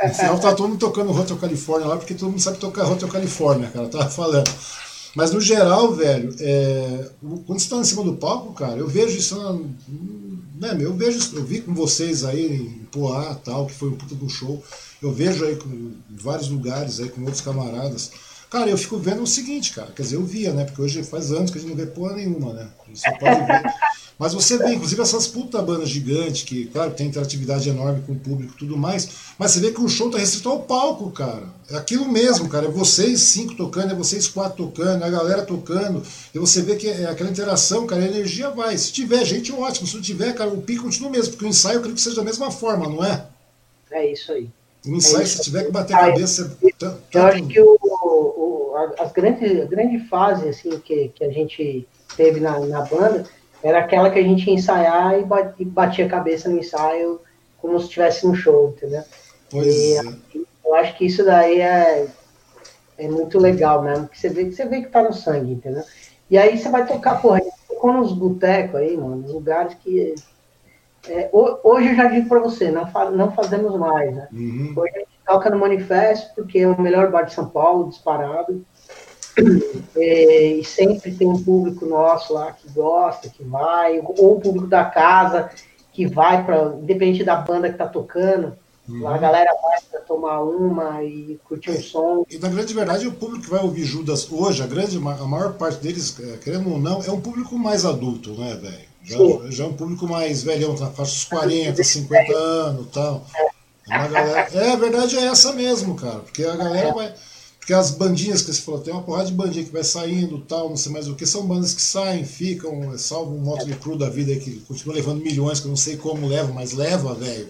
No final tá todo mundo tocando Hotel California lá, porque todo mundo sabe tocar Hotel California, cara. Eu tava falando. Mas no geral, velho, é... quando você tá em cima do palco, cara, eu vejo isso na né, eu vejo, eu vi com vocês aí em Poá, tal, que foi um puta do show. Eu vejo aí com, em vários lugares aí com outros camaradas. Cara, eu fico vendo o seguinte, cara, quer dizer, eu via, né? Porque hoje faz anos que a gente não vê porra nenhuma, né? Você pode ver. [laughs] Mas você vê, inclusive, essas puta bandas gigantes, que, claro, tem interatividade enorme com o público e tudo mais, mas você vê que o show tá restrito ao palco, cara. É aquilo mesmo, cara. É vocês cinco tocando, é vocês quatro tocando, é a galera tocando. E você vê que é aquela interação, cara, a energia vai. Se tiver gente, ótimo. Se não tiver, cara, o pico continua mesmo, porque o ensaio eu creio que seja da mesma forma, não é? É isso aí. O ensaio, é se tiver que bater a cabeça. Eu acho que o, o, as grandes, a grande fase assim, que, que a gente teve na, na banda era aquela que a gente ia ensaiar e batia a cabeça no ensaio como se estivesse no show, entendeu? Pois e, é. Eu acho que isso daí é, é muito legal mesmo, que você vê, você vê que tá no sangue, entendeu? E aí você vai tocar, porra, tocou nos botecos aí, mano, nos lugares que. É, hoje eu já digo pra você, não, fa não fazemos mais, né? Uhum. Hoje a gente toca no Manifesto, porque é o melhor bar de São Paulo, disparado. [clears throat] É, e sempre tem um público nosso lá que gosta, que vai, ou o público da casa que vai para, independente da banda que está tocando, uhum. a galera vai para tomar uma e curtir um som. E na grande verdade, o público que vai ouvir Judas hoje, a grande, a maior parte deles, é, querendo ou não, é um público mais adulto, né, velho? Já, já, é um público mais velhão, na faixa dos 40, 50 anos e tal. É, galera... é, a verdade é essa mesmo, cara, porque a galera vai porque as bandinhas que você falou, tem uma porrada de bandinha que vai saindo, tal, não sei mais o que, são bandas que saem, ficam, salvo um moto de cru da vida que continua levando milhões, que eu não sei como leva, mas leva, velho.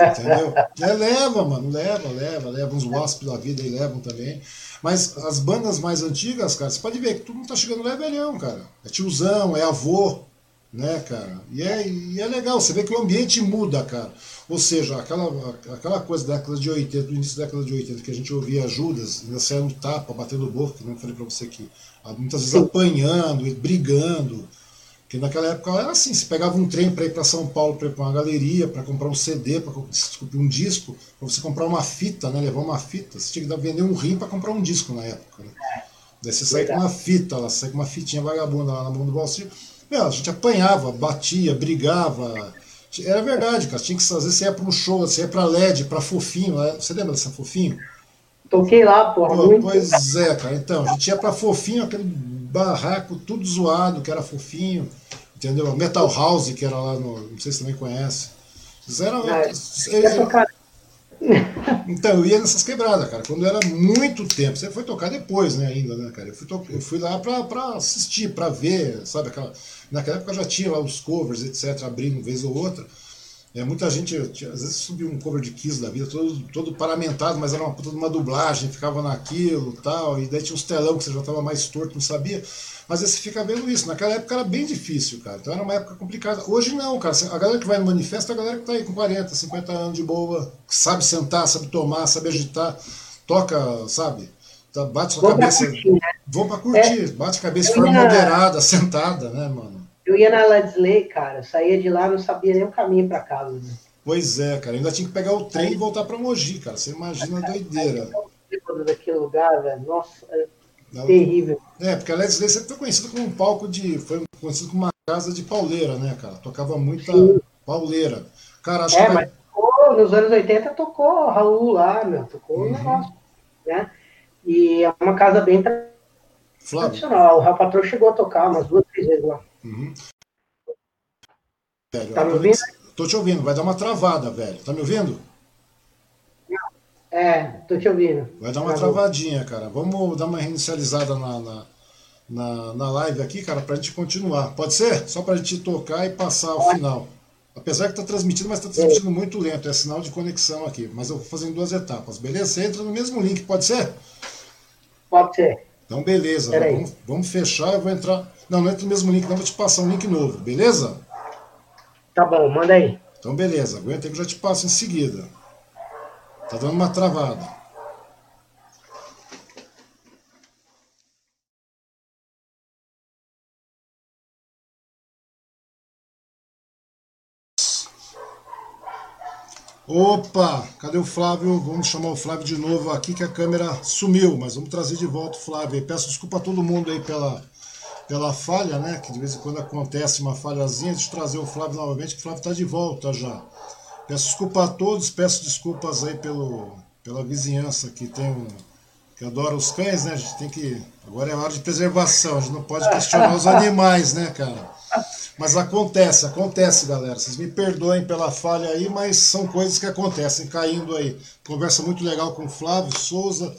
Entendeu? [laughs] É, leva, mano, leva, leva, leva. Uns wasps da vida aí levam também. Mas as bandas mais antigas, cara, você pode ver que todo mundo tá chegando lá é velhão, cara. É tiozão, é avô, né, cara? E é, e é legal, você vê que o ambiente muda, cara. Ou seja, aquela, aquela coisa da década de 80, do início da década de 80, que a gente ouvia Judas, ainda saindo tapa, batendo boca, que não falei para você aqui, muitas vezes apanhando, brigando. Que naquela época era assim, você pegava um trem para ir para São Paulo, para ir para uma galeria, para comprar um CD, para um disco, para você comprar uma fita, né, levar uma fita, você tinha que vender um rim para comprar um disco na época. Né? Daí você saía com uma fita, lá, saía com uma fitinha vagabunda lá na mão do bolsinho. Meu, a gente apanhava, batia, brigava, era verdade, cara. Tinha que fazer, você ia para um show, você ia para LED, para Fofinho. Você lembra dessa Fofinho? Toquei lá, porra. Pô, muito. Pois é, cara. Então, a gente ia para Fofinho, aquele barraco tudo zoado, que era Fofinho. Entendeu? Metal House, que era lá no. Não sei se você também conhece. Eles eram. É, eles, [laughs] Então, eu ia nessas quebradas, cara, quando era muito tempo. Você foi tocar depois, né, ainda, né, cara? Eu fui, to... eu fui lá pra, pra assistir, pra ver, sabe? Aquela... Naquela época já tinha lá os covers, etc., abrindo uma vez ou outra. É, muita gente, às vezes subiu um cover de Kiss da vida, todo, todo paramentado, mas era uma puta de uma dublagem, ficava naquilo tal, e daí tinha uns telão que você já estava mais torto, não sabia. Mas você fica vendo isso. Naquela época era bem difícil, cara. Então era uma época complicada. Hoje não, cara. A galera que vai no manifesto é a galera que está aí com 40, 50 anos de boa, que sabe sentar, sabe tomar, sabe agitar, toca, sabe? Tá, bate sua Vou cabeça. Pra curtir, né? Vão pra curtir, é. bate a cabeça de forma moderada, sentada, né, mano? Eu ia na Ledsley, cara, saía de lá, não sabia nem o caminho para casa. Né? Pois é, cara, ainda tinha que pegar o trem e voltar para Mogi, cara. Você imagina a doideira. Daquele lugar, velho. Nossa, Terrível. É, porque a Let's Play sempre foi conhecida como um palco de. Foi conhecido como uma casa de pauleira, né, cara? Tocava muita Sim. pauleira. Cara, acho é, que. Mas tocou, nos anos 80 tocou Raul lá, meu, tocou uhum. negócio, né? E é uma casa bem Flávio. tradicional. O Raul Patrão chegou a tocar umas duas, três vezes lá. Uhum. Velho, tá me ouvindo? Tô te ouvindo, vai dar uma travada, velho. Tá me ouvindo? É, tô te ouvindo. Vai dar uma travadinha, cara. Vamos dar uma reinicializada na, na, na, na live aqui, cara, pra gente continuar. Pode ser? Só pra gente tocar e passar ao final. Apesar que tá transmitindo, mas tá transmitindo muito lento. É sinal de conexão aqui. Mas eu vou fazer em duas etapas, beleza? Você entra no mesmo link, pode ser? Pode ser. Então, beleza. Vamos, vamos, fechar. Eu vou entrar. Não, não entra no mesmo link, não. Vou te passar um link novo, beleza? Tá bom, manda aí. Então, beleza. Aguenta que eu já te passo em seguida. Tá dando uma travada. Opa, cadê o Flávio? Vamos chamar o Flávio de novo aqui que a câmera sumiu, mas vamos trazer de volta o Flávio. Peço desculpa a todo mundo aí pela, pela falha, né? Que de vez em quando acontece uma falhazinha. Deixa eu trazer o Flávio novamente, que o Flávio está de volta já. Peço desculpa a todos, peço desculpas aí pelo, pela vizinhança que tem um, que adora os cães, né? A gente tem que. Agora é hora de preservação, a gente não pode questionar os animais, né, cara? Mas acontece, acontece, galera. Vocês me perdoem pela falha aí, mas são coisas que acontecem, caindo aí. Conversa muito legal com o Flávio Souza,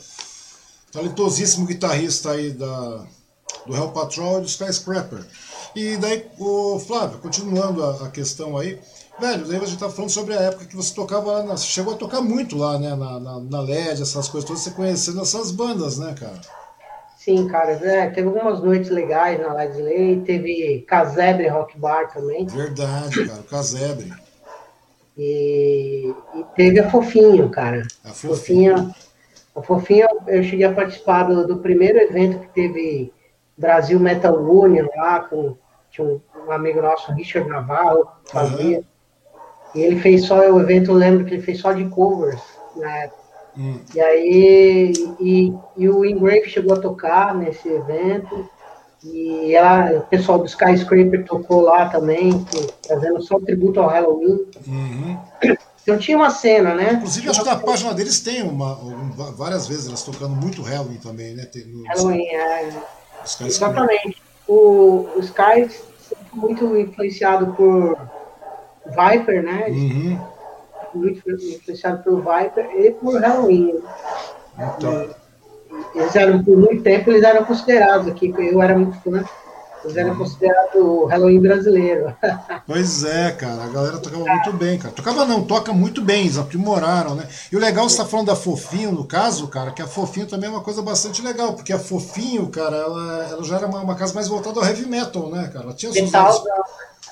talentosíssimo guitarrista aí da, do Hell Patrol e do Skyscraper. E daí, o Flávio, continuando a, a questão aí, Velho, lembra a gente tá falando sobre a época que você tocava lá, na, chegou a tocar muito lá, né, na, na, na, LED, essas coisas todas, você conhecendo essas bandas, né, cara? Sim, cara, é, teve algumas noites legais na LED Lay, teve Casebre Rock Bar também. Verdade, cara, Casebre. E, e, teve a Fofinho, cara. A Fofinha. Fofinha a Fofinha, eu cheguei a participar do, do primeiro evento que teve Brasil Metal Union lá, com tinha um, um amigo nosso, Richard Navarro, fazia. Uhum. E ele fez só o evento, eu lembro que ele fez só de covers na época. Hum. E aí, e, e o Ingrave chegou a tocar nesse evento. E ela, o pessoal do Skyscraper tocou lá também, fazendo só tributo ao Halloween. Uhum. Então tinha uma cena, né? Inclusive, acho que na página deles tem uma, uma, várias vezes elas tocando muito Halloween também, né? Tem, no, Halloween, é. Exatamente. O, o Sky muito influenciado por Viper, né? Uhum. Muito influenciado pelo Viper e por Halloween. Então. Eles eram, por muito tempo, eles eram considerados aqui, eu era muito fã. Eles eram uhum. considerados o Halloween brasileiro. [laughs] Pois é, cara, a galera tocava muito bem, cara. Tocava não, toca muito bem, eles aprimoraram, né? E o legal, você tá falando da Fofinho, no caso, cara, que a Fofinho também é uma coisa bastante legal, porque a Fofinho, cara, ela, ela já era uma, uma casa mais voltada ao heavy metal, né, cara? Ela tinha Metal,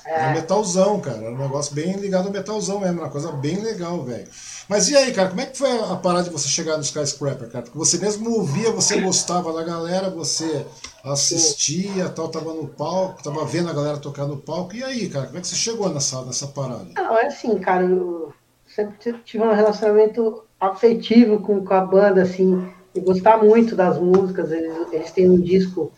é. metalzão, cara. Era um negócio bem ligado ao metalzão mesmo, uma coisa bem legal, velho. Mas e aí, cara, como é que foi a parada de você chegar no Skyscraper, cara? Porque você mesmo ouvia, você gostava da galera, você assistia, tal, tava no palco, tava vendo a galera tocar no palco. E aí, cara, como é que você chegou nessa, nessa parada? Não, é assim, cara, eu sempre tive um relacionamento afetivo com, com a banda, assim, e gostar muito das músicas. Eles, eles têm um disco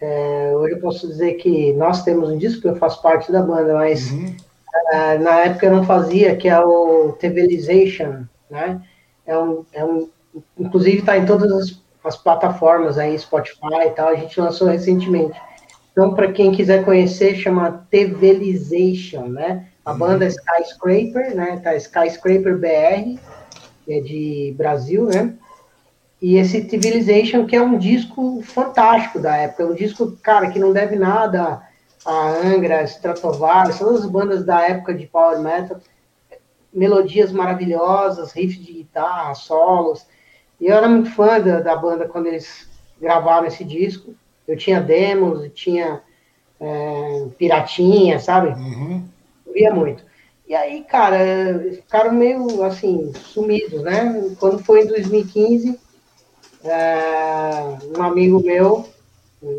é, hoje eu posso dizer que nós temos um disco, que eu faço parte da banda, mas uhum. uh, na época eu não fazia, que é o Tevelization, né? É um, é um, inclusive está em todas as, as, plataformas aí, Spotify e tal, a gente lançou recentemente. Então, para quem quiser conhecer, chama Tevelization, né? A uhum. banda é Skyscraper, né? Tá Skyscraper BR. que é de Brasil, né? E esse Civilization, que é um disco fantástico da época, é um disco, cara, que não deve nada a Angra, Stratovarius, todas as bandas da época de power metal, melodias maravilhosas, riffs de guitarra, solos. E eu era muito fã da, da banda quando eles gravaram esse disco. Eu tinha demos, tinha é, piratinha, sabe? Uhum. Via muito. E aí, cara, ficaram meio assim, sumidos, né? Quando foi em 2015, é, um amigo meu,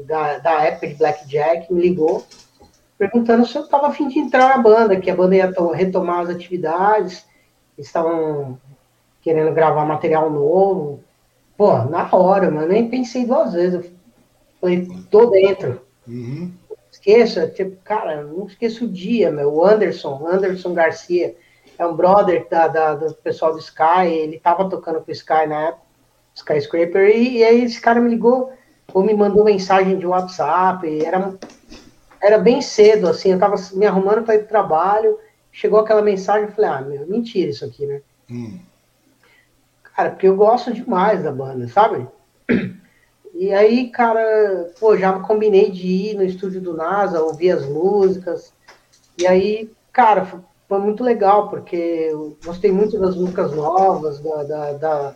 da, da época de Blackjack, me ligou perguntando se eu estava afim de entrar na banda, que a banda ia retomar as atividades, estavam querendo gravar material novo. Pô, na hora, mano, nem pensei duas vezes. Eu falei, tô dentro. Uhum. Esqueça, tipo, cara, não esqueço o dia, meu. O Anderson, Anderson Garcia, é um brother da, da, do pessoal do Sky, ele tava tocando com o Sky na época, Skyscraper, e, e aí esse cara me ligou, ou me mandou mensagem de WhatsApp, era era bem cedo, assim, eu tava me arrumando para ir pro trabalho, chegou aquela mensagem, eu falei, ah, meu, mentira isso aqui, né? Hum. Cara, porque eu gosto demais da banda, sabe? E aí, cara, pô, já combinei de ir no estúdio do NASA, ouvir as músicas. E aí, cara, foi muito legal, porque eu gostei muito das músicas novas, da, da, da,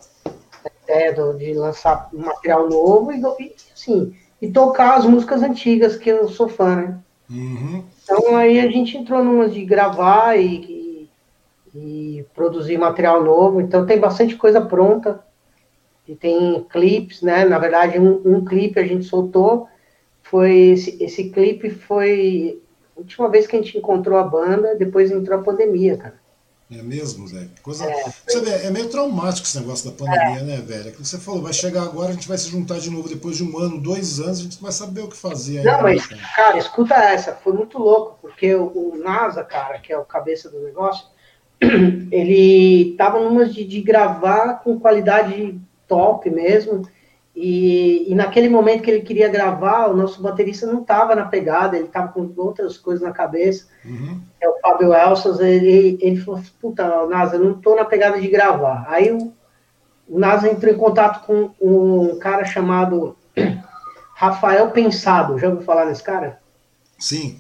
ideia de lançar material novo, e, e assim, e tocar as músicas antigas, que eu sou fã, né? Uhum. Então aí a gente entrou numa de gravar e, e, e, produzir material novo, então tem bastante coisa pronta, e tem clipes, né? Na verdade, um, um clipe a gente soltou, foi esse, esse clipe foi a última vez que a gente encontrou a banda, depois entrou a pandemia, cara. É mesmo, Zé? Coisa... É, você vê, é meio traumático esse negócio da pandemia, é. né, velho? É que você falou, vai chegar agora, a gente vai se juntar de novo depois de um ano, dois anos, a gente vai saber o que fazer. Não, mas, cara. cara, escuta essa, foi muito louco, porque o, o, NASA, cara, que é o cabeça do negócio, [clears throat] ele tava numa de, de gravar com qualidade top mesmo, e, e, naquele momento que ele queria gravar, o nosso baterista não estava na pegada, ele estava com outras coisas na cabeça. Uhum. É o Fábio Elsas, ele, ele falou: Puta, Nasa, não estou na pegada de gravar. Aí o, o Nasa entrou em contato com um cara chamado [clears throat] Rafael Pensado. Já ouviu falar nesse cara? Sim.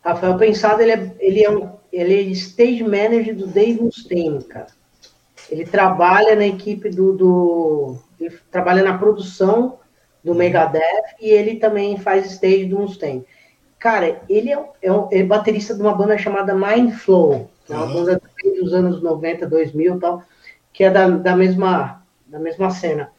Rafael Pensado, ele é, ele é, um, ele é stage manager do Dave Mustaine, cara. Ele trabalha na equipe do, do ele trabalha na produção do Megadeth e ele também faz stage do Mustaine. Cara, ele é, é, é, baterista de uma banda chamada Mind Flow, que é uma uhum. banda dos anos 90, 2000 e tal, que é da, da, mesma, da mesma cena.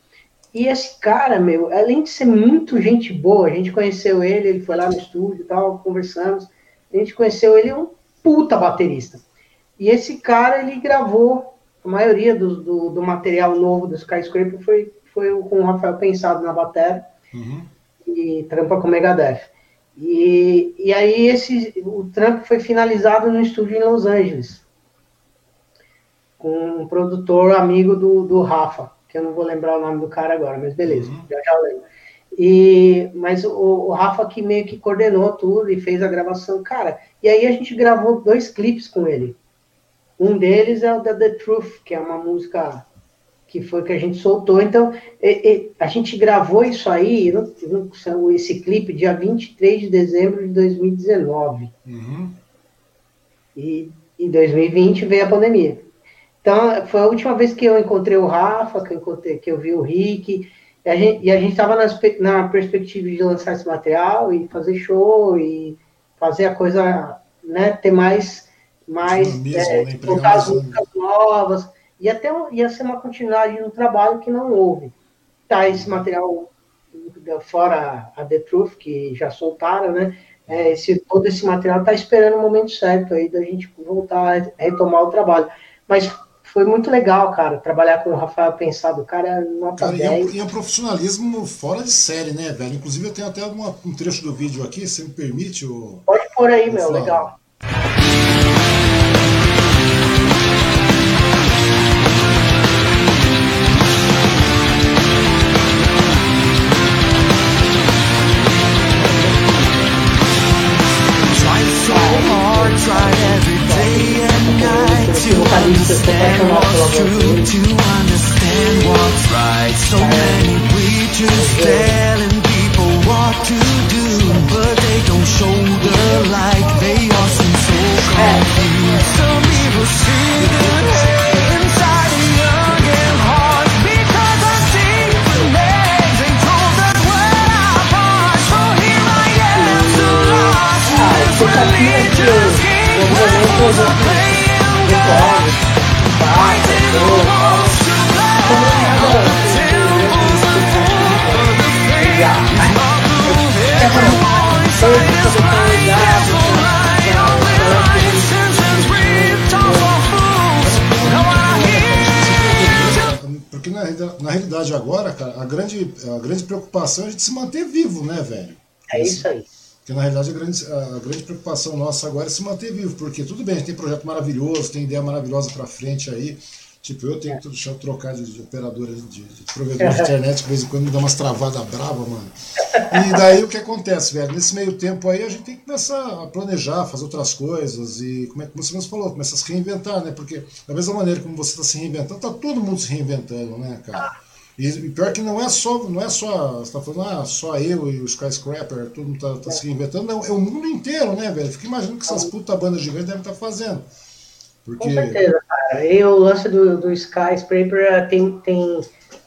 E esse cara, meu, além de ser muito gente boa, a gente conheceu ele, ele foi lá no estúdio e tal, conversamos, a gente conheceu ele, é um puta baterista. E esse cara, ele gravou a maioria do, do, do, material novo do Skyscraper foi, foi com o Rafael Pensado na bateria uhum. e trampa com o Megadeth. E, e aí esse, o trampo foi finalizado no estúdio em Los Angeles, com um produtor amigo do, do Rafa, que eu não vou lembrar o nome do cara agora, mas beleza, uhum. já já lembro. E, mas o, o, Rafa que meio que coordenou tudo e fez a gravação, cara. E aí a gente gravou dois clipes com ele. Um deles é o da The Truth, que é uma música que foi que a gente soltou. Então, a gente gravou isso aí, esse clipe, dia 23 de dezembro de 2019. Uhum. E em 2020 veio a pandemia. Então, foi a última vez que eu encontrei o Rafa, que eu, encontrei, que eu vi o Rick, e a gente estava na, na perspectiva de lançar esse material e fazer show e fazer a coisa, né, ter mais mais é, né, colocar as músicas novas, e até ia ser uma continuidade no trabalho que não houve. Tá esse material fora a The Truth, que já soltaram, né? É, esse, todo esse material está esperando o momento certo aí da gente voltar a retomar o trabalho. Mas foi muito legal, cara, trabalhar com o Rafael Pensado, o cara nota cara, 10. E é, um, profissionalismo fora de série, né, velho? Inclusive eu tenho até uma, um trecho do vídeo aqui, se me permite. O, Pode pôr aí, meu, legal. É gente se manter vivo, né, velho? É isso aí. Porque na realidade a grande, a grande preocupação nossa agora é se manter vivo, porque tudo bem, a gente tem projeto maravilhoso, tem ideia maravilhosa pra frente aí. Tipo, eu tenho que deixar eu trocar de, de operadora, de, de provedor de internet, de vez em quando me dá umas travadas bravas, mano. E daí o que acontece, velho? Nesse meio tempo aí a gente tem que começar a planejar, fazer outras coisas e, como, é, como você mesmo falou, começar a se reinventar, né? Porque da mesma maneira como você está se reinventando, tá todo mundo se reinventando, né, cara? E, pior que não é só, não é só, você tá falando, ah, só eu e o Skyscraper, todo mundo tá, tá se reinventando, não, é o mundo inteiro, né, velho? Fica imaginando que essas puta bandas gigantes devem estar fazendo. Porque, Com certeza, cara. E o lance do, do Skyscraper tem, tem.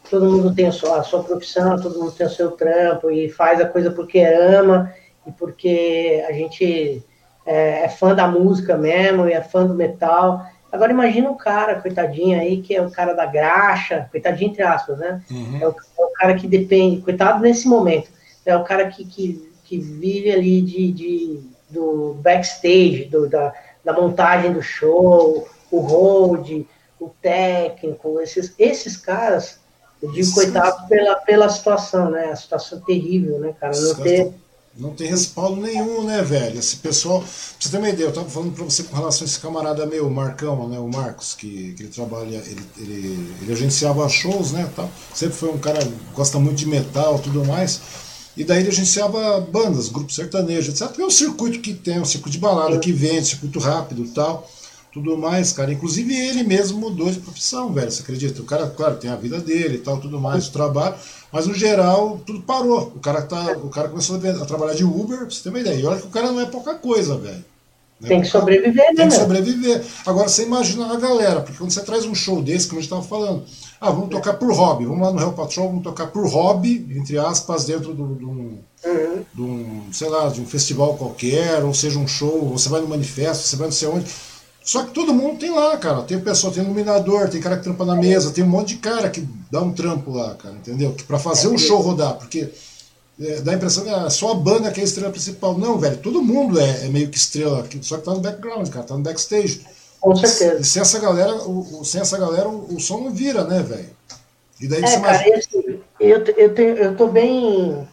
Todo mundo tem a sua, a sua profissão, todo mundo tem o seu trampo e faz a coisa porque ama e porque a gente é, é fã da música mesmo e é fã do metal. Agora imagina o cara, coitadinho aí, que é o cara da graxa, coitadinho entre aspas, né? Uhum. É, o, é o cara que depende, coitado nesse momento, é o cara que, que, que vive ali de, de, do backstage, do, da, da montagem do show, o hold, o técnico, esses, esses caras, eu digo Esses coitado pela, pela situação, né? A situação terrível, né, cara? Não ter. Não tem respaldo nenhum, né, velho? Esse pessoal. Pra você ter uma ideia, eu tava falando pra você com relação a esse camarada meu, o Marcão, né? O Marcos, que, que ele trabalha, ele, ele, ele agenciava shows, né? Tal. Sempre foi um cara que gosta muito de metal tudo mais. E daí ele agenciava bandas, grupos sertanejos, etc. É um circuito que tem, um circuito de balada que vende, circuito rápido tal. Tudo mais, cara. Inclusive ele mesmo mudou de profissão, velho. Você acredita? O cara, claro, tem a vida dele e tal, tudo mais, o trabalho. Mas no geral, tudo parou. O cara, tá, o cara começou a, trabalhar de Uber, pra você ter uma ideia. E olha que o cara não é pouca coisa, velho. Né? Tem que sobreviver, né, Tem que sobreviver. Agora você imagina a galera, porque quando você traz um show desse, como a gente estava falando, ah, vamos tocar por hobby, vamos lá no Real Patrol, vamos tocar por hobby, entre aspas, dentro do- de um, Uhum. de um, sei lá, de um festival qualquer, ou seja, um show, você vai no manifesto, você vai não sei onde. Só que todo mundo tem lá, cara. Tem pessoa, tem iluminador, tem cara que trampa na mesa, tem um monte de cara que dá um trampo lá, cara, entendeu? Que pra fazer o show rodar, porque é, dá a impressão que é só a banda que é a estrela principal. Não, velho, todo mundo é, é meio que estrela, só que tá no background, cara, tá no backstage. Com E certeza. sem essa galera, o, o- sem essa galera, o, o som não vira, né, velho? E daí É, você cara, imagina. e eu, eu, tenho, eu tô bem,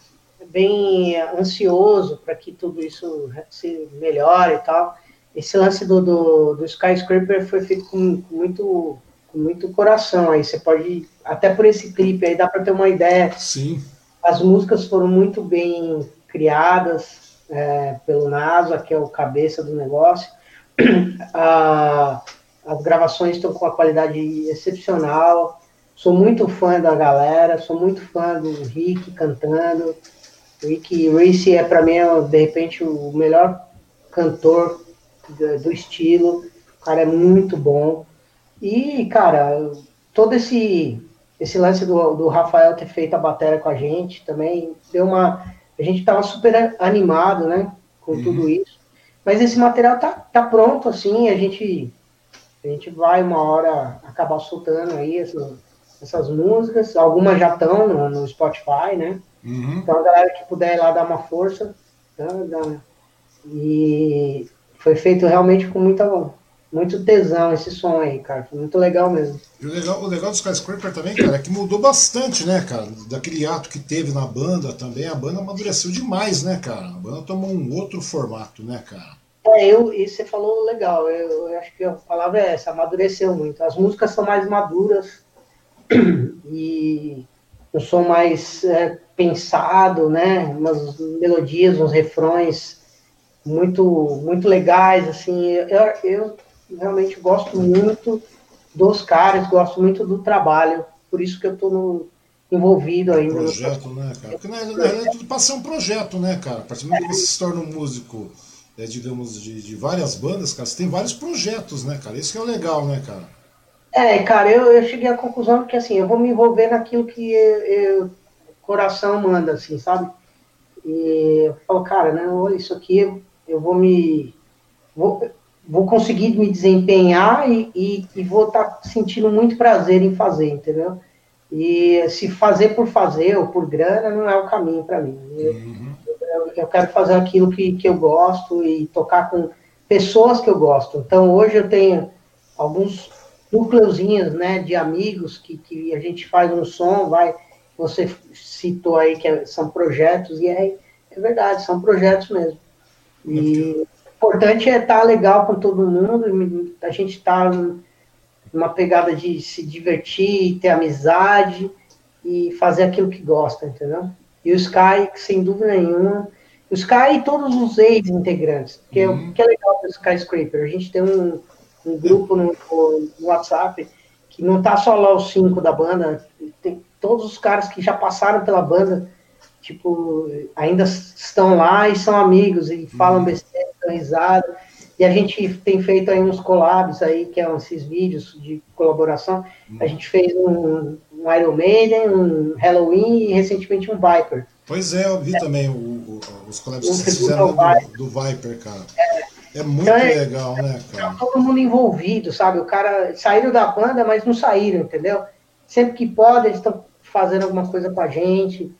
bem ansioso para que tudo isso se melhore e tal. Esse lance do, do, do Skyscraper foi feito com, com muito, com muito coração aí. Você pode, até por esse clipe aí, dá para ter uma ideia. Sim, As músicas foram muito bem criadas é, pelo NASA, que é o cabeça do negócio. [clears throat] As gravações estão com uma qualidade excepcional. Sou muito fã da galera, sou muito fã do Rick cantando. O Rick Reese é, para mim, de repente, o melhor cantor do, do estilo. O cara é muito bom. E, cara, todo esse esse lance do, do Rafael ter feito a bateria com a gente também deu uma. A gente tava super animado, né? Com Uhum. tudo isso. Mas esse material tá, tá pronto, assim, a gente, a gente vai uma hora acabar soltando aí essa- essas músicas. Algumas já estão no, no Spotify, né? uhum. Então a galera que puder ir lá dar uma força. Tá? Dá- E foi feito realmente com muita, muito tesão esse som aí, cara. Foi muito legal mesmo. E o legal, o legal do Skyscraper também, cara, é que mudou bastante, né, cara? Daquele ato que teve na banda também, a banda amadureceu demais, né, cara? A banda tomou um outro formato, né, cara? É, eu, e você falou legal, eu, eu acho que a palavra é essa, amadureceu muito. As músicas são mais maduras [clears throat] e um som mais é, pensado, né? Umas melodias, uns refrões muito, muito legais, assim. Eu, eu realmente gosto muito dos caras, gosto muito do trabalho, por isso que eu estou envolvido ainda. Projeto, né, cara? Porque na verdade passa ser um projeto, né, cara? A partir do momento que você se torna um músico, é, digamos, de, de, várias bandas, cara, você tem vários projetos, né, cara? Isso que é o legal, né, cara? É, cara, eu, eu cheguei à conclusão que assim, eu vou me envolver naquilo que o coração manda, assim, sabe? E eu falo, cara, né, olha, isso aqui eu vou me. Vou, vou conseguir me desempenhar e, e, e vou estar tá sentindo muito prazer em fazer, entendeu? E se fazer por fazer ou por grana não é o caminho para mim. Eu, uhum. eu, eu, quero fazer aquilo que, que eu gosto e tocar com pessoas que eu gosto. Então hoje eu tenho alguns núcleozinhos né, de amigos que, que a gente faz um som, vai. Você citou aí que é, são projetos, e é, é verdade, são projetos mesmo. E o importante é estar tá legal com todo mundo, a gente está numa pegada de se divertir, ter amizade e fazer aquilo que gosta, entendeu? E o Sky, sem dúvida nenhuma, o Sky e todos os ex-integrantes, porque uhum. o que é legal do Skyscraper, a gente tem um, um grupo no, no, WhatsApp que não tá só lá os cinco da banda, tem todos os caras que já passaram pela banda, tipo, ainda estão lá e são amigos e falam uhum. besteira, dão risada. E a gente tem feito aí uns collabs aí, que são esses vídeos de colaboração. A gente fez um, um Iron Maiden, um Halloween e recentemente um Viper. Pois é, eu vi é. também o, o, os collabs que vocês fizeram do, Viper. do Viper, cara. É, é muito então, é, legal, né, cara? Tá todo mundo envolvido, sabe? O cara saíram da banda, mas não saíram, entendeu? Sempre que podem, eles estão fazendo alguma coisa com a gente.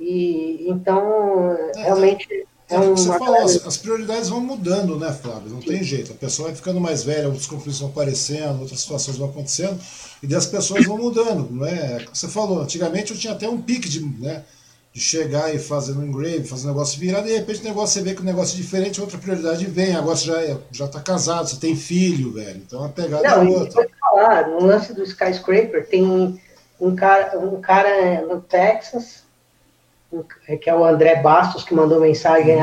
E então, é, realmente é, um, você falou, as, prioridades vão mudando, né, Flávio? Não Sim. tem jeito. A pessoa vai ficando mais velha, outros conflitos vão aparecendo, outras situações vão acontecendo, e as pessoas vão mudando, não é? Você falou, antigamente eu tinha até um pique de, né, de chegar e fazer um engrave, fazer um negócio virado, e de repente o negócio você vê que o negócio é diferente, outra prioridade vem, agora você já, é, já tá casado, você tem filho, velho. Então a pegada não, é outra. Eu falar, no lance do Skyscraper, tem um cara, um cara no Texas que é o André Bastos, que mandou mensagem,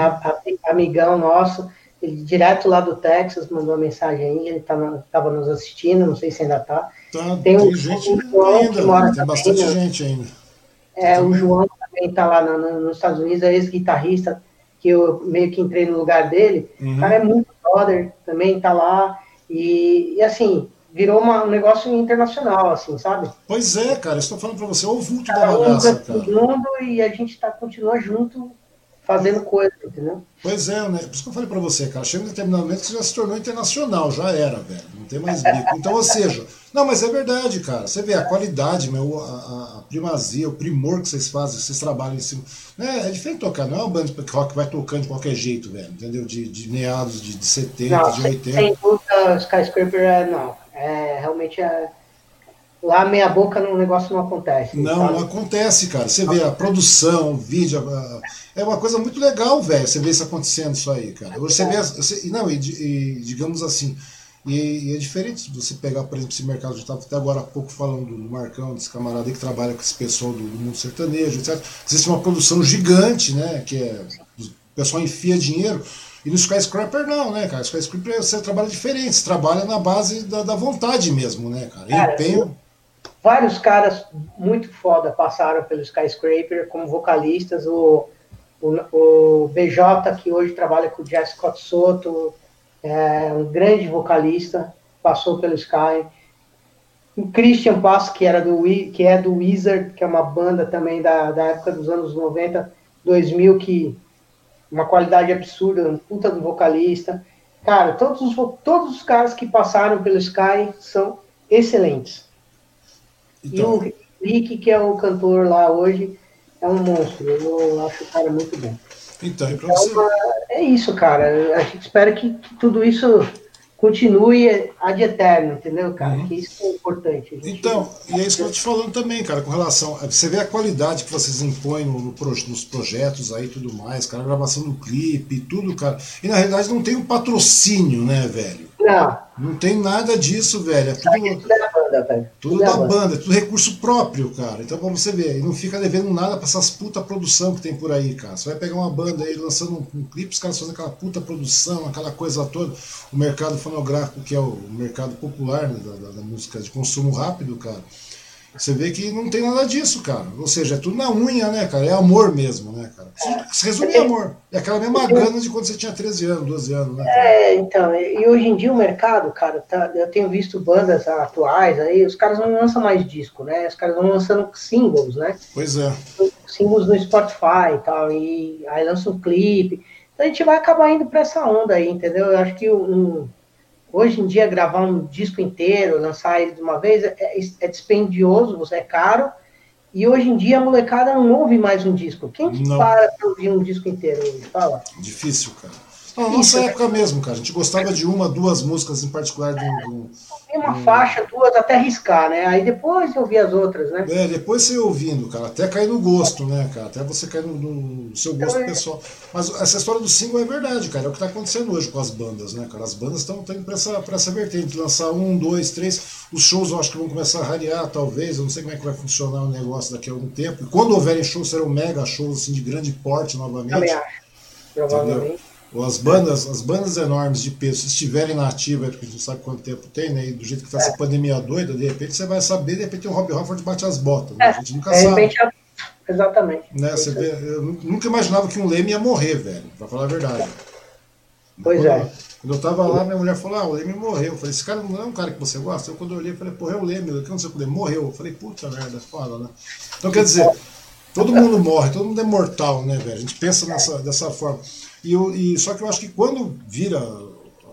amigão nosso, ele direto lá do Texas, mandou uma mensagem aí, ele estava tá nos assistindo, não sei se ainda está. Tá, tem, tem gente um João ainda, que mora tem bastante também, gente ainda. É, o João também está lá no, no, nos Estados Unidos, é ex-guitarrista, que eu meio que entrei no lugar dele. Uhum. O cara é muito brother, também está lá. E, e assim, virou uma, um negócio internacional, assim, sabe? Pois é, cara, estou falando para você, o vulto da bagaça, cara. mundo e a gente tá, continua junto fazendo coisa, entendeu? Pois é, né? Por isso que eu falei para você, cara, chega um determinado momento que você já se tornou internacional, já era, velho, não tem mais bico. Então, ou seja, não, mas é verdade, cara, você vê a qualidade, meu, a, a primazia, o primor que vocês fazem, vocês trabalham em cima, né? É diferente tocar, não é um bando de rock que vai tocando de qualquer jeito, velho, entendeu? De, de meados de, de 70, não, de 80. Sem dúvida, Skyscraper é, não, é, realmente é, lá meia boca no negócio não acontece. Não, sabe? não acontece, cara. Você vê a produção, o vídeo, é uma coisa muito legal, velho. Você vê isso acontecendo isso aí, cara. Você vê, você, não, e, e, digamos assim, e, e, é diferente você pegar, por exemplo, esse mercado, eu estava até agora há pouco falando do Marcão, desse camarada aí que trabalha com esse pessoal do, do mundo sertanejo, etc. Existe uma produção gigante, né? Que é. O pessoal enfia dinheiro. E no Skyscraper não, né, cara? Skyscraper você trabalha diferente, você trabalha na base da, da vontade mesmo, né, cara? cara Empenho. Vários caras muito foda passaram pelo Skyscraper como vocalistas. O, o, o BJ, que hoje trabalha com o Jazz Scott Soto, é um grande vocalista, passou pelo Sky. O Christian Pass, que, era do, que é do Wizard, que é uma banda também da, da época dos anos 90, 2000, que uma qualidade absurda, um puta do vocalista. Cara, todos os, todos os caras que passaram pelo Sky são excelentes. Então... E o Rick, que é o cantor lá hoje, é um monstro. Eu acho o cara muito bom. Então, pra então, é isso, cara. A gente espera que, que tudo isso continue ad eterno, entendeu, cara? Uhum. Que isso é importante. Gente... Então, e é isso que eu tô te falando também, cara, com relação. Você vê a qualidade que vocês impõem no, no, nos projetos aí e tudo mais, cara, a gravação do clipe, tudo, cara. E na realidade não tem um patrocínio, né, velho? Não. Não tem nada disso, velho. É tudo. banda, velho. Tudo da banda, tudo recurso próprio, cara. Então, pra você ver, e não fica devendo nada pra essas puta produção que tem por aí, cara. Você vai pegar uma banda aí lançando um, um clipe, os caras fazendo aquela puta produção, aquela coisa toda. O mercado fonográfico, que é o mercado popular né, da, da, da música de consumo rápido, cara. Você vê que não tem nada disso, cara. Ou seja, é tudo na unha, né, cara? É amor mesmo, né, cara? Se resume em amor. É aquela mesma gana de quando você tinha 13 anos, 12 anos, né? Cara? É, então, e hoje em dia o mercado, cara, tá, eu tenho visto bandas atuais aí, os caras não lançam mais disco, né? Os caras vão lançando singles, né? Pois é. Singles no Spotify e tal, e aí lançam um clipe. Então a gente vai acabar indo pra essa onda aí, entendeu? Eu acho que um Hoje em dia, gravar um disco inteiro, lançar ele de uma vez, é, é dispendioso, é caro. E hoje em dia a molecada não ouve mais um disco. Quem que não. para pra ouvir um disco inteiro hoje? Fala. Difícil, cara. Na nossa época mesmo, cara. A gente gostava de uma, duas músicas em particular do, do, tem uma faixa, duas, até riscar, né? Aí depois eu vi as outras, né? É, depois você ouvindo, cara, até cair no gosto, né, cara? Até você cair no, no seu gosto então, pessoal. Mas essa história do single é verdade, cara. É o que tá acontecendo hoje com as bandas, né, cara? As bandas estão indo pra essa, pra essa vertente, lançar um, dois, três. Os shows eu acho que vão começar a rarear, talvez. Eu não sei como é que vai funcionar o negócio daqui a algum tempo. E quando houverem shows, serão mega shows assim, de grande porte novamente. Também acho. Provavelmente. Entendeu? Ou as bandas, as bandas enormes de peso, se estiverem na ativa, porque a gente não sabe quanto tempo tem, né? E do jeito que está é. essa pandemia doida, de repente você vai saber, de repente o Rob Hofford bate as botas. Né? É, a gente nunca sabe. Repente, exatamente. Né? Você vê, eu nunca imaginava que um Leme ia morrer, velho, para falar a verdade. Pois quando, é. Quando eu tava lá, minha mulher falou: Ah, o Leme morreu. Eu falei: Esse cara não é um cara que você gosta? Eu, quando eu olhei, falei: Porra, é o Leme. O que não sei o que morreu. Eu falei: Puta merda, foda, né? Então quer dizer, todo mundo morre, todo mundo é mortal, né, velho? A gente pensa nessa, dessa forma. E, eu, e só que eu acho que quando vira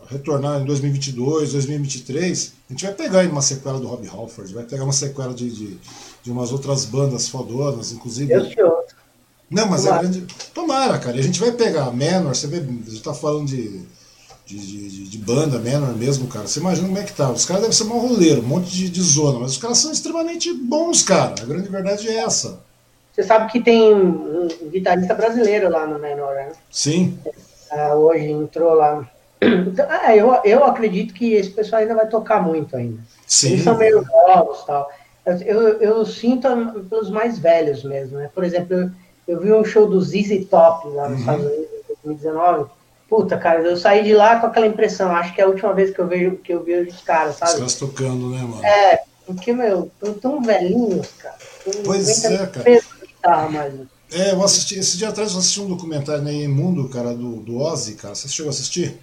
retornar em 2022, 2023, a gente vai pegar aí uma sequela do Rob Halford, vai pegar uma sequela de, de, de umas outras bandas fodonas, inclusive. Eu ouço. Não, mas Tomara. é grande. Tomara, cara. E a gente vai pegar Menor, você vê, a gente tá falando de, de, de, de, banda Menor mesmo, cara. Você imagina como é que tá. Os caras devem ser mal roleiro, um monte de, de zona, mas os caras são extremamente bons, cara. A grande verdade é essa. Você sabe que tem um guitarrista brasileiro lá no Menor, né? Sim. Ah, hoje entrou lá. Então, ah, eu, eu acredito que esse pessoal ainda vai tocar muito ainda. Sim. Eles são meio novos tal. Eu, eu sinto pelos mais velhos mesmo, né? Por exemplo, eu, eu vi um show do ZZ Top lá nos uhum. Estados Unidos em 2019. Puta, cara, eu saí de lá com aquela impressão. Acho que é a última vez que eu vejo que eu vejo os caras, sabe? Os caras tocando, né, mano? É, porque, meu, estão tão velhinhos, cara. Pois é, cara guitarra mais. É, eu assisti, esse dia atrás eu assisti um documentário na Imundo, cara, do, do Ozzy, cara. Você chegou a assistir?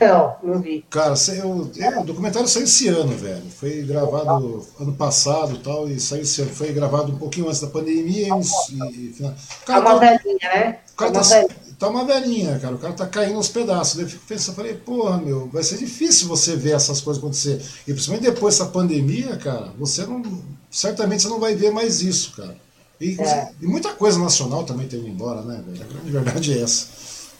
Não, não vi. Cara, eu, eu, o documentário saiu esse ano, velho. Foi gravado ano passado e tal, e saiu esse ano. Foi gravado um pouquinho antes da pandemia. E, e, cara, tá uma tá, velhinha, né? O cara tá, uma tá, tá, uma velhinha, cara. O cara tá caindo aos pedaços. Eu fico pensando, falei, porra, meu, vai ser difícil você ver essas coisas acontecer. E principalmente depois dessa pandemia, cara, você não. Certamente você não vai ver mais isso, cara. E, é. e, muita coisa nacional também tem indo embora, né, velho? A grande verdade é essa.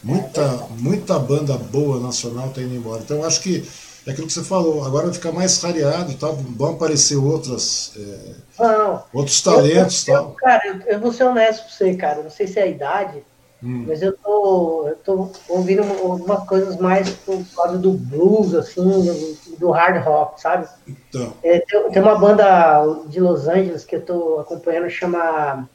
Muita, é. muita banda boa nacional tem indo embora. Então eu acho que é aquilo que você falou, agora vai ficar mais rareado e tal, vão aparecer outras, é, Não, outros talentos e tal. Cara, eu, eu, vou ser honesto com você, cara. Não sei se é a idade, hum. mas eu tô, eu tô ouvindo algumas coisas mais por causa do blues, assim, do, hard rock, sabe? Então. É, tem, tem, uma banda de Los Angeles que eu tô acompanhando, chama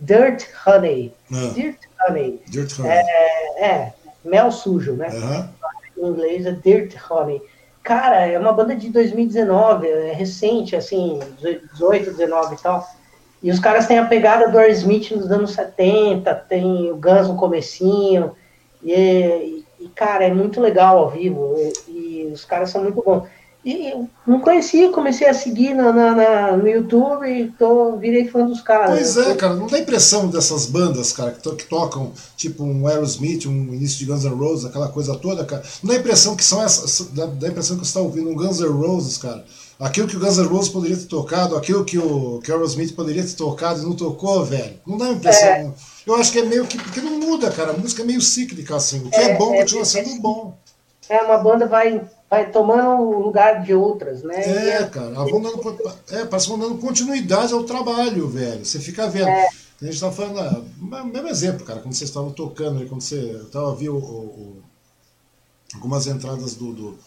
Dirt Honey. Ah. Dirt Honey. Dirt Honey. É, é mel sujo, né? Em inglês é Dirt Honey. Cara, é uma banda de 2019, é recente, assim, 18, 19 e tal. E os caras têm a pegada do Aerosmith nos anos 70, tem o Guns no comecinho. E, e, cara, é muito legal ao vivo. E, e os caras são muito bons. E não conhecia, comecei a seguir na, na, na, no YouTube e tô, virei fã dos caras. Pois é, cara, não dá impressão dessas bandas, cara, que, to, que, tocam tipo um Aerosmith, um início de Guns N' Roses, aquela coisa toda, cara. Não dá impressão que são essas. Dá, dá impressão que você está ouvindo um Guns N' Roses, cara. Aquilo que o Guns N' Roses poderia ter tocado, aquilo que o, que o Aerosmith poderia ter tocado e não tocou, velho. Não dá impressão. É. Eu acho que é meio que. Porque não muda, cara. A música é meio cíclica, assim. O que é, é bom é, continua sendo bom. É, uma banda vai vai tomando o lugar de outras, né? É, cara, vão dando, é, parece que vão dando continuidade ao trabalho, velho. Você fica vendo. É. A gente estava falando, ah, mesmo exemplo, cara, quando vocês estavam tocando, quando você estava viu o, o, algumas entradas do, do,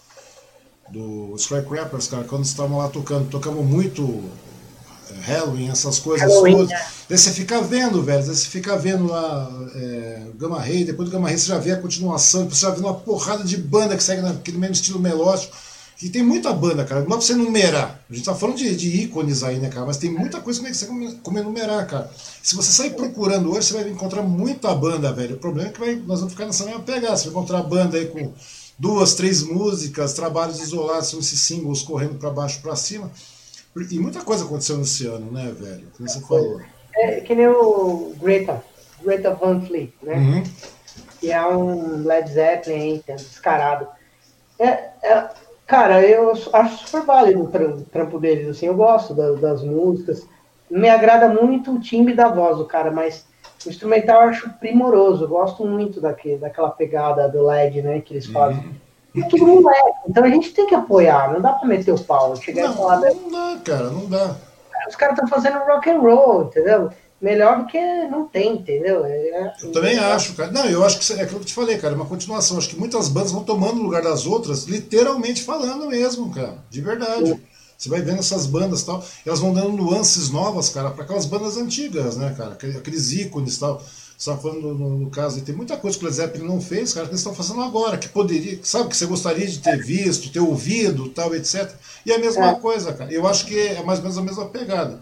do Skycrappers, cara, quando estavam lá tocando, tocavam muito é, Halloween, essas coisas Halloween, todas. né? Daí você fica vendo, velho, daí você fica vendo lá é, Gamma Ray, depois do Gamma Ray você já vê a continuação, você já vê uma porrada de banda que segue naquele mesmo estilo melódico. E tem muita banda, cara. Não dá pra você numerar. A gente tá falando de, de ícones aí, né, cara? Mas tem muita coisa que você come, como enumerar, cara. Se você sair procurando hoje, você vai encontrar muita banda, velho. O problema é que vai, nós vamos ficar nessa mesma pegada. Você vai encontrar banda aí com duas, três músicas, trabalhos isolados, são esses singles correndo pra baixo pra cima. E muita coisa aconteceu nesse ano, né, velho? Como você falou. É que nem o Greta, Greta Van Fleet, né? Uhum. que é um Led Zeppelin é descarado. É, é- cara, eu acho super válido o tram- trampo deles, assim, eu gosto da- das músicas. Me agrada muito o timbre da voz do cara, mas o instrumental eu acho primoroso, eu gosto muito daquele, daquela pegada do LED, né, que eles fazem. E tudo moleque, então a gente tem que apoiar, não dá pra meter o pau, chegar e falar, Não, não dá, cara, não dá. os caras estão fazendo rock and roll, entendeu? Melhor do que não tem, entendeu? É- Eu também acho, cara. Não, eu acho que é aquilo que eu te falei, cara, é uma continuação. Acho que muitas bandas vão tomando o lugar das outras, literalmente falando mesmo, cara. De verdade. Você vai vendo essas bandas e tal, elas vão dando nuances novas, cara, para aquelas bandas antigas, né, cara? Aquele- Aqueles ícones e tal. Tá falando no, no- caso, e tem muita coisa que o Led Zeppelin não fez, cara, que eles estão fazendo agora, que poderia, sabe, que você gostaria de ter visto, ter ouvido, tal, etc. E é a mesma É. coisa, cara. Eu acho que é mais ou menos a mesma pegada.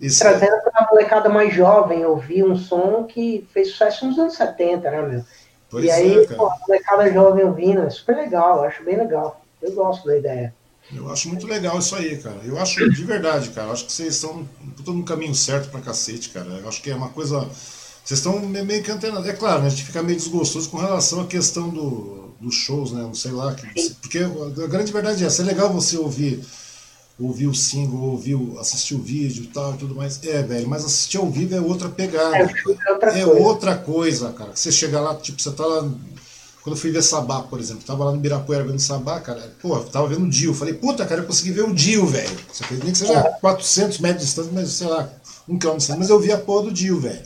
Esse- trazendo para a molecada mais jovem ouvir um som que fez sucesso nos anos 70, né, meu? Pois e aí, é, cara. pô, a molecada jovem ouvindo, é super legal, acho bem legal. Eu gosto da ideia. Eu acho muito legal isso aí, cara. Eu acho de verdade, cara. Eu acho que vocês estão puta, no caminho certo pra cacete, cara. Eu acho que é uma coisa. Vocês estão me- meio que antenados. É claro, né, a gente fica meio desgostoso com relação à questão do, dos shows, né? Não sei lá. Que, porque a grande verdade é essa. É legal você ouvir ouvir o single, ouvir, o- assistir o vídeo e tal e tudo mais. É, velho, mas assistir ao vivo é outra pegada. É, outra É coisa. outra coisa, cara. Você chega lá, tipo, você tá lá. Quando eu fui ver Sabá, por exemplo, tava lá no Ibirapuera vendo Sabá, cara, pô, tava vendo o Dio. Falei, puta, cara, eu consegui ver o Dio, velho. Você acredita nem que seja 400 metros de distância, mas sei lá, um quilômetro de distância, mas eu vi a porra do Dio, velho.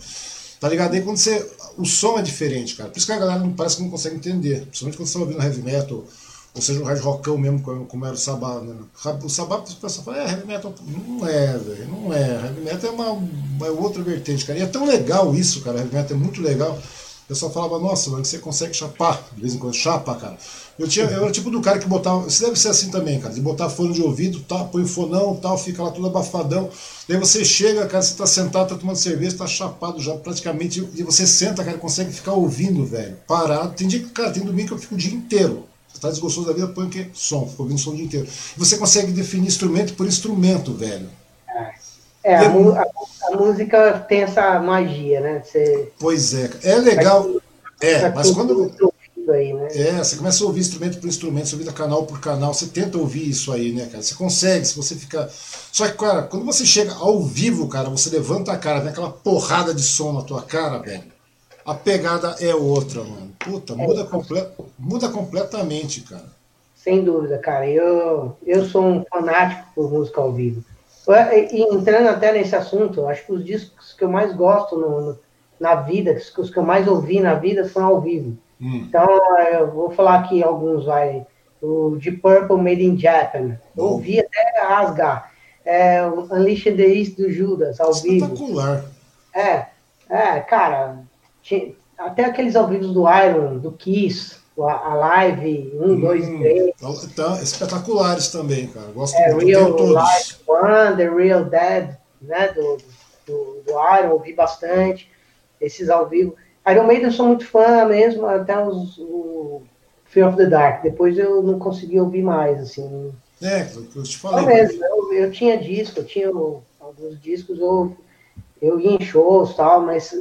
Tá ligado? Aí quando você. O som é diferente, cara. Por isso que a galera não parece que não consegue entender. Principalmente quando você tá ouvindo heavy metal, ou seja, um hard rockão mesmo, como como era o Sabá. Né? O Sabá, o pessoal fala, é, heavy metal. Não é, velho. Não é. Heavy metal é uma, uma outra vertente, cara. E é tão legal isso, cara. Heavy metal é muito legal. O pessoal falava, nossa, mano, você consegue chapar, de vez em quando, chapa, cara. Eu, tinha, eu era tipo do cara que botava. Você deve ser assim também, cara. De botar fone de ouvido, tá, põe o fonão tal, fica lá tudo abafadão. Daí você chega, cara, você tá sentado, tá tomando cerveja, tá chapado já praticamente. E você senta, cara, consegue ficar ouvindo, velho. Parado. Tem dia que, cara, tem domingo que eu fico o dia inteiro. Você tá desgostoso da vida, põe o quê? Som, fica ouvindo som o dia inteiro. E você consegue definir instrumento por instrumento, velho. É, a, mu- a- a música tem essa magia, né? Você Pois é, é legal. É, mas quando. aí, né? É, você começa a ouvir instrumento por instrumento, você ouvir canal por canal, você tenta ouvir isso aí, né, cara? Você consegue, se você fica. Só que, cara, quando você chega ao vivo, cara, você levanta a cara, vem aquela porrada de som na tua cara, velho. A pegada é outra, mano. Puta, muda, comple... muda completamente, cara. Sem dúvida, cara. Eu, eu sou um fanático por música ao vivo. E entrando até nesse assunto, acho que os discos que eu mais gosto no- no- na vida, os que eu mais ouvi na vida foram ao vivo. Hum. Então, eu vou falar aqui alguns, vai. O Deep Purple Made in Japan. Eu Bom. ouvi até rasgar. É, o Unleashed the East do Judas, ao vivo. Espetacular. É, é, cara, até aqueles ao vivo do Iron, do Kiss, a, Live 1, 2, Hum, 3, Então, espetaculares também, cara. Gosto é, muito, eu Real. Live One, The Real Dead, né, do, do, do Iron, ouvi bastante, esses ao vivo. Iron Maiden eu sou muito fã mesmo, até os, o Fear of the Dark, depois eu não consegui ouvir mais, assim, É, que eu te falei. mesmo, eu, eu tinha disco, eu tinha alguns discos, eu, eu ia em shows e tal, mas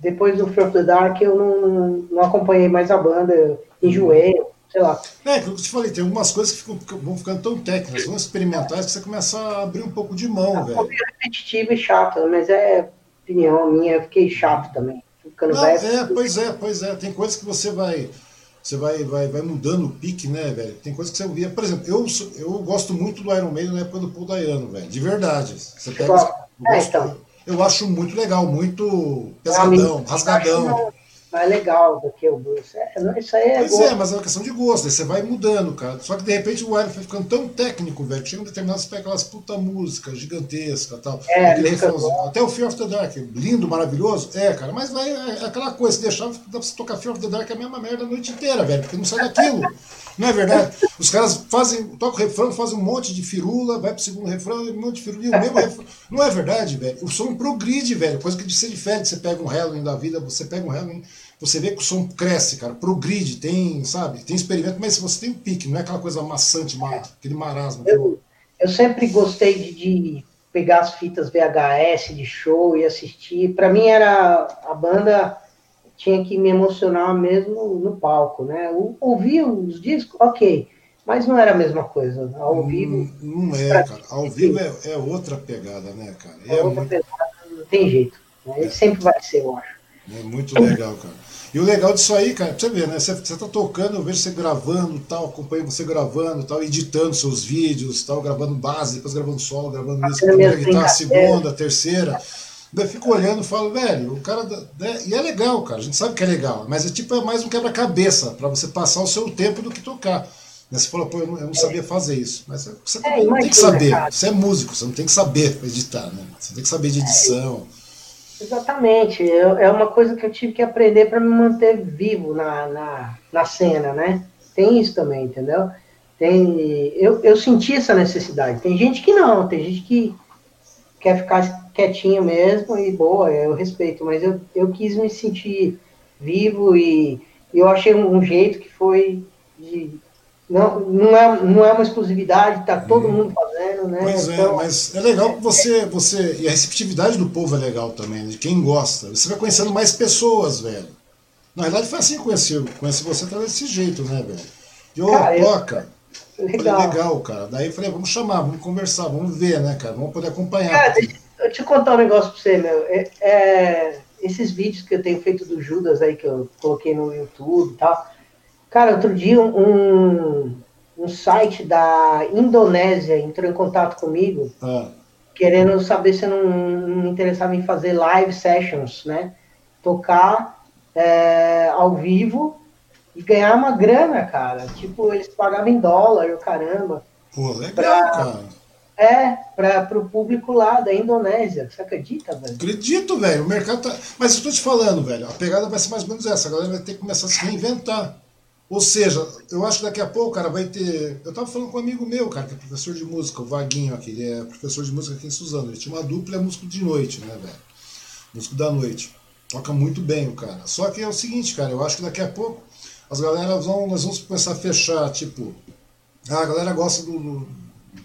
depois do Fear of the Dark eu não, não, não acompanhei mais a banda, eu enjoei, sei lá. É, aquilo que eu te falei, tem algumas coisas que ficam, vão ficando tão técnicas, tão experimentais, que você começa a abrir um pouco de mão, velho. Ouvi repetitivo e chato, mas é opinião minha, eu fiquei chato também. Ficando Não, velho. é, pois é, pois é. Tem coisas que você vai. Você vai, vai, vai mudando o pique, né, velho? Tem coisas que você ouvia. Por exemplo, eu, eu gosto muito do Iron Maiden na época do Paul Dayano, velho. De verdade. Você pega. eu, É, gosto- então. eu acho muito legal, muito pesadão, rasgadão. Mais legal do que o blues. É, não, isso aí é. Pois gosto. é, mas é uma questão de gosto, aí você vai mudando, cara. Só que de repente o Iron foi ficando tão técnico, velho, que chega um determinado você pega aquelas puta músicas gigantescas e tal. É. Até o Fear of the Dark, lindo, maravilhoso. É, cara, mas vai, é aquela coisa, se deixar, dá pra você tocar Fear of the Dark é a mesma merda a noite inteira, velho, porque não sai daquilo. [laughs] Não é verdade? Os caras fazem, tocam o refrão, fazem um monte de firula, vai pro segundo refrão, um monte de firula, e o mesmo refrão. [laughs] Não é verdade, velho? O som progride, velho. Coisa que se difere, você pega um Halloween da vida, você pega um Halloween, você vê que o som cresce, cara, progride, tem, sabe, tem experimento, mas você tem um pique, não é aquela coisa maçante, ma- aquele marasmo. Eu, eu sempre gostei de, de pegar as fitas VHS de show e assistir. Para mim era a banda tinha que me emocionar mesmo no palco, né? Ouvir os discos, ok, mas não era a mesma coisa. Ao vivo Não, não é, cara. Ao vivo é, é outra pegada, né, cara? é É outra muito, pegada, não tem jeito. Né? Ele sempre vai ser, eu acho. é muito legal, cara. E o legal disso aí, cara, pra você ver, né? Você, você tá tocando, eu vejo você gravando tal, acompanho você gravando tal, editando seus vídeos, tal, gravando base, depois gravando solo, gravando isso, Fazendo primeira guitarra, segunda, terceira. Daí eu fico olhando e falo, velho, o cara. né? E é legal, cara, a gente sabe que é legal, mas é tipo, é mais um quebra-cabeça pra você passar o seu tempo do que tocar. Né, Você falou, pô, eu não, eu não sabia fazer isso. Mas você também não tem que imagina, saber. cara. Você é músico, você não tem que saber editar, né? Você tem que saber de edição. Exatamente, eu- é uma coisa que eu tive que aprender para me manter vivo na, na, na cena, né? Tem isso também, entendeu? Tem, eu, eu senti essa necessidade. Tem gente que não, tem gente que quer ficar quietinho mesmo e boa, eu respeito, mas eu, eu quis me sentir vivo e, e eu achei um, um jeito que foi de, não, não, é, não é uma exclusividade, tá todo mundo fazendo, né? Pois é, Então, mas é legal que você, você. E a receptividade do povo é legal também, de quem gosta. Você vai conhecendo mais pessoas, velho. Na verdade foi assim que conheci, conheci você através desse jeito, né, velho? E ô, Cara, eu- toca. legal. Falei, legal, cara. Daí eu falei, vamos chamar, vamos conversar, vamos ver, né, cara? Vamos poder acompanhar. Cara, deixa eu te contar um negócio pra você, meu. É, é, esses vídeos que eu tenho feito do Judas aí, que eu coloquei no YouTube e tal. Cara, outro dia um, um site da Indonésia entrou em contato comigo, Ah, querendo saber se eu não, não me interessava em fazer live sessions, né? Tocar é, ao vivo e ganhar uma grana, cara. Tipo, eles pagavam em dólar, o caramba. pô, legal, Pra- cara. É, para o público lá da Indonésia. Você acredita, velho? Acredito, velho. O mercado tá. Mas eu estou te falando, velho. A pegada vai ser mais ou menos essa. A galera vai ter que começar a se reinventar. Ou seja, eu acho que daqui a pouco, cara, vai ter. Eu tava falando com um amigo meu, cara, que é professor de música, o Vaguinho aqui. Ele é professor de música aqui em Suzano. Ele tinha uma dupla, é músico de noite, né, velho? Músico da noite. Toca muito bem o cara. Só que é o seguinte, cara, eu acho que daqui a pouco as galeras vão. Nós vamos começar a fechar, tipo. Ah, a galera gosta do, do-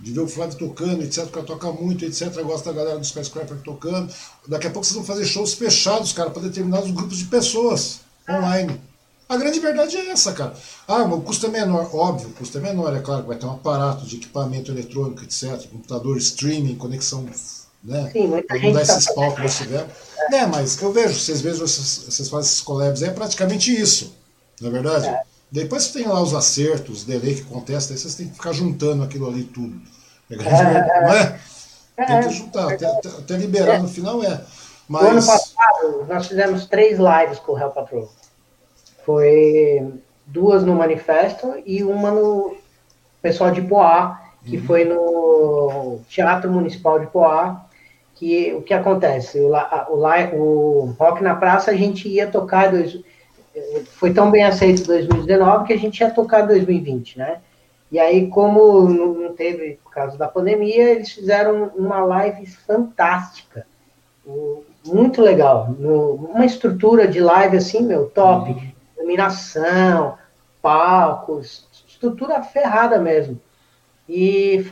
de ver o Flávio tocando, etc. O cara toca muito, etc. Gosta da galera do Skyscraper tocando. Daqui a pouco vocês vão fazer shows fechados, cara, para determinados grupos de pessoas online. A grande verdade é essa, cara. Ah, mas o custo é menor. Óbvio, o custo é menor. É claro que vai ter um aparato de equipamento eletrônico, etc. Computador, streaming, conexão, né? Sim, muita Pra não gente dar tá esses pau que nós tivemos. É, mas eu vejo, vocês vejam, vocês, vocês fazem esses collabs é praticamente isso. Não é verdade? É. Depois você tem lá os acertos, os delay que acontece, aí vocês têm que ficar juntando aquilo ali tudo. É grande verdade, não é? Tem que juntar, até, até- liberar no final é. No ano Mas. passado, nós fizemos três lives com o Hell Patrol. Foi duas no Manifesto e uma no pessoal de Poá, que foi no Teatro Municipal de Poá. Que, o que acontece? O, o, o Rock na Praça a gente ia tocar. Dois, foi tão bem aceito em 2019 que a gente ia tocar em 2020, né? E aí, como não teve por causa da pandemia, eles fizeram uma live fantástica. Muito legal. No- uma estrutura de live assim, meu, top. Iluminação, palcos, estrutura ferrada mesmo. E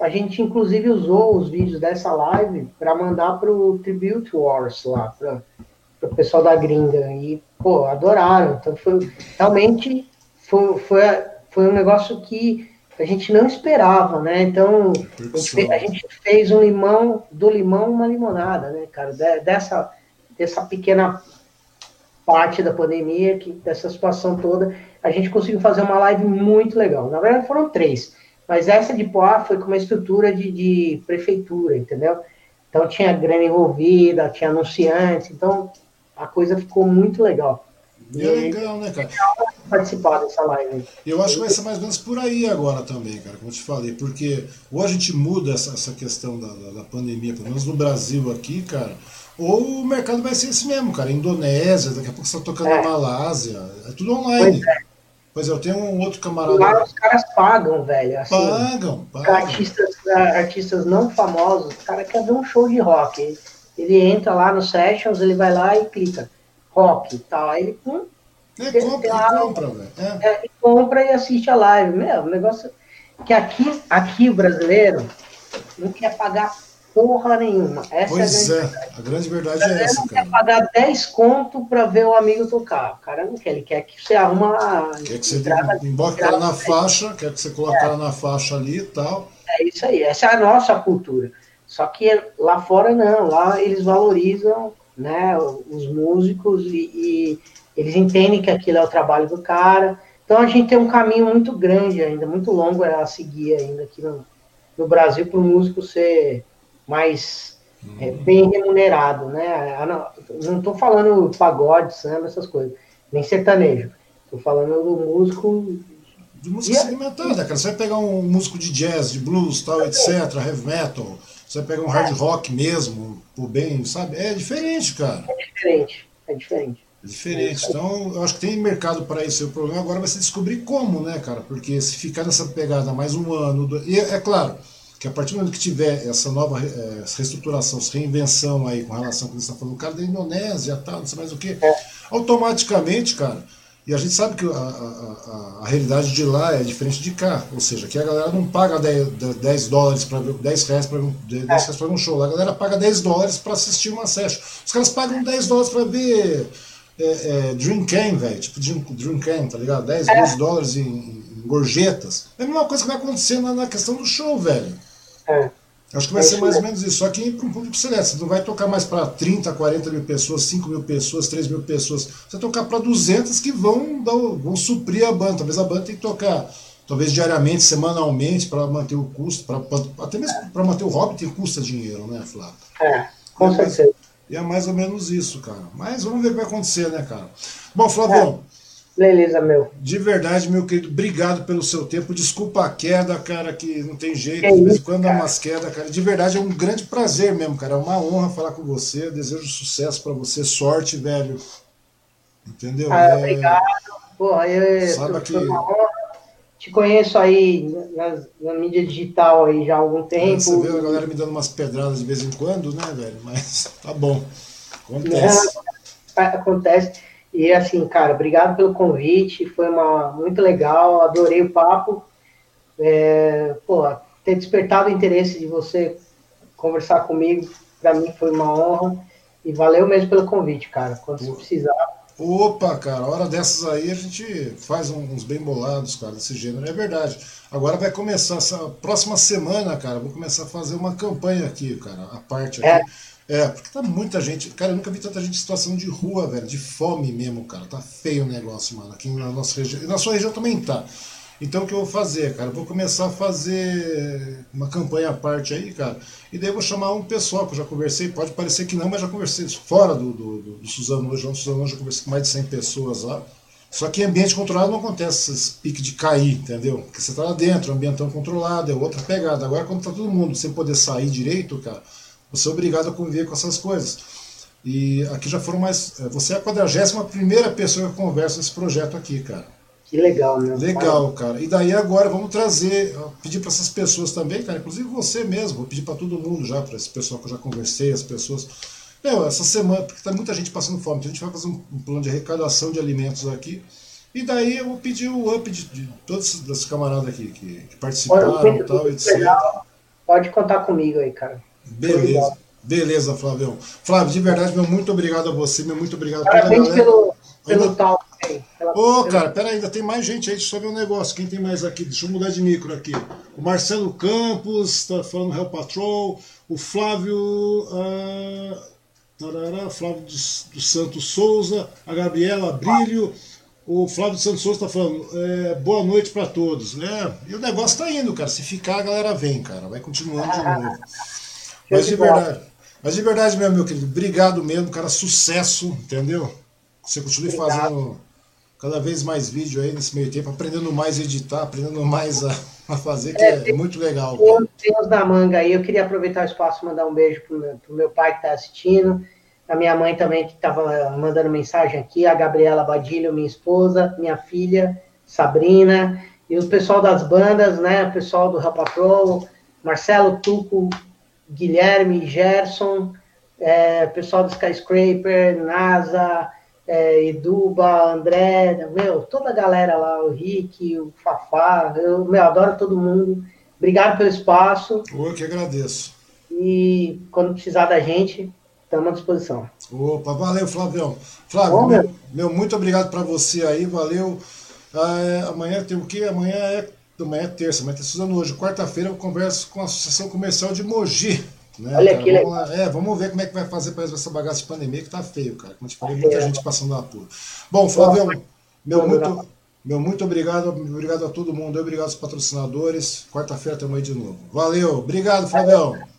a gente, inclusive, usou os vídeos dessa live para mandar para o Tribute Wars lá, para o pessoal da gringa. E, pô, adoraram. Então, foi realmente foi, foi, foi um negócio que a gente não esperava, né? Então, a gente, fez, a gente fez um limão, do limão uma limonada, né, cara? De- dessa, dessa pequena parte da pandemia, que, dessa situação toda, a gente conseguiu fazer uma live muito legal. Na verdade, foram três. Mas essa de Poá foi com uma estrutura de, de prefeitura, entendeu? Então tinha grana envolvida, tinha anunciantes, então a coisa ficou muito legal. E é legal, né, cara? Participar dessa live. Eu acho que vai ser mais ou menos por aí agora também, cara, como eu te falei, porque ou a gente muda essa, essa questão da, da, da pandemia, pelo menos no Brasil aqui, cara, ou o mercado vai ser esse mesmo, cara. Indonésia, daqui a pouco você está tocando É. na Malásia, é tudo online. Pois é. Pois é, eu tenho um outro camarada. Lá os caras pagam, velho. Assim, Pagam, pagam. artistas, pra artistas não famosos, o cara quer ver um show de rock. Ele, entra lá no Sessions, ele vai lá e clica rock e tal. Aí ele hum, É, compra, e compra, velho. É. é, e compra e assiste a live. Meu, o negócio que aqui, aqui o brasileiro não quer pagar porra nenhuma. Essa Pois é a grande é, a grande verdade é essa, não cara. quer pagar 10 conto pra ver o amigo tocar. O cara não quer, ele quer que você arruma. Quer que você entrada- emboque ela na faixa, quer que você coloque ela na faixa ali e tal. É isso aí, essa é a nossa cultura. Só que lá fora não, lá eles valorizam né, os músicos e, e eles entendem que aquilo é o trabalho do cara. Então a gente tem um caminho muito grande ainda, muito longo a seguir ainda aqui no, no Brasil para o músico ser mais é, bem remunerado, né? Ah, Não- estou falando pagode, samba, essas coisas, nem sertanejo. Estou falando do músico De música segmentada, cara. Você vai pegar um músico de jazz, de blues, tal, etc., heavy metal. Você vai pegar um hard rock mesmo, por bem, sabe? É diferente, cara. diferente. É diferente. É diferente. Então, eu acho que tem mercado para isso. O problema agora vai ser descobrir como, né, cara? Porque se ficar nessa pegada mais um ano. E é claro que a partir do momento que tiver essa nova essa reestruturação, essa reinvenção aí com relação ao que você está falando, o cara da Indonésia, tal, não sei mais o que, automaticamente, cara. E a gente sabe que a, a, a- realidade de lá é diferente de cá. Ou seja, que a galera não paga 10, 10 dólares para ver 10 reais para ver, um- 10 reais pra ver um show. Lá a galera paga 10 dólares para assistir uma session. Os caras pagam 10 dólares para ver é, é, Dream Can, velho. Tipo Dream, Dream Can, tá ligado? 10, 12 dólares em, em gorjetas. É a mesma coisa que vai acontecer na, na questão do show, velho. É. Acho que vai É ser mais ou mesmo. menos isso. Só que para um público seleto. Você não vai tocar mais para 30, 40 mil pessoas, 5 mil pessoas, 3 mil pessoas. Você vai tocar para 200 que vão, dar, vão suprir a banda. Talvez a banda tenha que tocar, talvez diariamente, semanalmente, para manter o custo. Pra, pra- até mesmo para manter o hobby custa dinheiro, né, Flávio? É, com É, certeza. E é mais ou menos isso, cara. Mas vamos ver o que vai acontecer, né, cara? Bom, Flavião, Beleza, meu. de verdade, meu querido, obrigado pelo seu tempo. Desculpa a queda, cara, que não tem jeito. De vez em quando dá umas quedas, cara. De verdade, é um grande prazer mesmo, cara. É uma honra falar com você. Desejo sucesso pra você, sorte, velho. Entendeu? Ah, É, obrigado. Porra, eu, foi que- uma honra. Te conheço aí na, na mídia digital aí já há algum tempo. Você vê a galera me dando umas pedradas de vez em quando, né, velho? Mas [laughs] tá bom. Acontece. Acontece. E assim, cara, obrigado pelo convite. Foi uma, muito legal. Adorei o papo. É, pô, ter despertado o interesse de você conversar comigo, para mim foi uma honra. E valeu mesmo pelo convite, cara. Quando você precisar. Opa, cara, hora dessas aí a gente faz uns bem bolados, cara, desse gênero. É verdade. Agora vai começar essa próxima semana, cara. Vou começar a fazer uma campanha aqui, cara, a parte aqui. É, porque tá muita gente. Cara, eu nunca vi tanta gente em situação de rua, velho, de fome mesmo, cara. Tá feio o negócio, mano. Aqui na nossa região. E na sua região também tá. Então o que eu vou fazer, cara? Eu vou começar a fazer uma campanha à parte aí, cara. E daí eu vou chamar um pessoal que eu já conversei. Pode parecer que não, mas já conversei fora do, do, do, do Suzano hoje. No Suzano hoje eu conversei com mais de 100 pessoas lá. Só que em ambiente controlado não acontece esses piques de cair, entendeu? Porque você tá lá dentro, ambientão controlado, é outra pegada. Agora, quando tá todo mundo sem poder sair direito, cara, você é obrigado a conviver com essas coisas. E aqui já foram mais. é, Você é a 41 primeira pessoa que conversa nesse projeto aqui, cara. Que legal, meu. Legal, cara. E daí agora vamos trazer, pedir para essas pessoas também, cara, inclusive você mesmo, vou pedir para todo mundo já, para esse pessoal que eu já conversei, as pessoas. Meu, essa semana, porque tá muita gente passando fome, então a gente vai fazer um, um plano de arrecadação de alimentos aqui. E daí eu vou pedir o up de, de todos esses camaradas aqui que, que participaram e tal, etc. Legal. Pode contar comigo aí, cara. Beleza. Beleza, Flavião. Flávio, de verdade, meu muito obrigado a você, meu muito obrigado a toda Parabéns pelo, pelo Ainda- tal. Ô, cara, pera ainda tem mais gente aí, deixa eu só ver um negócio. Quem tem mais aqui? Deixa eu mudar de micro aqui. O Marcelo Campos, tá falando Hell Patrol. O Flávio. ah, tarará, Flávio dos, dos Santos Souza. A Gabriela Brilho. O Flávio dos Santos Souza tá falando é, boa noite pra todos. né? e o negócio tá indo, cara. Se ficar, a galera vem, cara. Vai continuando de [laughs] novo. Mas de verdade. Mas de verdade mesmo, meu querido. Obrigado mesmo, cara. Sucesso, entendeu? você continue Obrigado. fazendo cada vez mais vídeo aí nesse meio tempo, aprendendo mais a editar, aprendendo mais a, a fazer, que é, é, muito legal. Tem uns da manga aí, eu queria aproveitar o espaço e mandar um beijo pro meu, pro meu pai que está assistindo, a minha mãe também que estava mandando mensagem aqui, a Gabriela Badilho, minha esposa, minha filha, Sabrina, e o pessoal das bandas, né, o pessoal do Rapatrol, Marcelo Tuco, Guilherme, Gerson, é, pessoal do Skyscraper, NASA, é, Eduba, André, meu, toda a galera lá, o Rick, o Fafá, eu meu, adoro todo mundo. Obrigado pelo espaço. Eu que agradeço. E quando precisar da gente, estamos à disposição. Opa, valeu, Flavião. Flávio, Bom, meu, meu, muito obrigado para você aí, valeu. Ah, amanhã tem o quê? Amanhã é, amanhã é terça, mas está estudando hoje. Quarta-feira eu converso com a Associação Comercial de Mogi. Né, Olha aqui, vamos, é, vamos ver como é que vai fazer para essa bagaça de pandemia que tá feio, cara. Como eu te falei, muita gente passando apuro. Bom, Flavião, meu muito, meu muito obrigado, obrigado a todo mundo, obrigado aos patrocinadores. Quarta-feira estamos aí de novo. Valeu, obrigado, Flavião.